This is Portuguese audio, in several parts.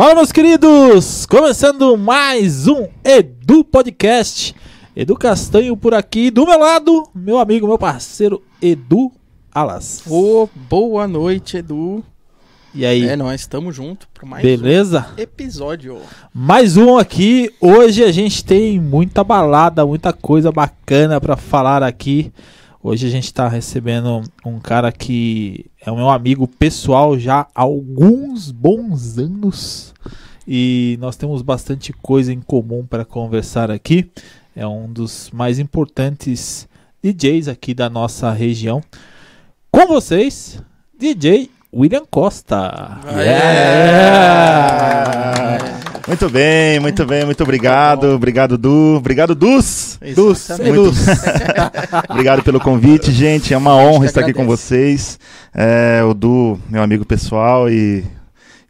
Fala, meus queridos! Começando mais um Edu Podcast. Edu Castanho por aqui, do meu lado, meu amigo, meu parceiro Edu Alas. Ô, boa noite, Edu. E aí, É, nós estamos juntos para mais beleza? um episódio. Mais um aqui. Hoje a gente tem muita balada, muita coisa bacana pra falar aqui. Hoje a gente tá recebendo um cara que é o meu amigo pessoal já há alguns bons anos. E nós temos bastante coisa em comum para conversar aqui. É um dos mais importantes DJs aqui da nossa região. Com vocês, DJ William Costa. Yeah! Muito bem, muito bem, muito obrigado. Obrigado, Du. Obrigado, Dus. Dus. Dus. Obrigado pelo convite, gente. É uma honra estar aqui com vocês. É, o Du, meu amigo pessoal, e,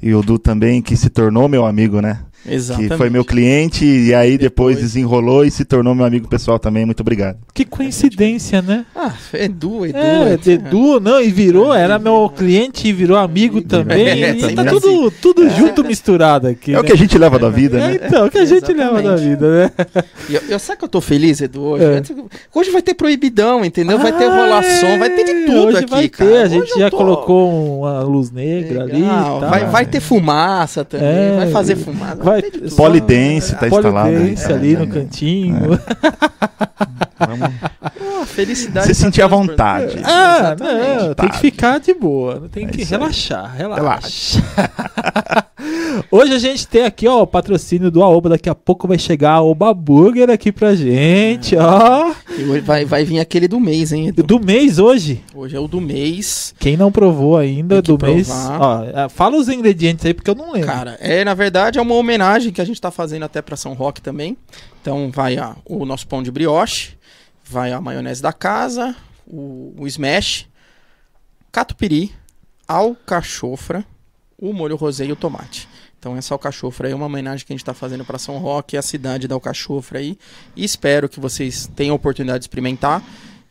e o Du também, que se tornou meu amigo, né? Exatamente. Que foi meu cliente e aí depois, Depois. desenrolou e se tornou meu amigo pessoal também. Muito obrigado. Que coincidência, né? Ah, Edu, Edu. É, Edu, não, e virou, era meu cliente e virou amigo também. É, e tá tudo, tudo junto misturado aqui. É o né? que a gente leva da vida, É, né? então, o que a gente leva da vida, né? Eu, eu sabe que eu tô feliz, Edu, hoje? É. Hoje vai ter proibidão, entendeu? vai ter Ah, rolação, vai ter de é, tudo hoje aqui, vai ter, cara. A gente já tô colocou uma luz negra ali. e legal. tal. vai, vai ter fumaça também, É, vai fazer fumaça. Vai-. Polidense tá instalado. Polidense ali É, no é. cantinho. Vamos Ah, felicidade. se pra sentir à todos. vontade. Ah, Exatamente. não, tem que ficar de boa, tem É que relaxar, relaxa. Hoje a gente tem aqui, ó, o patrocínio do Aoba, daqui a pouco vai chegar a Aoba Burger aqui pra gente, ó. E hoje vai, vai vir aquele do mês, hein, Edu? Do mês hoje, Hoje é o do mês. quem não provou ainda Tem do mês, ó, é, fala os ingredientes aí porque eu não lembro. Cara, é na verdade é uma homenagem que a gente tá fazendo até pra São Roque também. Então vai a, o nosso pão de brioche, vai a maionese da casa, o, o smash, catupiry, alcachofra, o molho rosé e o tomate. Então essa alcachofra aí é uma homenagem que a gente tá fazendo pra São Roque, a cidade da alcachofra aí. E espero que vocês tenham a oportunidade de experimentar.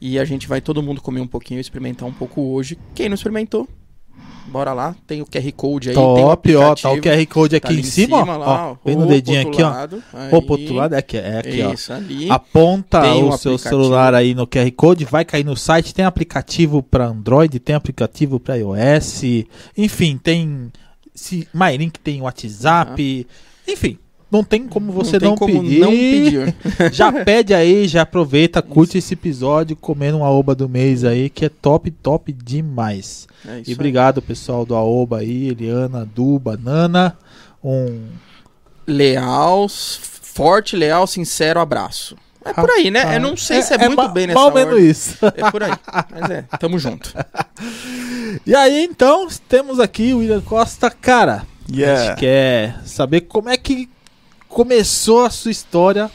E a gente vai todo mundo comer um pouquinho, experimentar um pouco hoje. Quem não experimentou, bora lá. Tem o QR Code aí, o Top, ó, tá o. QR Code aqui Tá em cima, ó, lá, ó, vem no dedinho aqui, outro ó. lado, aí. Pro outro lado, é aqui, é aqui, ó. Isso, ali. Aponta o um seu celular aí no QR Code, vai cair no site, tem aplicativo para Android, tem aplicativo para iOS, enfim, tem se MyLink tem WhatsApp, enfim, não tem como você tem não, como pedir. não pedir. Já pede aí, já aproveita, curte esse episódio comendo uma Aoba do mês aí, que é top, top demais. É isso e aí. obrigado pessoal do Aoba aí, Eliana, Du, Banana, um Leal, forte, leal, sincero abraço. É por aí, né? Ah, Eu não sei se é, muito ma- bem nessa mal ou menos isso. É por aí. Mas é, tamo junto. E aí, então, temos aqui o William Costa. Cara, a Yeah. gente quer saber como é que começou a sua história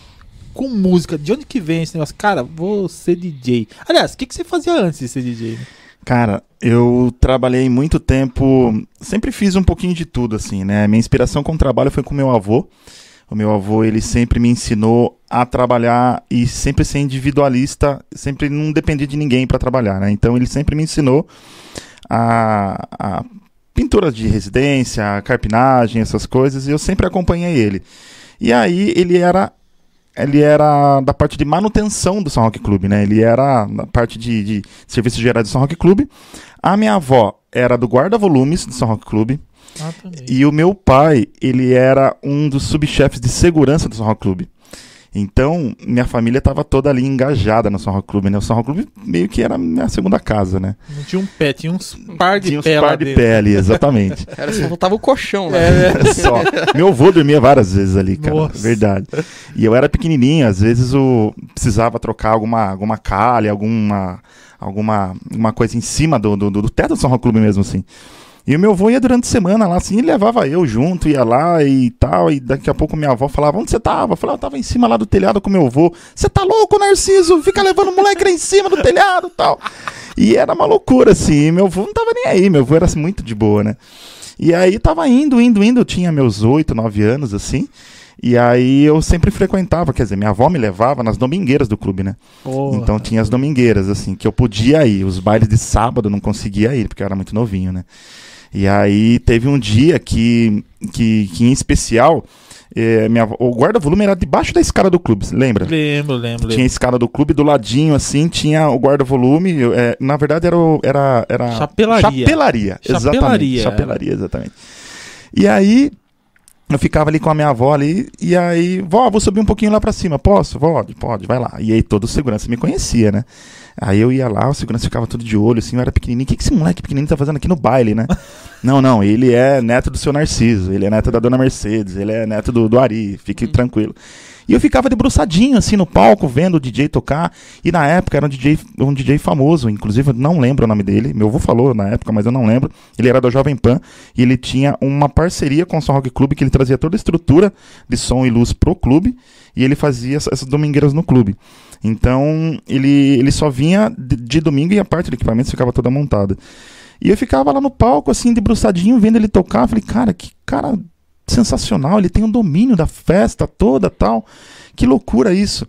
com música. De onde que vem esse negócio? Cara, vou ser DJ. Aliás, o que, que você fazia antes de ser DJ? né? Cara, eu trabalhei muito tempo, sempre fiz um pouquinho de tudo, assim, né? Minha inspiração com o trabalho foi com meu avô. O meu avô, ele sempre me ensinou a trabalhar e sempre ser individualista, sempre não depender de ninguém para trabalhar, né? Então ele sempre me ensinou a, a pintura de residência, a carpinagem, essas coisas, e eu sempre acompanhei ele. E aí ele era ele era da parte de manutenção do São Roque Clube, né? Ele era na parte de, de serviços gerais do São Roque Clube. A minha avó era do guarda-volumes do São Roque Clube. Ah, também. E o meu pai, ele era um dos subchefes de segurança do São Roque Clube. Então, minha família estava toda ali engajada no São Roque Clube, né? O São Roque Clube meio que era a minha segunda casa, né? Não tinha um pé, tinha uns par de Tinha uns pé par de dentro. pé ali, exatamente. Era só faltava o colchão lá. É, Só. Meu avô dormia várias vezes ali, cara. Nossa. Verdade. E eu era pequenininho, às vezes o precisava trocar alguma, alguma calha, alguma, alguma uma coisa em cima do, do, do teto do São Roque Clube mesmo, assim. E o meu avô ia durante a semana lá, assim, e levava eu junto, ia lá e tal, e daqui a pouco minha avó falava, onde você tava? Eu falava, eu tava em cima lá do telhado com meu avô. Você tá louco, Narciso? Fica levando o moleque lá em cima do telhado e tal. E era uma loucura, assim, meu avô não tava nem aí, meu avô era assim, muito de boa, né? E aí tava indo, indo, indo, eu tinha meus oito, nove anos, assim, e aí eu sempre frequentava, quer dizer, minha avó me levava nas domingueiras do clube, né? Porra. Então tinha as domingueiras, assim, que eu podia ir. Os bailes de sábado eu não conseguia ir, porque eu era muito novinho, né? E aí teve um dia que, que, que em especial, é, minha, o guarda-volume era debaixo da escada do clube, lembra? Lembro, lembro, Tinha a escada do clube do ladinho, assim, tinha o guarda-volume. é, na verdade, era, o- era, era. Chapelaria. Chapelaria, exatamente. Chapelaria, Chapelaria, exatamente. E aí, eu ficava ali com a minha avó ali, e aí, vó, vou subir um pouquinho lá pra cima. Posso? Pode, pode, vai lá. E aí, todo o segurança me conhecia, né? Aí eu ia lá, o segurança ficava todo de olho, assim, eu era pequenininho. O que, que esse moleque pequenininho tá fazendo aqui no baile, né? não, não, ele é neto do seu Narciso, ele é neto da dona Mercedes, ele é neto do, do Ari, fique tranquilo. E eu ficava debruçadinho, assim, no palco, vendo o DJ tocar. E na época era um DJ, um DJ famoso, inclusive eu não lembro o nome dele. Meu avô falou na época, mas eu não lembro. Ele era da Jovem Pan e ele tinha uma parceria com o Som Rock Clube, que ele trazia toda a estrutura de som e luz pro clube. E ele fazia essa- essas domingueiras no clube. Então, ele, ele só vinha de, de domingo e a parte do equipamento ficava toda montada. E eu ficava lá no palco, assim, debruçadinho, vendo ele tocar. Falei, cara, que cara sensacional. Ele tem um domínio da festa toda tal. Que loucura isso.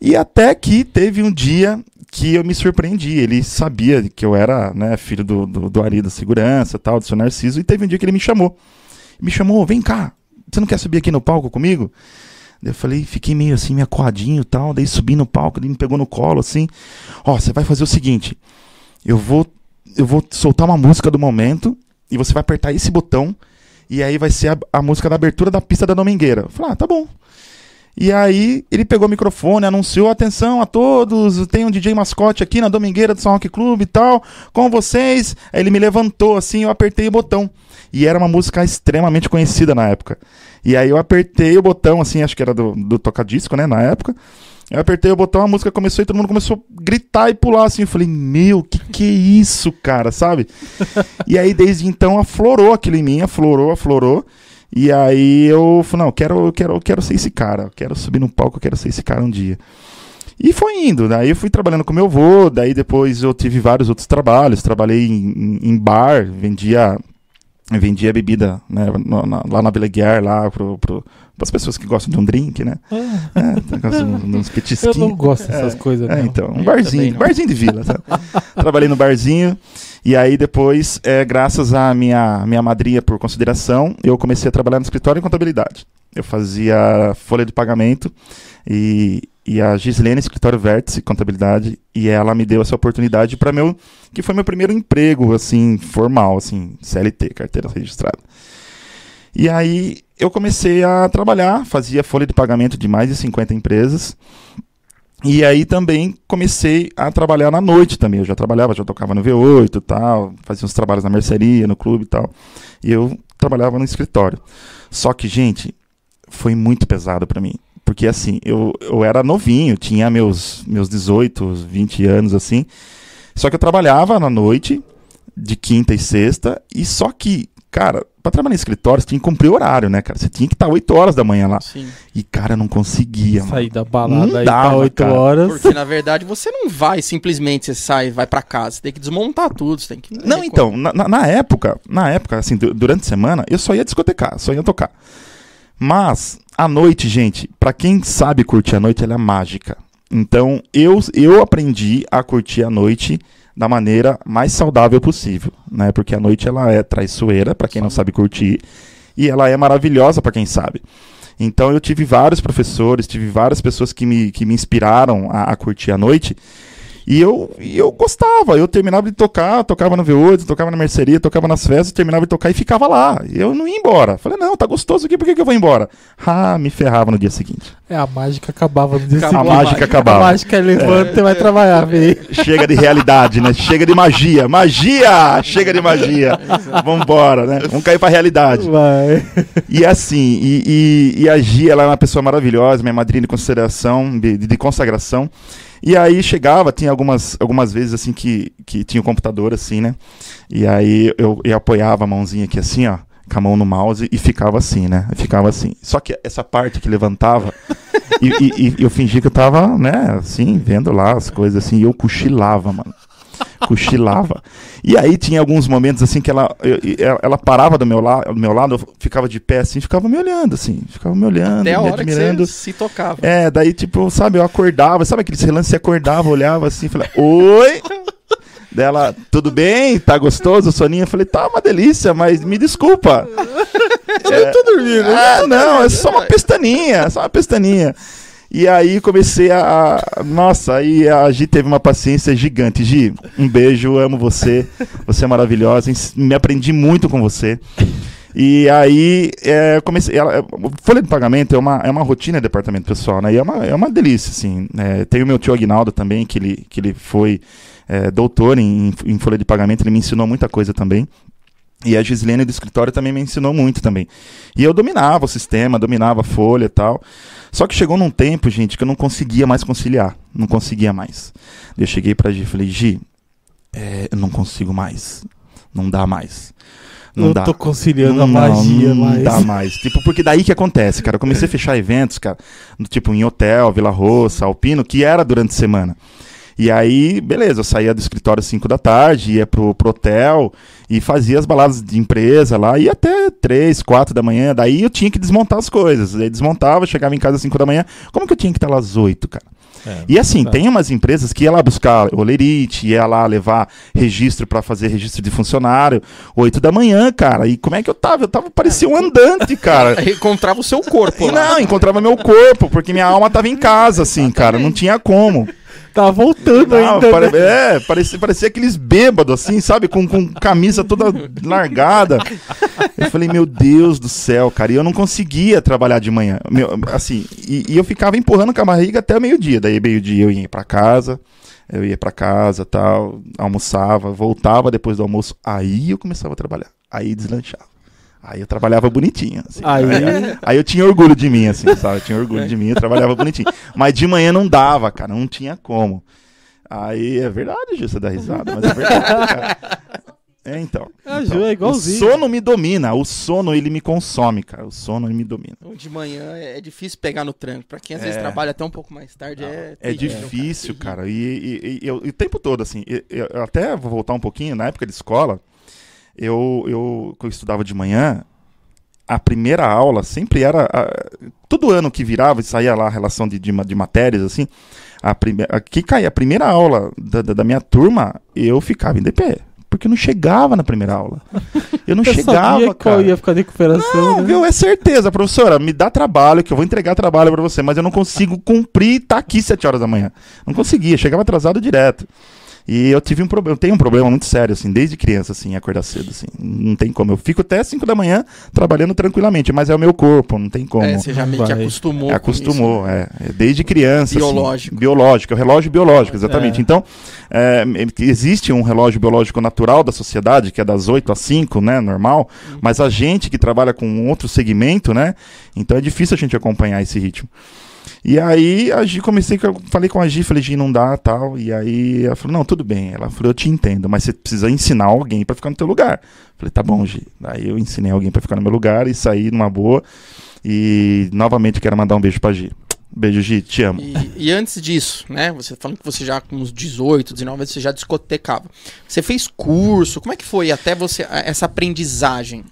E até que teve um dia que eu me surpreendi. Ele sabia que eu era né, filho do, do, do Ari da Segurança, tal, do seu Narciso. E teve um dia que ele me chamou. Me chamou, vem cá, você não quer subir aqui no palco comigo? Daí eu falei, fiquei meio assim, meio acuadinho e tal. Daí subi no palco, ele me pegou no colo assim. Ó, você vai fazer o seguinte: eu vou, eu vou soltar uma música do momento e você vai apertar esse botão. E aí vai ser a, a música da abertura da pista da Domingueira. Eu falei, ah, tá bom. E aí ele pegou o microfone, anunciou, atenção a todos, tem um DJ mascote aqui na Domingueira do São Rock Clube e tal, com vocês. Aí ele me levantou assim, eu apertei o botão. E era uma música extremamente conhecida na época. E aí eu apertei o botão, assim, acho que era do, do tocadisco, né, na época. Eu apertei o botão, a música começou e todo mundo começou a gritar e pular, assim. Eu falei, meu, que que é isso, cara, sabe? e aí desde então aflorou aquilo em mim, aflorou, aflorou. E aí eu falei, não, eu quero, eu quero, eu quero ser esse cara, eu quero subir no palco, eu quero ser esse cara um dia. E foi indo, daí eu fui trabalhando com meu avô, daí depois eu tive vários outros trabalhos, trabalhei em, em- bar, vendia vendia bebida né, na- lá na Vila Guiar, lá pro, pro, as pessoas que gostam de um drink, né? Ah, É, gosta de uns- uns eu petisquinhos. não gosto dessas coisas, É, então, um barzinho, barzinho de vila. Tá? Trabalhei no barzinho e aí depois, é, graças à minha, minha madrinha por consideração, eu comecei a trabalhar no escritório em contabilidade. Eu fazia folha de pagamento e, e a Gislene, escritório Vértice Contabilidade, e ela me deu essa oportunidade para meu, que foi meu primeiro emprego, assim, formal, assim, CLT, carteira registrada. E aí eu comecei a trabalhar, fazia folha de pagamento de mais de 50 empresas. E aí também comecei a trabalhar na noite também. Eu já trabalhava, já tocava no V8 e tal, fazia uns trabalhos na mercearia, no clube e tal. E eu trabalhava no escritório. Só que, gente, foi muito pesado pra mim. Porque assim, eu, eu era novinho, tinha meus, meus 18, 20 anos assim. Só que eu trabalhava na noite, de quinta e sexta, e só que, cara, pra trabalhar em escritório, você tinha que cumprir horário, né, cara? Você tinha que estar 8 horas da manhã lá. Sim. E, cara, eu não conseguia, mano. Sair da balada Não aí dava, pra 8 cara. horas. Porque na verdade você não vai simplesmente, você sai, vai pra casa. Você tem que desmontar tudo, você tem que. Não, então, na, na- época, na época, assim, du- durante a semana, eu só ia discotecar, só ia tocar. Mas, a noite, gente, pra quem sabe curtir a noite, ela é mágica. Então, eu, eu aprendi a curtir a noite da maneira mais saudável possível, né? Porque a noite, ela é traiçoeira, pra quem não sabe curtir, e ela é maravilhosa pra quem sabe. Então, eu tive vários professores, tive várias pessoas que me, que me inspiraram a, a curtir a noite, e eu, e eu gostava, eu terminava de tocar, tocava no V8, tocava na mercearia, tocava nas festas, terminava de tocar e ficava lá. Eu não ia embora. Falei, não, tá gostoso aqui, por que, que eu vou embora? Ah, me ferrava no dia seguinte. É, a mágica acabava no dia Acabou seguinte. a mágica mágica. A acabava. mágica levanta e vai trabalhar, velho. Chega de realidade, né? Chega de magia. Magia! Chega de magia. Vambora, né? Vamos cair pra realidade. Vai. E assim, e, e, e a Gia, ela é uma pessoa maravilhosa, minha madrinha de consideração, de, de consagração. E aí chegava, tinha algumas, algumas vezes assim que, que tinha o computador assim, né? E aí eu, eu apoiava a mãozinha aqui assim, ó, com a mão no mouse e ficava assim, né? Ficava assim. Só que essa parte que levantava, e, e- e eu fingia que eu tava, né, assim, vendo lá as coisas assim, e eu cochilava, mano. Cochilava. E aí tinha alguns momentos assim que ela, eu- ela, ela parava do meu, la, do meu lado, eu ficava de pé assim, ficava me olhando assim, ficava me olhando, Até a me hora que admirando. você se tocava. É, daí tipo, sabe, eu acordava, sabe aquele lance, você acordava, olhava assim, falava, oi? Dela, tudo bem? Tá gostoso o soninho? Eu falei, tá uma delícia, mas me desculpa. Eu não tô dormindo. Ah, não, é só uma pestaninha, é só uma pestaninha. E aí comecei a. Nossa, aí a Gi teve uma paciência gigante. Gi, um beijo, amo você. Você é maravilhosa. Me aprendi muito com você. E aí é, comecei. Ela, folha de pagamento é uma, é uma rotina de departamento pessoal, né? E é uma, é uma delícia, assim. É, tem o meu tio Aguinaldo também, que ele, que ele foi é, doutor em, em folha de pagamento, ele me ensinou muita coisa também. E a Gislene do escritório também me ensinou muito também. E eu dominava o sistema, dominava a folha e tal. Só que chegou num tempo, gente, que eu não conseguia mais conciliar. Não conseguia mais. Eu cheguei pra Gi e falei, Gi, é, eu não consigo mais. Não dá mais. Não eu dá. tô conciliando a Não, magia, não mas. dá mais. Tipo, porque daí que acontece, cara. Eu comecei a fechar eventos, cara, tipo em hotel, Vila Roça, Alpino, que era durante a semana. E aí, beleza, eu saía do escritório às 5 da tarde, ia pro, pro hotel e fazia as baladas de empresa lá, ia até 3, 4 da manhã. Daí eu tinha que desmontar as coisas. Aí desmontava, chegava em casa às 5 da manhã. Como que eu tinha que estar lá às 8, cara? É, E assim, tá. tem umas empresas que ia lá buscar olerite, ia lá levar registro pra fazer registro de funcionário, 8 da manhã, cara. E como é que eu tava? Eu tava parecia um andante, cara. Encontrava o seu corpo não, encontrava meu corpo, porque minha alma tava em casa, assim, cara. Não tinha como. Tá voltando Não, ainda. pare- né? É, parecia, parecia aqueles bêbados, assim, sabe? Com, com camisa toda largada. Eu falei, meu Deus do céu, cara. E eu não conseguia trabalhar de manhã. Meu, assim, e, e eu ficava empurrando com a barriga até meio-dia. Daí, meio-dia, eu ia pra casa. Eu ia pra casa, tal, almoçava, voltava depois do almoço. Aí eu começava a trabalhar. Aí deslanchava. Aí eu trabalhava bonitinho. assim. Aí- Aí eu tinha orgulho de mim, assim, sabe? Eu tinha orgulho de mim, eu trabalhava bonitinho. Mas de manhã não dava, cara, não tinha como. Aí é verdade, Gil, você dá risada, mas é verdade, cara. É, então. A Então, Ju é igualzinho. O sono me domina, o sono ele me consome, cara. O sono ele me domina. Então, De manhã é é difícil pegar no tranco. Pra quem às É. vezes trabalha até um pouco mais tarde, é. É terrível, difícil, terrível. cara. E, e- e eu- e o tempo todo, assim, eu, eu até vou voltar um pouquinho, na época de escola, eu, eu, eu estudava de manhã, a primeira aula sempre era. a- todo ano que virava e saía lá a relação de, de, de matérias, assim, a primeira, que caía a primeira aula da, da, da minha turma, eu ficava em DP. Porque eu não chegava na primeira aula. Eu não Eu chegava, sabia cara. ia ficar de recuperação. Não, né? viu? É certeza, professora. Me dá trabalho, que eu vou entregar trabalho pra você, mas eu não consigo cumprir e tá aqui 7 horas da manhã. Não conseguia, chegava atrasado direto. E eu tive um problema, eu tenho um problema muito sério, assim, desde criança, assim, acordar cedo, assim. Não tem como. Eu fico até 5 da manhã trabalhando tranquilamente, mas é o meu corpo, não tem como. É, você já meio que acostumou. Acostumou, isso, né? é, é. Desde criança. assim. Biológico. biológico, é o relógio biológico, exatamente. É. Então, é, existe um relógio biológico natural da sociedade, que é das 8 às 5, né, normal, mas a gente que trabalha com outro segmento, né, então é difícil a gente acompanhar esse ritmo. E aí a Gi, comecei, falei com a Gi, falei, Gi, não dá, tal, e aí ela falou, não, tudo bem. Ela falou, eu te entendo, mas você precisa ensinar alguém pra ficar no teu lugar. Falei, tá bom, Gi. Aí eu ensinei alguém pra ficar no meu lugar e saí numa boa. E novamente quero mandar um beijo pra Gi. Beijo, Gi, te amo. E, e antes disso, né? Você falando que você já com uns 18, 19 anos, você já discotecava. Você fez curso, como é que foi até você essa aprendizagem?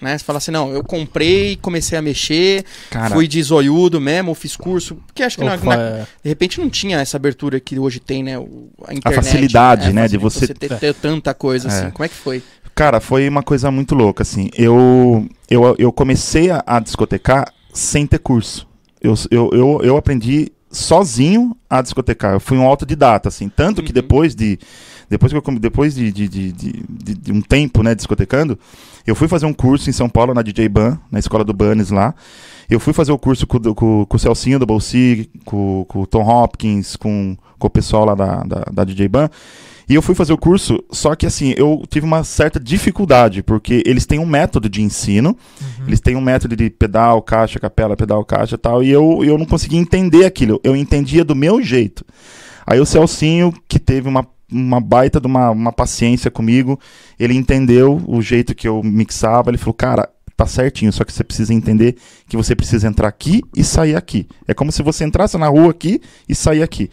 Né? Você fala assim, não, eu comprei, comecei a mexer, Cara, fui de zoiudo mesmo, fiz curso. Porque acho que na- Opa, na- é. de repente não tinha essa abertura que hoje tem, né? o- a internet. facilidade, né, de facilidade você- ter, ter tanta coisa É. assim. Como é que foi? Cara, foi uma coisa muito louca, assim. Eu, eu, eu comecei a, a discotecar sem ter curso. Eu, eu, eu, eu aprendi sozinho a discotecar. Eu fui um autodidata, assim. Tanto que Uhum. depois de. Depois, que eu, depois de, de, de, de, um tempo, né, discotecando, eu fui fazer um curso em São Paulo, na DJ Ban, na escola do Bunnies lá. Eu fui fazer o curso com, o- com, com o Celcinho do Bolsi, com, com o Tom Hopkins, com, com o pessoal lá da, da, da DJ Ban. E eu fui fazer o curso, só que assim, eu tive uma certa dificuldade, porque eles têm um método de ensino, eles têm um método de pedal, caixa, capela, pedal, caixa e tal, e eu, eu não conseguia entender aquilo, eu entendia do meu jeito. Aí o Celcinho, que teve uma, uma baita de uma, uma paciência comigo, ele entendeu o jeito que eu mixava, ele falou, cara, tá certinho, só que você precisa entender que você precisa entrar aqui e sair aqui. É como se você entrasse na rua aqui e sair aqui.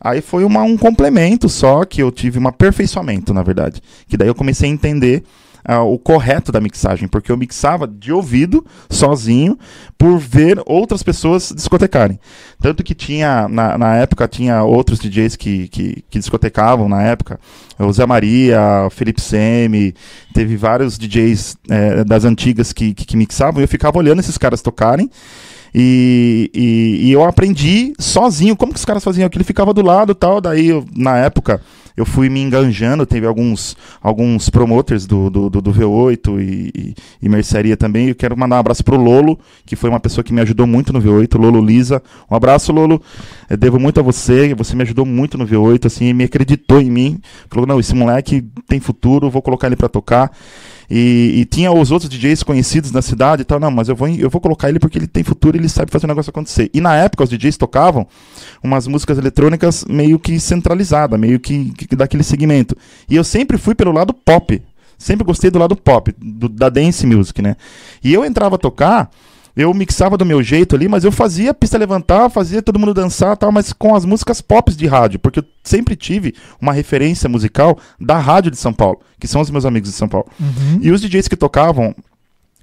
Aí foi uma, um complemento só, que eu tive um aperfeiçoamento, na verdade. Que daí eu comecei a entender ah, o correto da mixagem, porque eu mixava de ouvido, sozinho, por ver outras pessoas discotecarem. Tanto que tinha, na, na época, tinha outros DJs que, que, que discotecavam na época. O Zé Maria, o Felipe Semi, teve vários DJs eh, das antigas que, que, que mixavam, e eu ficava olhando esses caras tocarem. E, e, e eu aprendi sozinho como que os caras faziam aquilo. Ficava do lado tal. Daí, eu, na época, eu fui me enganjando, teve alguns, alguns promoters do, do, do, do V8 e, e, e, mercearia também. Eu quero mandar um abraço pro Lolo, que foi uma pessoa que me ajudou muito no V8, Lolo Lisa. Um abraço, Lolo. Eu devo muito a você, você me ajudou muito no V8, assim, me acreditou em mim. Falou, não, esse moleque tem futuro, vou colocar ele para tocar. E, e, tinha os outros DJs conhecidos na cidade e tal. Não, mas eu vou, eu vou colocar ele porque ele tem futuro ele sabe fazer o negócio acontecer. E na época os DJs tocavam umas músicas eletrônicas meio que centralizada, meio que, que daquele segmento. E eu sempre fui pelo lado pop. Sempre gostei do lado pop, do, da dance music, né? E eu entrava a tocar eu mixava do meu jeito ali, mas eu fazia a pista levantar, fazia todo mundo dançar tal, mas com as músicas pop de rádio, porque eu sempre tive uma referência musical da rádio de São Paulo, que são os meus amigos de São Paulo. Uhum. E os DJs que tocavam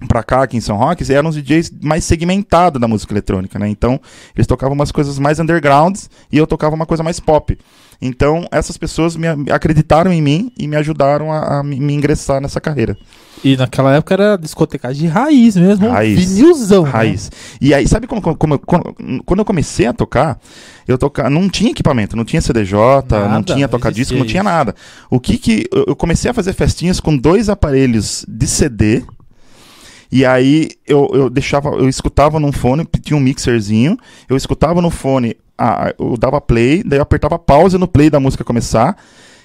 pra cá aqui em São Roque eram os DJs mais segmentados da música eletrônica, né? Então, eles tocavam umas coisas mais undergrounds e eu tocava uma coisa mais pop. Então, essas pessoas me acreditaram em mim e me ajudaram a, a me ingressar nessa carreira. E naquela época era discotecagem de raiz mesmo, raiz, vinilzão. Né? Raiz. Né? E aí, sabe como, como, como, quando eu comecei a tocar, eu tocar, não tinha equipamento, não tinha CDJ, nada, não tinha toca-disco, não tinha nada. O que que eu comecei a fazer festinhas com dois aparelhos de CD. E aí eu, eu deixava, eu escutava num fone, tinha um mixerzinho, eu escutava no fone, ah, eu dava play, daí eu apertava pause no play da música começar.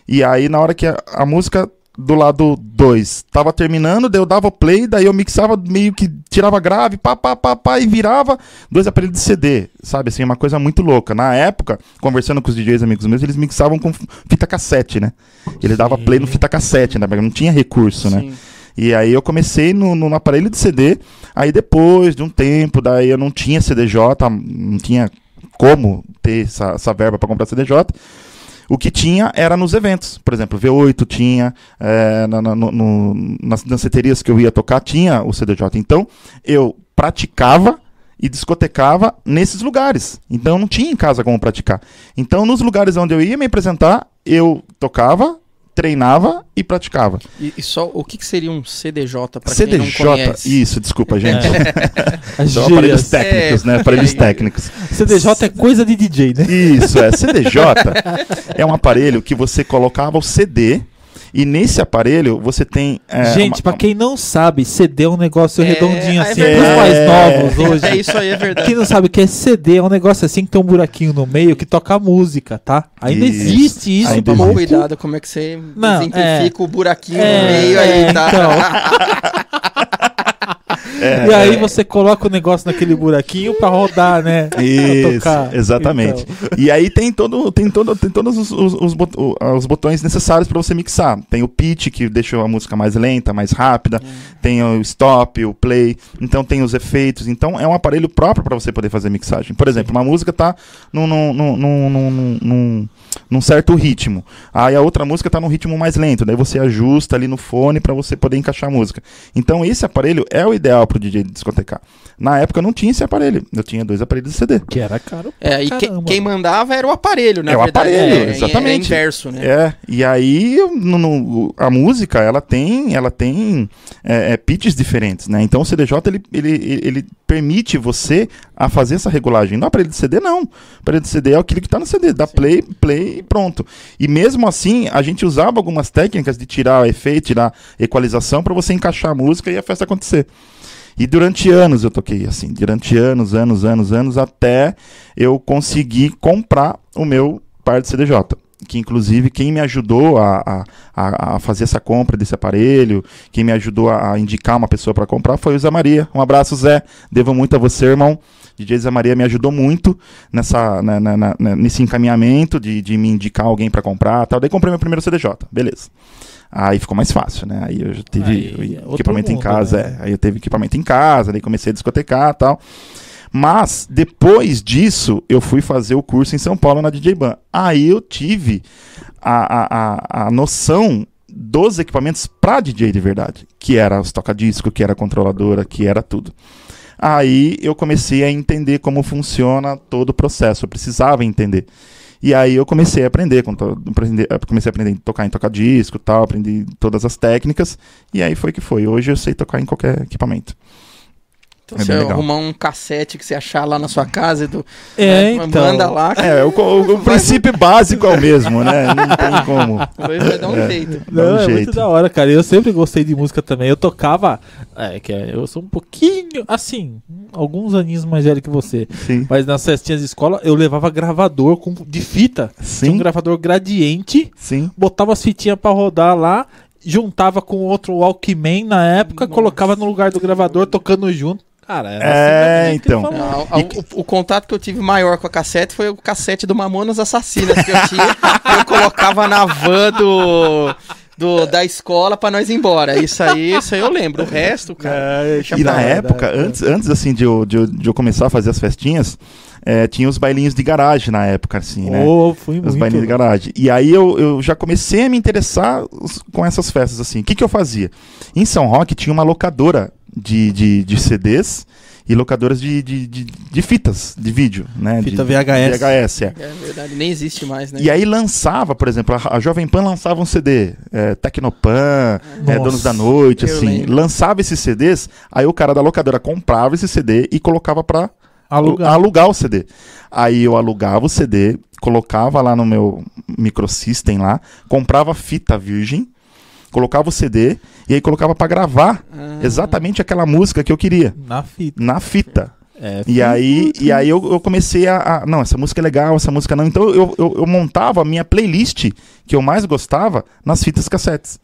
E aí na hora que a, a música do lado 2 tava terminando, daí eu dava play, daí eu mixava meio que tirava grave, pá, pá, pá, pá, e virava dois aparelhos de CD, sabe? Assim, uma coisa muito louca. Na época, conversando com os DJs amigos meus, eles mixavam com fita cassete, né? Ele Sim. dava play no fita cassete, né? Não tinha recurso, né? Sim. né? E aí eu comecei no, no aparelho de CD, aí depois de um tempo, daí eu não tinha CDJ, não tinha como ter essa, essa verba para comprar CDJ. O que tinha era nos eventos. Por exemplo, V8 tinha, é, na, no, nas danceterias que eu ia tocar, tinha o CDJ. Então, eu praticava e discotecava nesses lugares. Então, não tinha em casa como praticar. Então, nos lugares onde eu ia me apresentar, eu tocava, treinava e praticava. E, e só o que, que, seria um CDJ para quem não conhece? Isso, desculpa, gente. É. São aparelhos técnicos, é, né? Aparelhos é. técnicos. CDJ é coisa de DJ, né? Isso, é. CDJ é um aparelho que você colocava o CD e nesse aparelho você tem. É, Gente, uma... para quem não sabe, CD é um negócio é, redondinho é assim, é pros mais novos hoje. É isso aí, é verdade. Quem não sabe o que é CD, é um negócio assim que tem um buraquinho no meio que toca música, tá? Ainda isso. existe isso. Ainda toma cuidado como é que você não, exemplifica é. o buraquinho no meio aí, tá? Então. É, e aí você coloca o negócio naquele buraquinho para rodar, né? Isso, exatamente. Então. E aí tem todo, tem todo, tem todos os, os, os, botões necessários para você mixar. Tem o pitch que deixa a música mais lenta, mais rápida. Hum. Tem o stop, o play. Então tem os efeitos. Então é um aparelho próprio para você poder fazer mixagem. Por exemplo, uma música tá num, num, num, num, num num certo ritmo. Aí a outra música está num ritmo mais lento, daí você ajusta ali no fone para você poder encaixar a música. Então esse aparelho é o ideal para o DJ discotecar. Na época eu não tinha esse aparelho, eu tinha dois aparelhos de CD. Que era caro. É, e que, quem mandava era o aparelho, né? É o aparelho, é, exatamente. É inverso, né? É, e aí no, no, a música ela tem, ela tem é, é, pitches diferentes, né? Então o CDJ ele, ele, ele permite você a fazer essa regulagem. No aparelho de CD não. O aparelho de CD é aquilo que está no CD, dá Sim. play, play e pronto. E mesmo assim a gente usava algumas técnicas de tirar efeito, tirar equalização para você encaixar a música e a festa acontecer. E durante anos eu toquei assim, durante anos, anos, anos, anos, até eu conseguir comprar o meu par de CDJ. Que inclusive quem me ajudou a, a, a fazer essa compra desse aparelho, quem me ajudou a indicar uma pessoa para comprar foi o Zé Maria. Um abraço, Zé. Devo muito a você, irmão. DJ Zé Maria me ajudou muito nessa, na, na, na, nesse encaminhamento de, de me indicar alguém para comprar tal. Daí comprei meu primeiro CDJ, beleza. Aí ficou mais fácil, né? Aí eu já tive aí, equipamento mundo, em casa, né? é. Aí eu teve equipamento em casa, daí comecei a discotecar e tal. Mas depois disso, eu fui fazer o curso em São Paulo na DJ Ban. Aí eu tive a, a, a, a noção dos equipamentos para DJ de verdade, que era os toca-disco, que era a controladora, que era tudo. Aí eu comecei a entender como funciona todo o processo, eu precisava entender. E aí eu comecei a aprender, comecei a aprender a tocar em toca-disco tal, aprendi todas as técnicas, e aí foi que foi. Hoje eu sei tocar em qualquer equipamento. Então é você arrumar um cassete que você achar lá na sua casa e do, é, né, então. manda lá. É, o, o, o princípio básico é o mesmo, né? Não tem como. Vai dar um é, jeito. Não, um é jeito. muito da hora, cara. Eu sempre gostei de música também. Eu tocava. É, que é, eu sou um pouquinho, assim, alguns aninhos mais velho que você. Sim. Mas nas festinhas de escola eu levava gravador com, de fita. Sim. Tinha um gravador gradiente. Sim. Botava as fitinhas pra rodar lá juntava com outro Walkman na época, Nossa. colocava no lugar do gravador, tocando junto. Cara, era é, assim então. Não, o, o, contato que eu tive maior com a cassete foi o cassete do Mamonas Assassinas que eu tinha. eu colocava na van do, do, da escola para nós ir embora. Isso aí, isso aí eu lembro. O resto, cara. É, e na época, né? antes, antes assim de eu, de, eu, de eu começar a fazer as festinhas, é, tinha os bailinhos de garagem na época, assim, né? Oh, fui os muito. bailinhos de garagem. E aí eu, eu já comecei a me interessar com essas festas, assim. O que, que eu fazia? Em São Roque tinha uma locadora de, de, de CDs e locadoras de, de, de, de, fitas de vídeo, né? Fita de, VHS. VHS, é. é verdade, nem existe mais, né? E aí lançava, por exemplo, a, a Jovem Pan lançava um CD, é, Tecnopan, é, Donos da Noite, assim. Lembro. Lançava esses CDs, aí o cara da locadora comprava esse CD e colocava pra alugar. alugar o CD. Aí eu alugava o CD, colocava lá no meu microsystem lá, comprava fita virgem, colocava o CD e aí colocava para gravar ah. exatamente aquela música que eu queria. Na fita. Na fita. É, e aí, e aí eu, eu comecei a, a, Não, essa música é legal, essa música não. Então eu, eu, eu, montava a minha playlist que eu mais gostava nas fitas cassetes.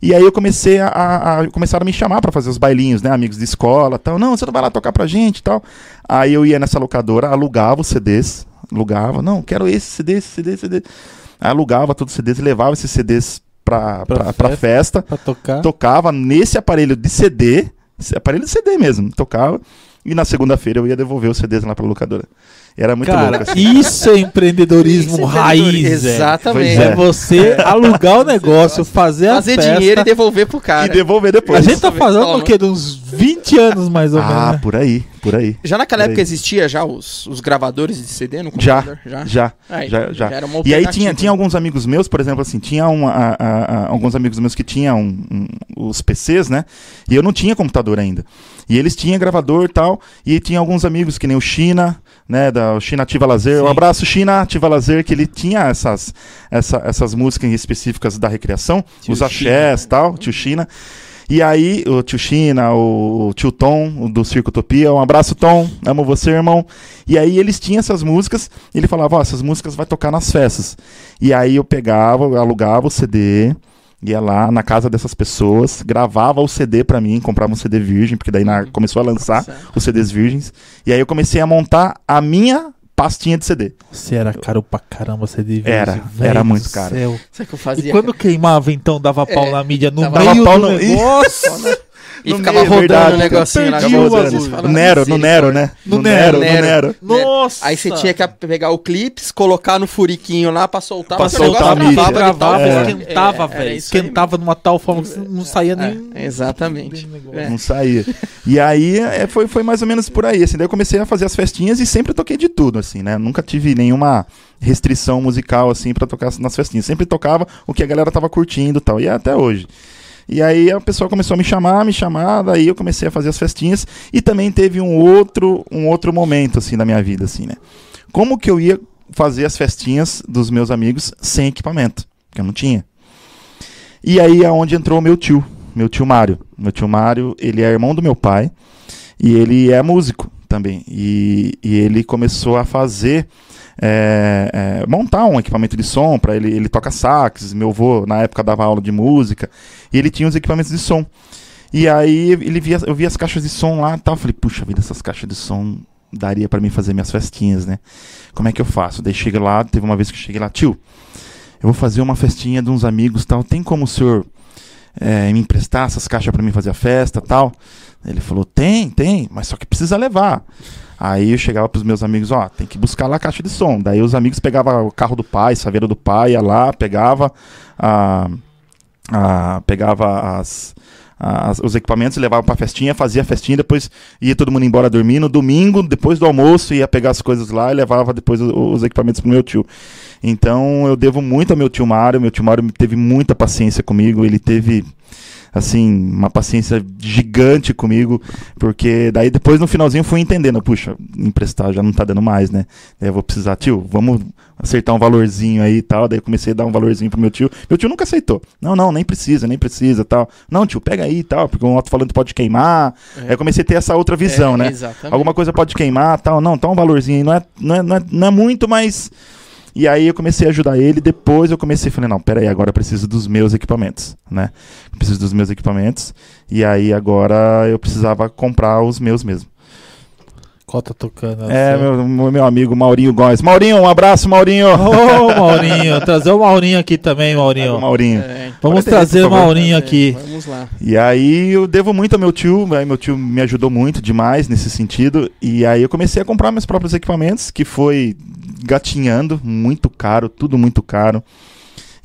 E aí eu comecei a, a, a começaram a me chamar para fazer os bailinhos, né? Amigos de escola tal. Não, você não vai lá tocar pra gente e tal. Aí eu ia nessa locadora, alugava os CDs, alugava, não, quero esse CD, esse CD, esse CD. Aí alugava todos os CDs e levava esses CDs pra, pra, pra, pra festa, pra tocar. tocava nesse aparelho de CD, aparelho de CD mesmo, tocava, e na segunda-feira eu ia devolver os CDs lá pra locadora. Era muito Cara, louco. Assim. Isso é empreendedorismo isso é raiz. Exatamente. É. é. você alugar o negócio, fazer, fazer a festa, dinheiro e devolver pro cara. E devolver depois. A gente tá falando o quê? De uns 20 anos mais ou ah, menos. Ah, por aí, por aí. Já naquela época aí. existia já os, os gravadores de CD no computador? Já, já, já. Aí, já, já. já e aí tinha, tinha alguns amigos meus, por exemplo, assim, tinha uma, a, a, a, alguns amigos meus que tinham um, um, os PCs, né? E eu não tinha computador ainda. E eles tinham gravador e tal, e tinha alguns amigos que nem o China, né, da China Ativa Lazer. Sim. Um abraço, China Ativa Lazer, que ele tinha essas, essa, essas músicas específicas da recreação, tio os axés e tal, tio China. E aí, o tio China, o tio Tom, do Circo Utopia, um abraço, Tom, amo você, irmão. E aí eles tinham essas músicas, e ele falava, ó, oh, essas músicas vai tocar nas festas. E aí eu pegava, alugava o CD, ia lá na casa dessas pessoas, gravava o CD para mim, comprava um CD virgem, porque daí na, começou a lançar os CDs virgens. E aí eu comecei a montar a minha pastinha de CD. Você era caro pra caramba CD virgem. Era, era muito caro. Sabe que eu fazia? E quando queimava, então, dava pau é, na mídia no meio pau do no... negócio. E no ficava meio, rodando verdade, o negocinho na cabeça. No Nero, no Nero, né? No, no Nero, Nero, no Nero. Nossa! Aí você tinha que pegar o clips, colocar no furiquinho lá pra soltar. Pra soltar a mídia. Gravava, é. esquentava, é, velho. Esquentava de uma tal forma que não saía nem... É, exatamente. Não saía. E aí é, foi, foi mais ou menos por aí, assim. Daí eu comecei a fazer as festinhas e sempre toquei de tudo, assim, né? Nunca tive nenhuma restrição musical, assim, pra tocar nas festinhas. Sempre tocava o que a galera tava curtindo e tal. E é até hoje. E aí a pessoa começou a me chamar, me chamar, daí eu comecei a fazer as festinhas e também teve um outro, um outro momento assim da minha vida assim, né? Como que eu ia fazer as festinhas dos meus amigos sem equipamento? Porque eu não tinha. E aí é onde entrou meu tio, meu tio Mário. Meu tio Mário, ele é irmão do meu pai e ele é músico também. E, e ele começou a fazer é, é, montar um equipamento de som para ele. Ele toca sax, meu avô na época dava aula de música e ele tinha os equipamentos de som. E aí ele via, eu via as caixas de som lá e tal. Falei, puxa vida, essas caixas de som daria para mim fazer minhas festinhas, né? Como é que eu faço? Daí chega lá, teve uma vez que cheguei lá, tio, eu vou fazer uma festinha de uns amigos tal. Tem como o senhor é, me emprestar essas caixas para mim fazer a festa tal? Ele falou, tem, tem, mas só que precisa levar. Aí eu chegava pros meus amigos, ó, tem que buscar lá a caixa de som. Daí os amigos pegavam o carro do pai, saveira do pai, ia lá, pegava a, a- pegava as, as- os equipamentos, levava pra festinha, fazia a festinha, depois ia todo mundo embora dormir. No domingo, depois do almoço, ia pegar as coisas lá e levava depois o- os equipamentos pro meu tio. Então eu devo muito ao meu tio Mário. Meu tio Mário teve muita paciência comigo. Ele teve, assim, uma paciência gigante comigo. Porque daí depois no finalzinho eu fui entendendo: puxa, emprestar já não tá dando mais, né? Daí eu vou precisar, tio, vamos acertar um valorzinho aí e tal. Daí eu comecei a dar um valorzinho pro meu tio. Meu tio nunca aceitou. Não, não, nem precisa, nem precisa tal. Não, tio, pega aí e tal, porque um alto-falante pode queimar. É. Aí eu comecei a ter essa outra visão, É, né? Exatamente. Alguma coisa pode queimar tal. Não, tá um valorzinho aí. Não é, não é, não é, não é muito, mas. E aí eu comecei a ajudar ele. Depois eu comecei a falei, não, peraí, agora eu preciso dos meus equipamentos, né? Eu preciso dos meus equipamentos. E aí agora eu precisava comprar os meus mesmo. Qual tá tocando? É, Seu- meu, meu amigo Maurinho Góes. Maurinho, um abraço, Maurinho. Ô, Maurinho, trazer o Maurinho aqui também, Maurinho. Maurinho. É, Vamos trazer por o. Maurinho é, aqui. Vamos lá. E aí eu devo muito ao meu tio, aí meu tio me ajudou muito demais nesse sentido. E aí eu comecei a comprar meus próprios equipamentos, que foi gatinhando, muito caro, tudo muito caro.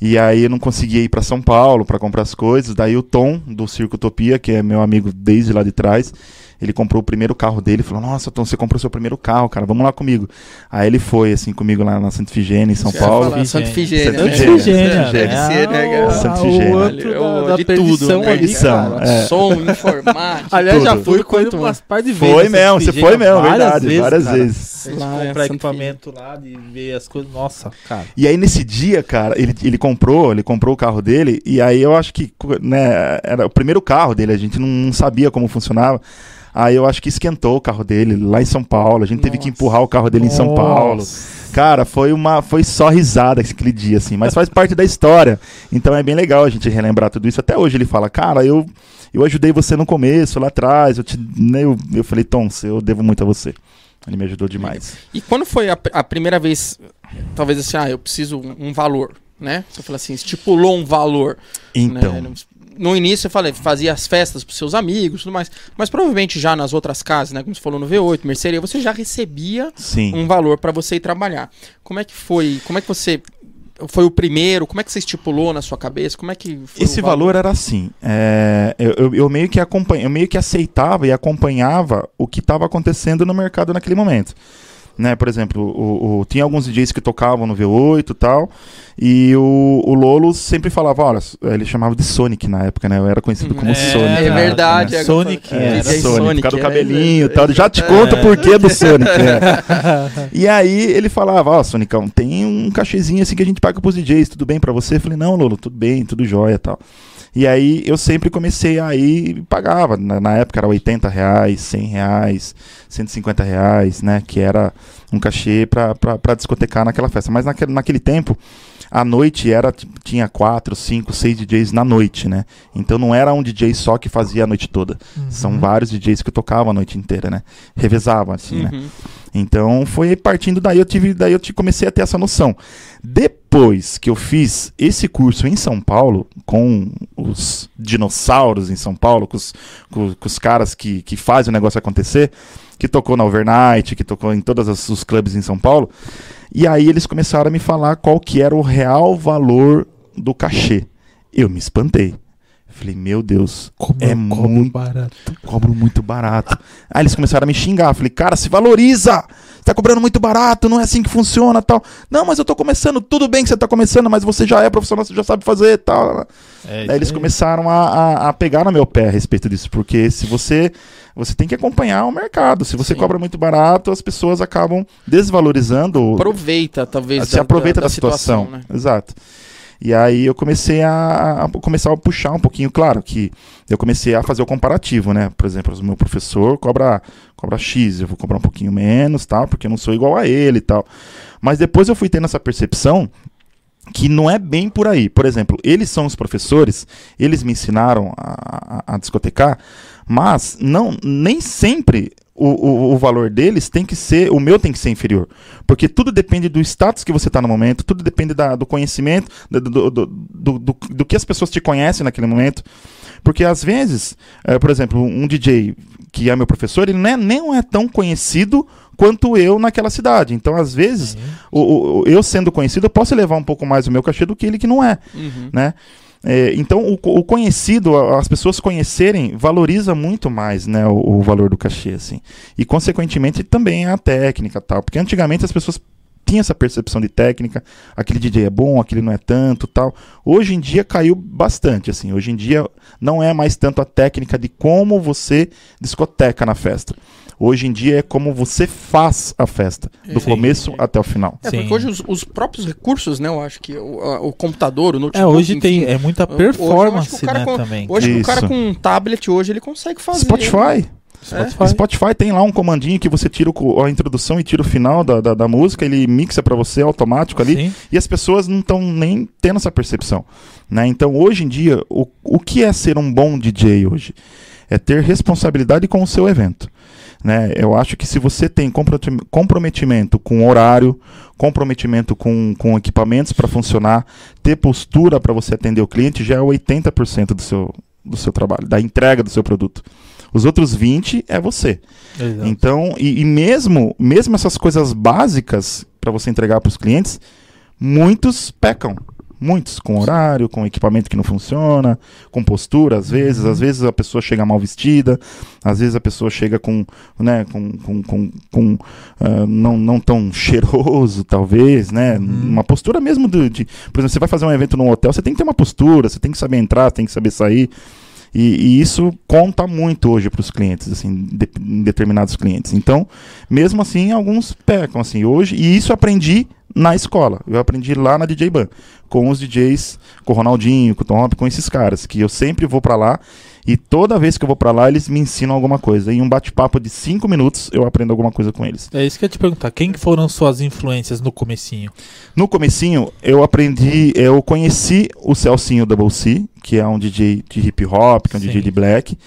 E aí eu não conseguia ir para São Paulo para comprar as coisas. Daí o Tom do Circo Utopia, que é meu amigo desde lá de trás, ele comprou o primeiro carro dele, falou: "Nossa, Tom, você comprou seu primeiro carro, cara, vamos lá comigo". Aí ele foi assim comigo lá na Santa Ifigênia, em São Você Paulo. falar Santa Ifigênia. Santa né? Né, cara? Santa outro da, Olha, da de perdição tudo, né? ali, cara. é. Som, informática. Aliás, já fui com ele umas par de vezes. Foi mesmo, você foi mesmo, várias verdade, vezes, várias vezes. A gente Lá, é comprar Santa equipamento lá, de ver as coisas. Nossa, cara. E aí nesse dia, cara, ele, ele comprou, ele comprou o carro dele, e aí eu acho que, né, era o primeiro carro dele, a gente não sabia como funcionava. Aí eu acho que esquentou o carro dele lá em São Paulo. A gente teve que Nossa. empurrar o carro dele em São Paulo. Nossa. Cara, foi uma foi só risada aquele dia assim, mas faz parte da história. Então é bem legal a gente relembrar tudo isso. Até hoje ele fala: "Cara, eu eu ajudei você no começo, lá atrás, eu te né, eu, eu falei: "Tom, eu devo muito a você". Ele me ajudou demais. E quando foi a, a primeira vez, talvez assim, ah, eu preciso um, um valor, né? Você fala assim, estipulou um valor. Então, né? No início eu falei, fazia as festas pros seus amigos e tudo mais. Mas provavelmente já nas outras casas, né? Como você falou no V8, mercearia, você já recebia sim. um valor para você ir trabalhar. Como é que foi? Como é que você. Foi o primeiro? Como é que você estipulou na sua cabeça? Como é que Esse o valor era assim. é, eu, eu- eu meio que acompanha, eu meio que aceitava e acompanhava o que estava acontecendo no mercado naquele momento. Né, por exemplo, o, o- tinha alguns DJs que tocavam no V8 e tal, e o, o Lolo sempre falava, olha, ele chamava de Sonic na época, né? Eu era conhecido como É, Sonic. é verdade, época, é. Sonic, É, né? era Sonic, Sonic, por causa do cabelinho e é, tal. Já te é. conto o porquê do Sonic. né? E aí ele falava, ó, Sonicão, tem um cachezinho assim que a gente paga pros DJs, tudo bem pra você? Eu falei, não, Lolo, tudo bem, tudo jóia e tal. E aí eu sempre comecei a ir e pagava. Na, na época era 80 reais, 100 reais, 150 reais, né? Que era um cachê pra discotecar naquela festa. Mas naquele, naquele tempo, a noite era tinha quatro, cinco, seis DJs na noite, né? Então não era um DJ só que fazia a noite toda. São vários DJs que tocavam a noite inteira, né? Revezavam, assim, né? Então foi partindo daí eu tive, daí eu comecei a ter essa noção. Depois que eu fiz esse curso em São Paulo com os dinossauros em São Paulo, com os, com, com os caras que, que fazem o negócio acontecer, que tocou na Overnight, que tocou em todos os, os clubes em São Paulo, e aí eles começaram a me falar qual que era o real valor do cachê. Eu me espantei. Falei, meu Deus, Como é muito barato. cobro muito barato. Aí eles começaram a me xingar. Falei, cara, se valoriza! Você tá cobrando muito barato, não é assim que funciona tal. Não, mas eu tô começando, tudo bem que você tá começando, mas você já é profissional, você já sabe fazer tal. É, Daí eles aí. começaram a, a, a pegar no meu pé a respeito disso, porque se você. Você tem que acompanhar o mercado. Se você Sim. cobra muito barato, as pessoas acabam desvalorizando. o- Aproveita, talvez. se aproveita da, situação. né? Exato. E aí eu comecei a, a começar a puxar um pouquinho, claro, que eu comecei a fazer o comparativo, né? Por exemplo, o meu professor cobra, cobra X, eu vou cobrar um pouquinho menos, tal, porque eu não sou igual a ele tal. Mas depois eu fui tendo essa percepção que não é bem por aí. Por exemplo, eles são os professores, eles me ensinaram a, a, a discotecar, mas não nem sempre o, o, o valor deles tem que ser, o meu tem que ser inferior. Porque tudo depende do status que você está no momento, tudo depende da- do conhecimento, do, do, do, do, do- que as pessoas te conhecem naquele momento. Porque às vezes, eh, por exemplo, um DJ que é meu professor, ele não é, nem é tão conhecido quanto eu naquela cidade. Então, às vezes, o, o- o- eu sendo conhecido, eu posso levar um pouco mais o meu cachê do que ele que não é Uhum. né? É, então, o, o, conhecido, as pessoas conhecerem, valoriza muito mais né, o, o, valor do cachê, assim. E, consequentemente, também a técnica tal. Porque antigamente as pessoas tinham essa percepção de técnica, aquele DJ é bom, aquele não é tanto tal. Hoje em dia caiu bastante, assim. Hoje em dia não é mais tanto a técnica de como você discoteca na festa. Hoje em dia é como você faz a festa, do Sim. começo até o final. É, porque hoje os, os, próprios recursos, né? Eu acho que o, a, o computador, o notebook... É, hoje enfim, tem, é muita performance, né, com, também. Hoje Isso. o cara com um tablet, hoje ele consegue fazer. Spotify. Spotify. É? Spotify tem lá um comandinho que você tira o, a introdução e tira o final da, da, da música, ele mixa para você automático ali, Sim. e as pessoas não estão nem tendo essa percepção. Né? Então, hoje em dia, o, o que é ser um bom DJ hoje? É ter responsabilidade com o seu evento. Né? Eu acho que se você tem comprometimento com horário, comprometimento com, com equipamentos para funcionar, ter postura para você atender o cliente, já é 80% do seu, do seu trabalho, da entrega do seu produto. Os outros 20 é você. Exato. Então, e, e, mesmo, mesmo essas coisas básicas para você entregar para os clientes, muitos pecam. Muitos, com horário, com equipamento que não funciona, com postura, às vezes. Uhum. Às vezes a pessoa chega mal vestida, às vezes a pessoa chega com, né, com, com, com, com uh, não, não tão cheiroso, talvez, né? Uhum. Uma postura mesmo de, de. Por exemplo, você vai fazer um evento num hotel, você tem que ter uma postura, você tem que saber entrar, tem que saber sair. E, e, isso conta muito hoje para os clientes, assim, de, determinados clientes. Então, mesmo assim, alguns pecam, assim, hoje. E isso aprendi na escola. Eu aprendi lá na DJ Ban, com os DJs, com o Ronaldinho, com o Tom Hop, com esses caras, que eu sempre vou para lá e toda vez que eu vou para lá eles me ensinam alguma coisa. Em um bate-papo de cinco minutos eu aprendo alguma coisa com eles. É isso que eu ia te perguntar. Quem foram suas influências no comecinho? No comecinho eu aprendi, eu conheci o Celcinho Double C, que é um DJ de hip hop, que é um Sim. DJ de black.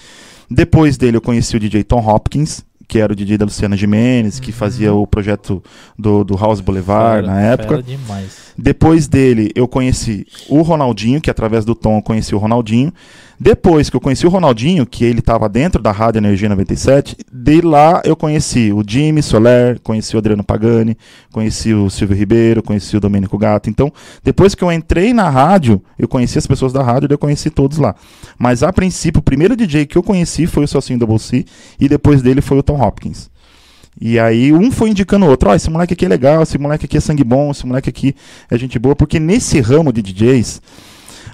Depois dele eu conheci o DJ Tom Hopkins, que era o DJ da Luciana Jimenez, que uhum. fazia o projeto do, do House Boulevard fera, na época. Depois dele, eu conheci o Ronaldinho, que através do Tom eu conheci o Ronaldinho. Depois que eu conheci o Ronaldinho, que ele estava dentro da Rádio Energia 97, de lá eu conheci o Jimmy Soler, conheci o Adriano Pagani, conheci o Silvio Ribeiro, conheci o Domênico Gato. Então, depois que eu entrei na rádio, eu conheci as pessoas da rádio e eu conheci todos lá. Mas a princípio, o primeiro DJ que eu conheci foi o Socinho Double C e depois dele foi o Tom Hopkins. E aí um foi indicando o outro, ó, oh, esse moleque aqui é legal, esse moleque aqui é sangue bom, esse moleque aqui é gente boa, porque nesse ramo de DJs,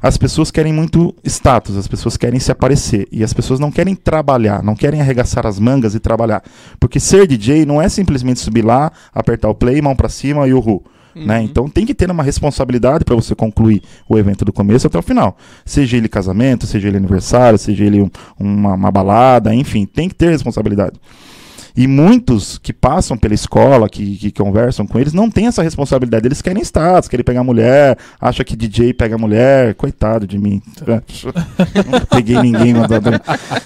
as pessoas querem muito status, as pessoas querem se aparecer. E as pessoas não querem trabalhar, não querem arregaçar as mangas e trabalhar. Porque ser DJ não é simplesmente subir lá, apertar o play, mão para cima e o ru. Né? Uhum. Né? Então tem que ter uma responsabilidade para você concluir o evento do começo até o final. Seja ele casamento, seja ele aniversário, seja ele um, uma, uma balada, enfim, tem que ter responsabilidade. E muitos que passam pela escola, que, que conversam com eles, não têm essa responsabilidade. Eles querem status, querem pegar mulher, acha que DJ pega mulher. Coitado de mim. peguei ninguém.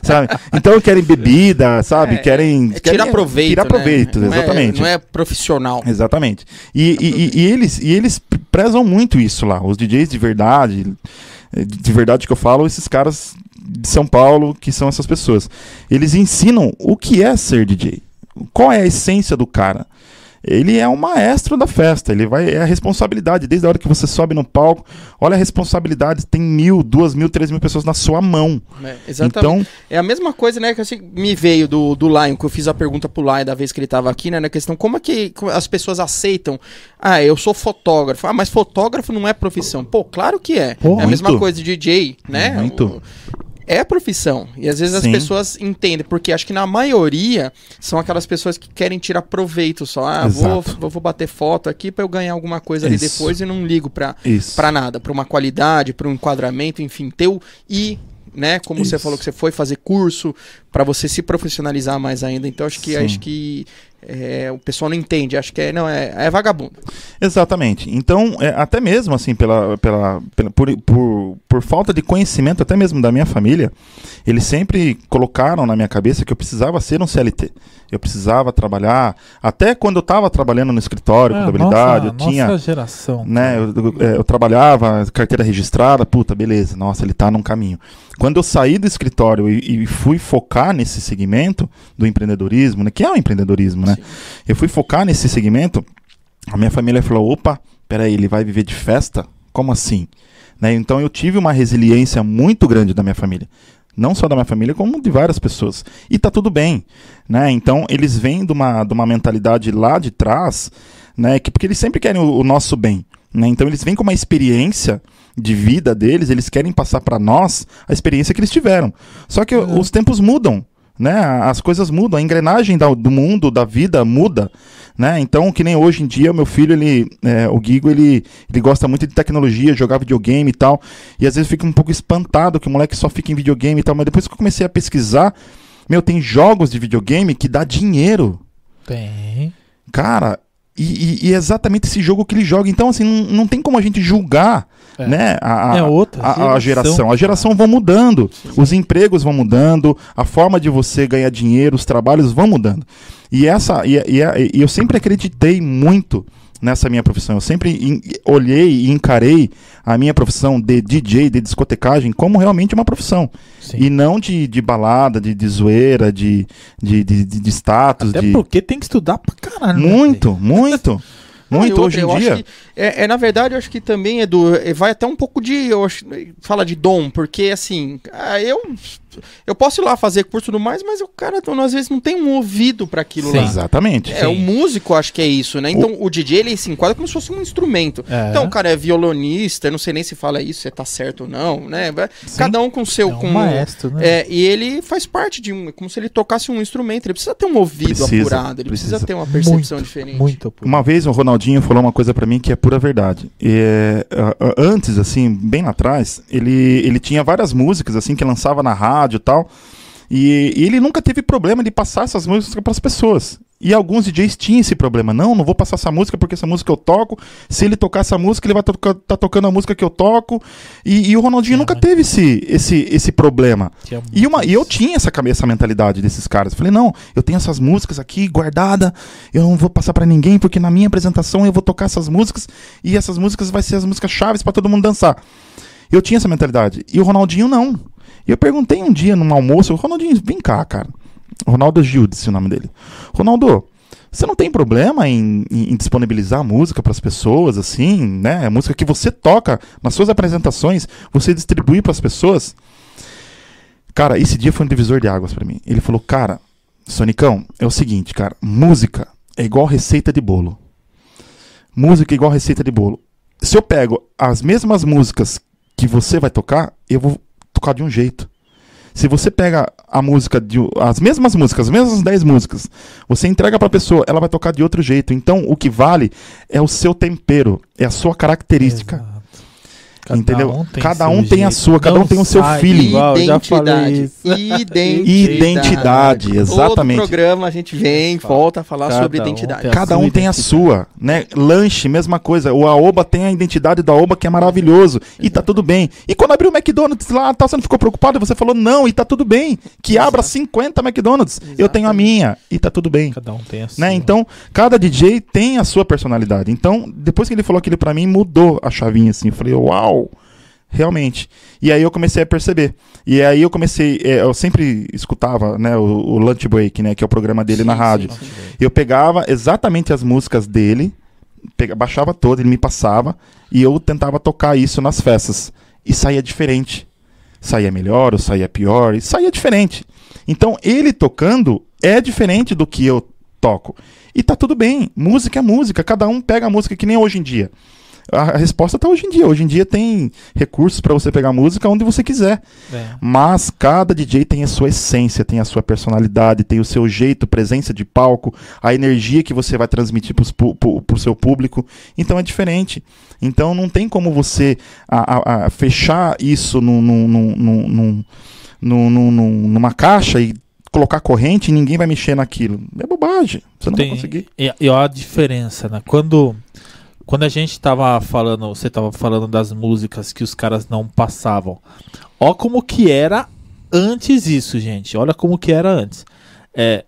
sabe? Então querem bebida, sabe? É, querem, é tirar proveito. Tirar né? proveito, né? exatamente. Não é, não é profissional. Exatamente. E, e, e, e, eles, e eles prezam muito isso lá. Os DJs de verdade, de verdade que eu falo, esses caras de São Paulo, que são essas pessoas. Eles ensinam o que é ser DJ. Qual é a essência do cara? Ele é o maestro da festa, ele vai. É a responsabilidade, desde a hora que você sobe no palco, olha a responsabilidade, tem mil, duas mil, três mil pessoas na sua mão. É, exatamente. Então, é a mesma coisa, né, que assim, me veio do, do Lion, que eu fiz a pergunta pro Lion da vez que ele estava aqui, né, na questão, como é que as pessoas aceitam? Ah, eu sou fotógrafo. Ah, mas fotógrafo não é profissão. Pô, claro que é. Pô, é a mesma coisa de DJ, né? Muito. É profissão. E às vezes Sim. as pessoas entendem, porque acho que na maioria são aquelas pessoas que querem tirar proveito só. Ah, vou, vou bater foto aqui para eu ganhar alguma coisa Isso. ali depois e não ligo para nada, para uma qualidade, para um enquadramento, enfim, teu e né? Como Isso. você falou que você foi fazer curso para você se profissionalizar mais ainda. Então acho que Sim. acho que é, o pessoal não entende, acho que é, não, é, é vagabundo. Exatamente. Então, é, até mesmo assim, pela, pela, pela por, por, por, falta de conhecimento, até mesmo da minha família, eles sempre colocaram na minha cabeça que eu precisava ser um CLT. Eu precisava trabalhar. Até quando eu estava trabalhando no escritório, é, contabilidade, nossa, eu tinha. Nossa geração. Né, eu, eu, é, eu, trabalhava, carteira registrada, puta, beleza, nossa, ele está num caminho. Quando eu saí do escritório e, e fui focar nesse segmento do empreendedorismo, né, que é o empreendedorismo, né? Né? Eu fui focar nesse segmento, a minha família falou: opa, peraí, ele vai viver de festa? Como assim? Né? Então eu tive uma resiliência muito grande da minha família. Não só da minha família, como de várias pessoas. E tá tudo bem. Né? Então eles vêm de uma, de uma mentalidade lá de trás, né? que, porque eles sempre querem o, o nosso bem. Né? Então eles vêm com uma experiência de vida deles, eles querem passar para nós a experiência que eles tiveram. Só que uhum. os tempos mudam né? As coisas mudam, a engrenagem da, do mundo, da vida muda, né? Então, que nem hoje em dia, meu filho, ele, é, o Guigo, ele, ele gosta muito de tecnologia, jogar videogame e tal, e às vezes fica um pouco espantado que o moleque só fica em videogame e tal, mas depois que eu comecei a pesquisar, meu, tem jogos de videogame que dá dinheiro. Tem. Cara, e, e, e, é exatamente esse jogo que ele joga. Então, assim, não, não tem como a gente julgar é. né, a, é outra a, a, geração. A geração vão mudando, Sim. os empregos vão mudando, a forma de você ganhar dinheiro, os trabalhos vão mudando. E, essa, e, e, e eu sempre acreditei muito nessa minha profissão. Eu sempre olhei e encarei a minha profissão de DJ, de discotecagem, como realmente uma profissão. Sim. E não de, de balada, de, de zoeira, de, de, de, de status. Até de... porque tem que estudar pra caralho. Muito, né? muito. Muito outra, hoje em dia. É, é, na verdade, eu acho que também é do. É, vai até um pouco de. Eu acho, fala de dom, porque assim. Ah, eu eu posso ir lá fazer curso do mais, mas o cara então, às vezes não tem um ouvido para aquilo Sim, lá. Exatamente. É, Sim. o músico acho que é isso, né? Então o, o DJ ele se enquadra como se fosse um instrumento. É. Então o cara é violonista, eu não sei nem se fala isso, se tá certo ou não, né? Sim. Cada um com seu. É um com, maestro, né? É, e ele faz parte de um. como se ele tocasse um instrumento. Ele precisa ter um ouvido precisa, apurado, ele precisa. precisa. ter uma percepção muito, diferente. Muito apurado. Uma vez o Ronaldinho falou uma coisa para mim que é pura verdade. Uh, antes, assim, bem lá atrás, ele, ele tinha várias músicas assim que lançava na rádio e tal. E, e ele nunca teve problema de passar essas músicas para as pessoas. E alguns DJs tinham esse problema. Não, não vou passar essa música porque essa música eu toco. Se ele tocar essa música, ele vai estar to tá tocando a música que eu toco. E, e o Ronaldinho nunca teve esse, esse, esse problema. E, uma, e eu tinha essa, essa mentalidade desses caras. Eu falei, não, eu tenho essas músicas aqui guardada, eu não vou passar para ninguém, porque na minha apresentação eu vou tocar essas músicas e essas músicas vai ser as músicas chaves para todo mundo dançar. Eu tinha essa mentalidade. E o Ronaldinho não. E eu perguntei um dia num almoço, Ronaldinho, vem cá, cara. Ronaldo Gil, disse o nome dele. Ronaldo, você não tem problema em, em, disponibilizar música para as pessoas, assim, né? A música que você toca nas suas apresentações, você distribuir para as pessoas? Cara, esse dia foi um divisor de águas para mim. Ele falou, cara, Sonicão, é o seguinte, cara, música é igual receita de bolo. Música é igual receita de bolo. Se eu pego as mesmas músicas que você vai tocar, eu vou tocar de um jeito. Se você pega a música de as mesmas músicas, as mesmas 10 músicas, você entrega para a pessoa, ela vai tocar de outro jeito. Então, o que vale é o seu tempero, é a sua característica. Exato. Cada Entendeu? Um cada um tem a sua, cada um tem o seu feeling. Igual, identidade. Identidade. identidade, exatamente. Todo programa a gente vem, volta a falar cada sobre identidade. Um cada um tem a sua, né? Lanche, mesma coisa. O Aoba tem a identidade da Aoba que é maravilhoso e tá tudo bem. E quando abriu o McDonald's lá, tá, você não ficou preocupado? Você falou não e tá tudo bem. Que Exato. abra 50 McDonald's. Eu tenho a minha e tá tudo bem. Cada um tem a sua. Né? Então, cada DJ tem a sua personalidade. Então, depois que ele falou aquilo para mim, mudou a chavinha assim. Eu falei, uau realmente. E aí eu comecei a perceber. E aí eu comecei, é, eu sempre escutava, né, o, o, Lunch Break, né, que é o programa dele sim, na rádio. Sim, eu pegava exatamente as músicas dele, pegava, baixava todas, ele me passava e eu tentava tocar isso nas festas e saía diferente. Saía melhor ou saía pior, e saía diferente. Então ele tocando é diferente do que eu toco. E tá tudo bem, música é música, cada um pega a música que nem hoje em dia. A resposta está hoje em dia. Hoje em dia tem recursos para você pegar música onde você quiser. É. Mas cada DJ tem a sua essência, tem a sua personalidade, tem o seu jeito, presença de palco, a energia que você vai transmitir para o seu público. Então é diferente. Então não tem como você a, a, a fechar isso num, num, num, numa caixa e colocar corrente e ninguém vai mexer naquilo. É bobagem. Você não tem, vai conseguir. E, e olha a diferença, né? Quando quando a gente tava falando, você tava falando das músicas que os caras não passavam. Ó como que era antes isso, gente. Olha como que era antes. É,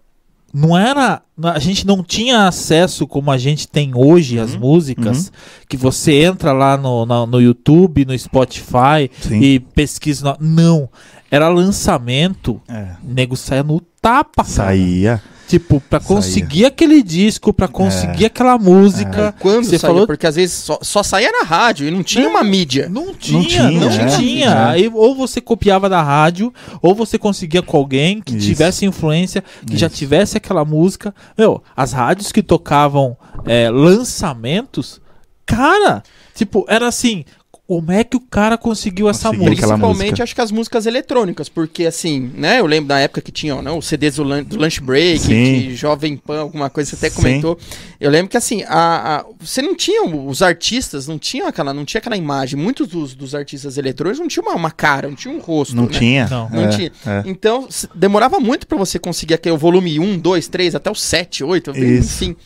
não era. A gente não tinha acesso como a gente tem hoje às uhum, músicas, uhum. que você entra lá no, no, no YouTube, no Spotify Sim. e pesquisa. Não. Era lançamento. É. O nego saia no tapa. Saía. Tipo, pra Saía. conseguir aquele disco, pra conseguir aquela música. Quando Você saía, falou- porque às vezes só, só saía na rádio e não tinha uma mídia. Não tinha, tinha, não é. tinha. É. Aí ou você copiava da rádio, ou você conseguia com alguém que Isso. tivesse influência, que já Isso. tivesse aquela música. Meu, as rádios que tocavam é, lançamentos, cara, tipo, era assim. Como é que o cara conseguiu essa Conseguiu música? Principalmente acho que as músicas eletrônicas, porque assim, né? Eu lembro da época que tinha né, os CDs do, lan- do Lunch Break, Sim. que Jovem Pan, alguma coisa você até Sim. comentou. Eu lembro que assim, a, a- você não tinha, os artistas não tinham aquela, não tinha aquela imagem. Muitos dos, dos artistas eletrônicos não tinham uma, uma cara, não tinham um rosto. Não né? tinha. Não. Não É, tinha. é. Então, demorava muito pra você conseguir aquele volume 1, 2, 3, até o 7, 8, Isso. enfim.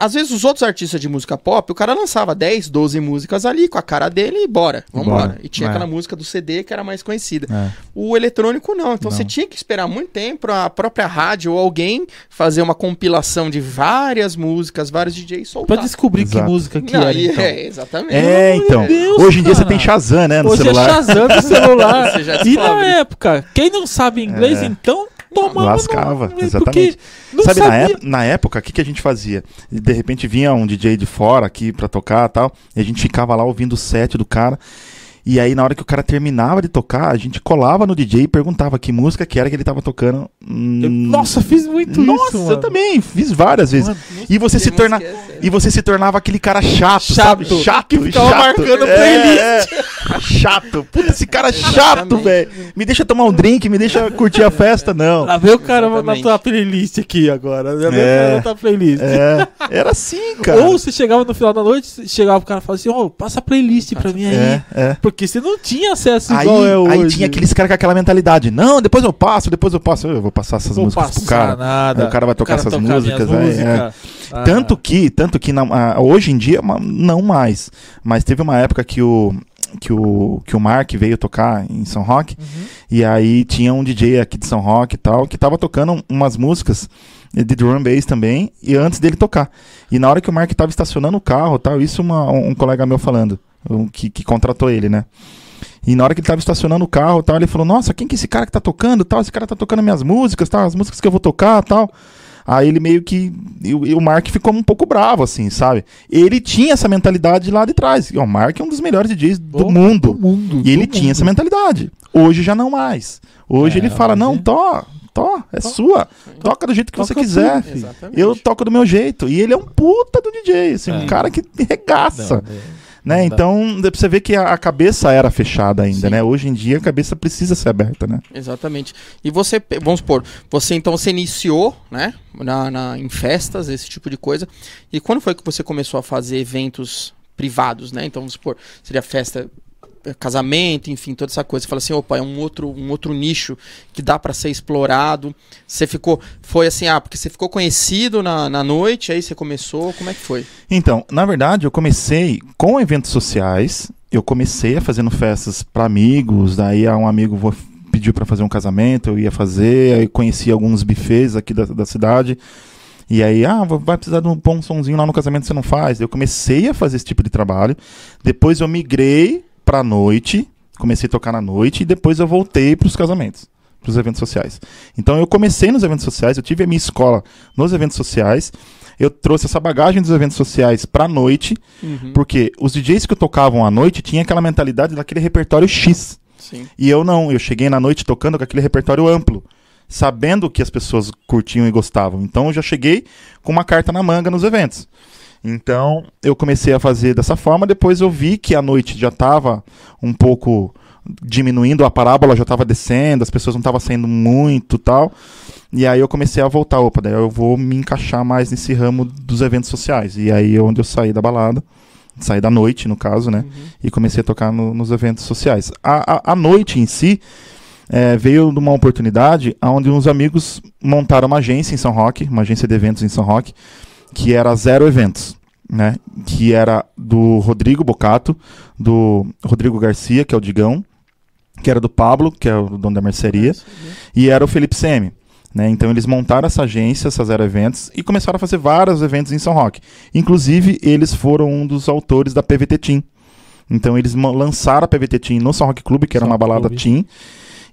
Às vezes os outros artistas de música pop, o cara lançava 10, 12 músicas ali com a cara dele e bora, vambora. Bora. E tinha É. aquela música do CD que era mais conhecida. É. O eletrônico não, então Não. você tinha que esperar muito tempo pra a própria rádio ou alguém fazer uma compilação de várias músas, vários DJs Pra soltar. descobrir que Exato. música que Não, era, e- então. É, exatamente. É, então. Deus, Hoje em dia você cara. tem Shazam, né? No Hoje celular. é Shazam no celular. Você já e na época, quem não sabe inglês, É. então Lascava, exatamente. Sabe, na, na época, o que, que a gente fazia? De repente vinha um DJ de fora aqui pra tocar e tal, e a gente ficava lá ouvindo o set do cara. E aí, na hora que o cara terminava de tocar, a gente colava no DJ e perguntava que música que era que ele tava tocando. Hum, Eu- Nossa, fiz muito Nossa, isso, eu mano. também fiz várias vezes. Mano, E você se torna é essa? e você se tornava aquele cara chato, Chato. sabe? Chato, Que ficava chato. marcando É, playlist. é. Chato. Puta, esse cara é chato, velho. Me deixa tomar um drink, me deixa curtir a festa, não. Lá vem o cara na Exatamente. tua playlist aqui agora. Vem o É. cara na tua playlist. É, era assim, cara. Ou você chegava no final da noite, chegava o cara e falava assim, ô, passa a playlist pra mim aí. É, é. Porque você não tinha acesso Aí, igual é hoje. aí tinha aqueles caras com aquela mentalidade. Não, depois eu passo, depois eu passo. Eu vou passar essas Vou músicas pro passar cara. nada. Aí o cara vai tocar essas minhas músicas, é. Ah. Tanto que, tanto que na- hoje em dia, não mais. Mas teve uma época que o, que o, que o Mark veio tocar em São Roque. Uhum. E aí tinha um DJ aqui de São Roque e tal, que tava tocando umas músicas de drum bass também, e antes dele tocar. E na hora que o Mark tava estacionando o carro tal, isso uma- um, um colega meu falando, um que, que contratou ele, né? E na hora que ele tava estacionando o carro tal, ele falou, nossa, quem que é esse cara que tá tocando tal? Esse cara tá tocando minhas músicas, tal, as músicas que eu vou tocar tal. Aí ele meio que. E, o- e o Mark ficou um pouco bravo, assim, sabe? Ele tinha essa mentalidade lá de trás. E, ó, o Mark é um dos melhores DJs do Do- mundo. do mundo, E ele do tinha mundo. essa mentalidade. Hoje já não mais. Hoje É, ele fala: hoje- não, tó, tó, é sua. Toca do jeito que você Toca quiser. tudo, Exatamente. Eu toco do meu jeito. E ele é um puta do DJ, assim, É. um cara que regaça. Não, é. Né? Então, você ver que a, a cabeça era fechada ainda, Sim. né? Hoje em dia a cabeça precisa ser aberta, né? Exatamente. E você, vamos supor, você então você iniciou, né, na, na- em festas, esse tipo de coisa. E quando foi que você começou a fazer eventos privados, né? Então, vamos supor, seria festa, casamento, enfim, toda essa coisa. Você fala assim, opa, é um outro, um outro nicho que dá pra ser explorado. Você ficou, foi assim, ah, porque você ficou conhecido na, na noite, aí você começou, como é que foi? Então, na verdade, eu comecei com eventos sociais. Eu comecei fazendo festas para amigos. Daí um amigo pediu para fazer um casamento, eu ia fazer. Aí conheci alguns buffets aqui da, da cidade. E aí, ah, va- vai precisar de um pão lá no casamento, você não faz. Eu comecei a fazer esse tipo de trabalho. Depois eu migrei pra noite, comecei a tocar na noite e depois eu voltei pros casamentos, pros eventos sociais. Então eu comecei nos eventos sociais, eu tive a minha escola nos eventos sociais. Eu trouxe essa bagagem dos eventos sociais pra noite, Uhum. porque os DJs que tocavam à noite tinham aquela mentalidade daquele repertório X. Sim. E eu não, eu cheguei na noite tocando com aquele repertório amplo, sabendo que as pessoas curtiam e gostavam. Então eu já cheguei com uma carta na manga nos eventos. Então eu comecei a fazer dessa forma, depois eu vi que a noite já estava um pouco diminuindo, a parábola já estava descendo, as pessoas não estavam saindo muito tal. E aí eu comecei a voltar, opa, daí eu vou me encaixar mais nesse ramo dos eventos sociais. E aí é onde eu saí da balada, saí da noite, no caso, né? Uhum. e comecei a tocar no- nos eventos sociais. A, a, a noite em si eh, veio de uma oportunidade onde uns amigos montaram uma agência em São Roque, uma agência de eventos em São Roque, que era Zero Eventos, né? Que era do Rodrigo Bocato, do Rodrigo Garcia, que é o Digão, que era do Pablo, que é o dono da mercearia, e era o Felipe Semi. Né? Então eles montaram essa agência, essa Zero Eventos, e começaram a fazer vários eventos em São Roque. Inclusive, eles foram um dos autores da PVT Team. Então eles lançaram a PVT Team no São Roque Clube, que era São uma balada Clube. Team.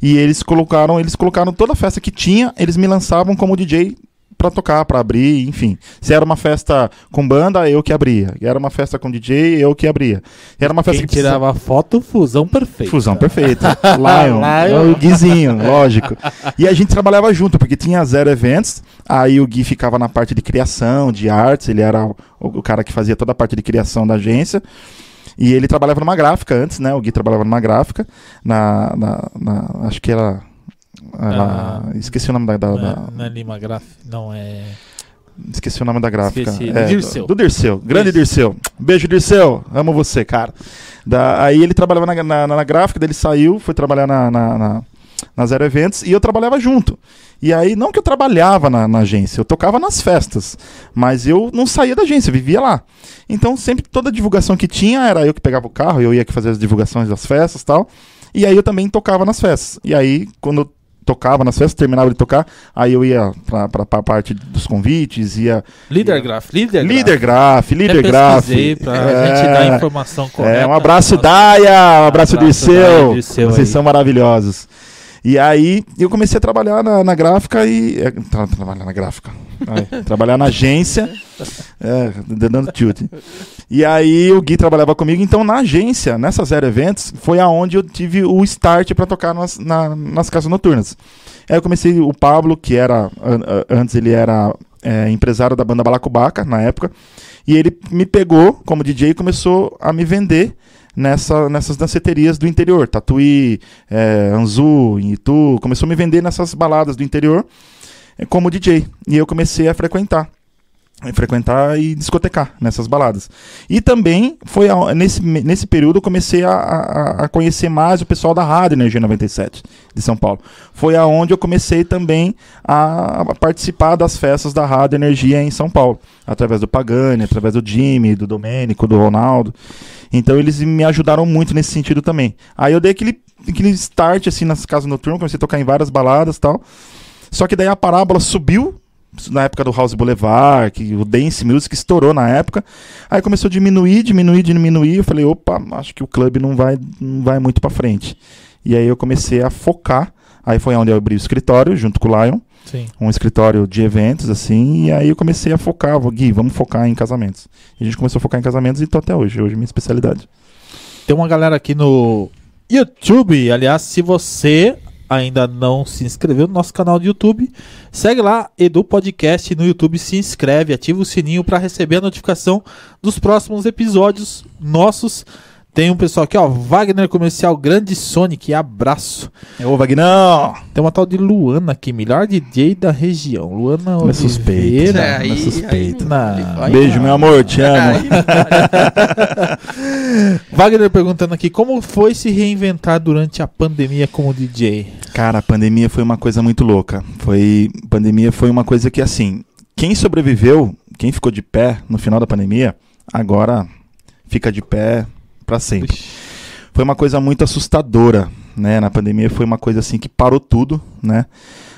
E eles colocaram, eles colocaram toda a festa que tinha, eles me lançavam como DJ pra tocar, pra abrir, enfim. Se era uma festa com banda, eu que abria. E era uma festa com DJ, eu que abria. E era uma festa Quem que tirava foto, fusão perfeita. Fusão perfeita. Lion, Lion. o Guizinho, lógico. E a gente trabalhava junto, porque tinha zero eventos. Aí o Gui ficava na parte de criação, de artes, ele era o, o cara que fazia toda a parte de criação da agência. E ele trabalhava numa gráfica antes, né? O Gui trabalhava numa gráfica, na. na- na- acho que era. Ah. ah, esqueci o nome da. da- é, é Lima Graf, não é. esqueci o nome da gráfica. Esqueci, do É, Dirceu. Do, Dirceu. Grande Isso. Dirceu. Beijo, Dirceu. Amo você, cara. Da- aí ele trabalhava na, na, na gráfica, ele saiu, foi trabalhar na, na, na, na Zero Eventos e eu trabalhava junto. E aí, não que eu trabalhava na, na agência, eu tocava nas festas, mas eu não saía da agência, eu vivia lá. Então, sempre toda divulgação que tinha era eu que pegava o carro, eu ia que fazer as divulgações das festas e tal. E aí eu também tocava nas festas. E aí, quando eu tocava nas festas, terminava de tocar, aí eu ia pra, pra, pra parte dos convites, ia Líder Graf, Líder Graf. Líder Graf, Líder Até pra É, gente dar a informação correta. É, um abraço, Daia! Um abraço, Abraço, Dirceu! Vocês aí. são maravilhosos. E aí, eu comecei a trabalhar na, na gráfica e. é, tra- trabalhar na gráfica. Ai, trabalhar na agência. É, dando tilt. E aí, o Gui trabalhava comigo. Então, na agência, nessa Zero Eventos, foi aonde eu tive o start para tocar nas, na- nas casas noturnas. Aí eu comecei o Pablo, que era. an- an- Antes ele era é, empresário da banda Balacobaca, na época. E ele me pegou como DJ e começou a me vender nessa, nessas danceterias do interior. Tatuí, é, Anzu, Itu. Começou a me vender nessas baladas do interior é, como DJ. E eu comecei a frequentar. A frequentar e discotecar nessas baladas. E também foi a- nesse, nesse período eu comecei a, a, a conhecer mais o pessoal da Rádio Energia 97 de São Paulo. Foi aonde eu comecei também a, participar das festas da Rádio Energia em São Paulo, através do Pagani, através do Jimmy, do Domênico, do Ronaldo. Então eles me ajudaram muito nesse sentido também. Aí eu dei aquele, aquele start assim nas casas noturnas, comecei a tocar em várias baladas tal. Só que daí a parábola subiu na época do House Boulevard, que o Dance Music estourou na época. Aí começou a diminuir, diminuir, diminuir. Eu falei, opa, acho que o clube não vai, não vai muito pra frente. E aí eu comecei a focar. Aí foi onde eu abri o escritório, junto com o Lion, Sim. um escritório de eventos, assim. E aí eu comecei a focar, Gui, vamos focar em casamentos. E a gente começou a focar em casamentos e tô até hoje. Hoje é minha especialidade. Tem uma galera aqui no YouTube. Aliás, se você ainda não se inscreveu no nosso canal do YouTube, segue lá, Edu Podcast no YouTube, se inscreve, ativa o sininho para receber a notificação dos próximos episódios nossos. Tem um pessoal aqui, ó, Wagner Comercial Grande Sonic, abraço. Ô, Vagnão! Tem uma tal de Luana aqui, melhor DJ da região. Luana é aí- não é aí- aí- Beijo, meu amor, te amo. Wagner perguntando aqui, como foi se reinventar durante a pandemia como DJ? Cara, a pandemia foi uma coisa muito louca. Foi pandemia foi uma coisa que assim, quem sobreviveu, quem ficou de pé no final da pandemia, agora fica de pé pra sempre. Foi uma coisa muito assustadora, né? Na pandemia foi uma coisa assim que parou tudo, né?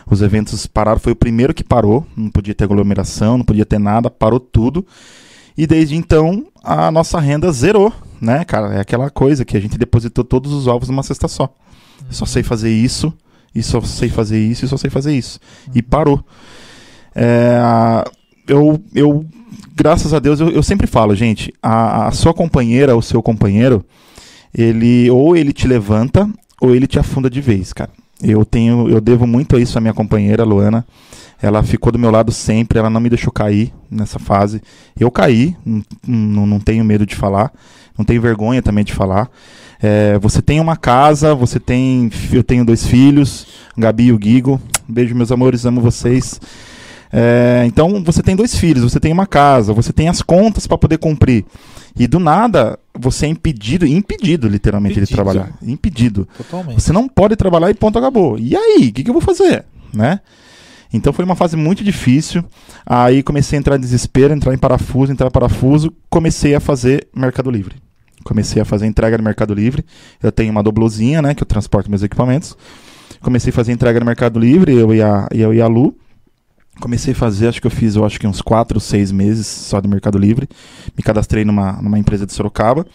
Os eventos pararam, foi o primeiro que parou, não podia ter aglomeração, não podia ter nada, parou tudo. E desde então a nossa renda zerou, né, cara? É aquela coisa que a gente depositou todos os ovos numa cesta só. Só sei fazer isso, e só sei fazer isso, e só sei fazer isso. E parou. É, eu, eu, graças a Deus, eu, eu sempre falo, gente, a, a sua companheira, o seu companheiro, ele ou ele te levanta ou ele te afunda de vez, cara. Eu tenho, eu devo muito isso à minha companheira, Luana. Ela ficou do meu lado sempre, ela não me deixou cair nessa fase. Eu caí, não, não, não tenho medo de falar, não tenho vergonha também de falar. É, você tem uma casa, você tem. Eu tenho dois filhos, Gabi e o Guigo. Beijo, meus amores, amo vocês. É, então você tem dois filhos, você tem uma casa, você tem as contas para poder cumprir. E do nada, você é impedido, impedido literalmente de Impedido. trabalhar. Impedido. Totalmente. Você não pode trabalhar e ponto acabou. E aí, o que, que eu vou fazer? Né? Então foi uma fase muito difícil. Aí comecei a entrar em desespero, entrar em parafuso, entrar em parafuso. Comecei a fazer Mercado Livre. Comecei a fazer entrega no Mercado Livre. Eu tenho uma doblozinha, né? Que eu transporto meus equipamentos. Comecei a fazer entrega no Mercado Livre, eu e a, eu e a Lu. Comecei a fazer, acho que eu fiz, eu acho que uns 4, 6 meses só do Mercado Livre. Me cadastrei numa, numa empresa de Sorocaba.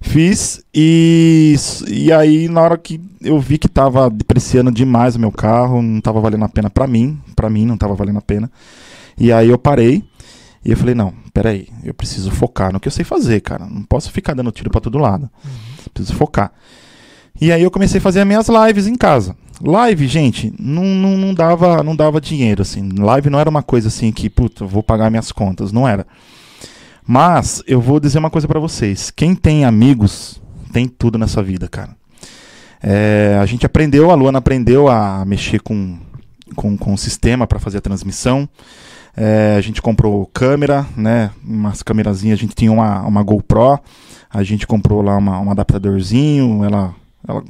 Fiz e, e aí na hora que eu vi que tava depreciando demais o meu carro, não tava valendo a pena pra mim, pra mim não tava valendo a pena. E aí eu parei e eu falei, não, peraí, eu preciso focar no que eu sei fazer, cara. Não posso ficar dando tiro pra todo lado. Preciso focar. E aí eu comecei a fazer as minhas lives em casa. Live, gente, não, não, não dava não dava dinheiro, assim. Live não era uma coisa assim que, puta, vou pagar minhas contas. Não era. Mas eu vou dizer uma coisa pra vocês. Quem tem amigos tem tudo nessa vida, cara. É, a gente aprendeu, a Luana aprendeu a mexer com, com, com o sistema pra fazer a transmissão. É, a gente comprou câmera, né? Umas câmerazinhas, a gente tinha uma, uma GoPro. A gente comprou lá uma, um adaptadorzinho, ela, ela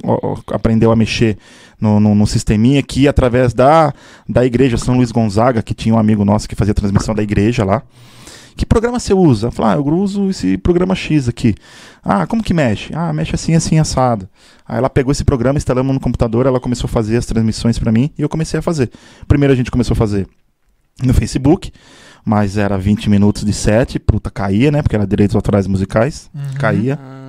aprendeu a mexer no, no, no sisteminha que através da, da igreja São Luís Gonzaga, que tinha um amigo nosso que fazia transmissão da igreja lá. Que programa você usa? Fala, ah, eu uso esse programa X aqui. Ah, como que mexe? Ah, mexe assim, assim, assado. Aí ela pegou esse programa, instalamos no computador, ela começou a fazer as transmissões para mim e eu comecei a fazer. Primeiro a gente começou a fazer no Facebook, mas era 20 minutos de set, puta, caía, né? Porque era direitos autorais musicais, Uhum. caía, Ah,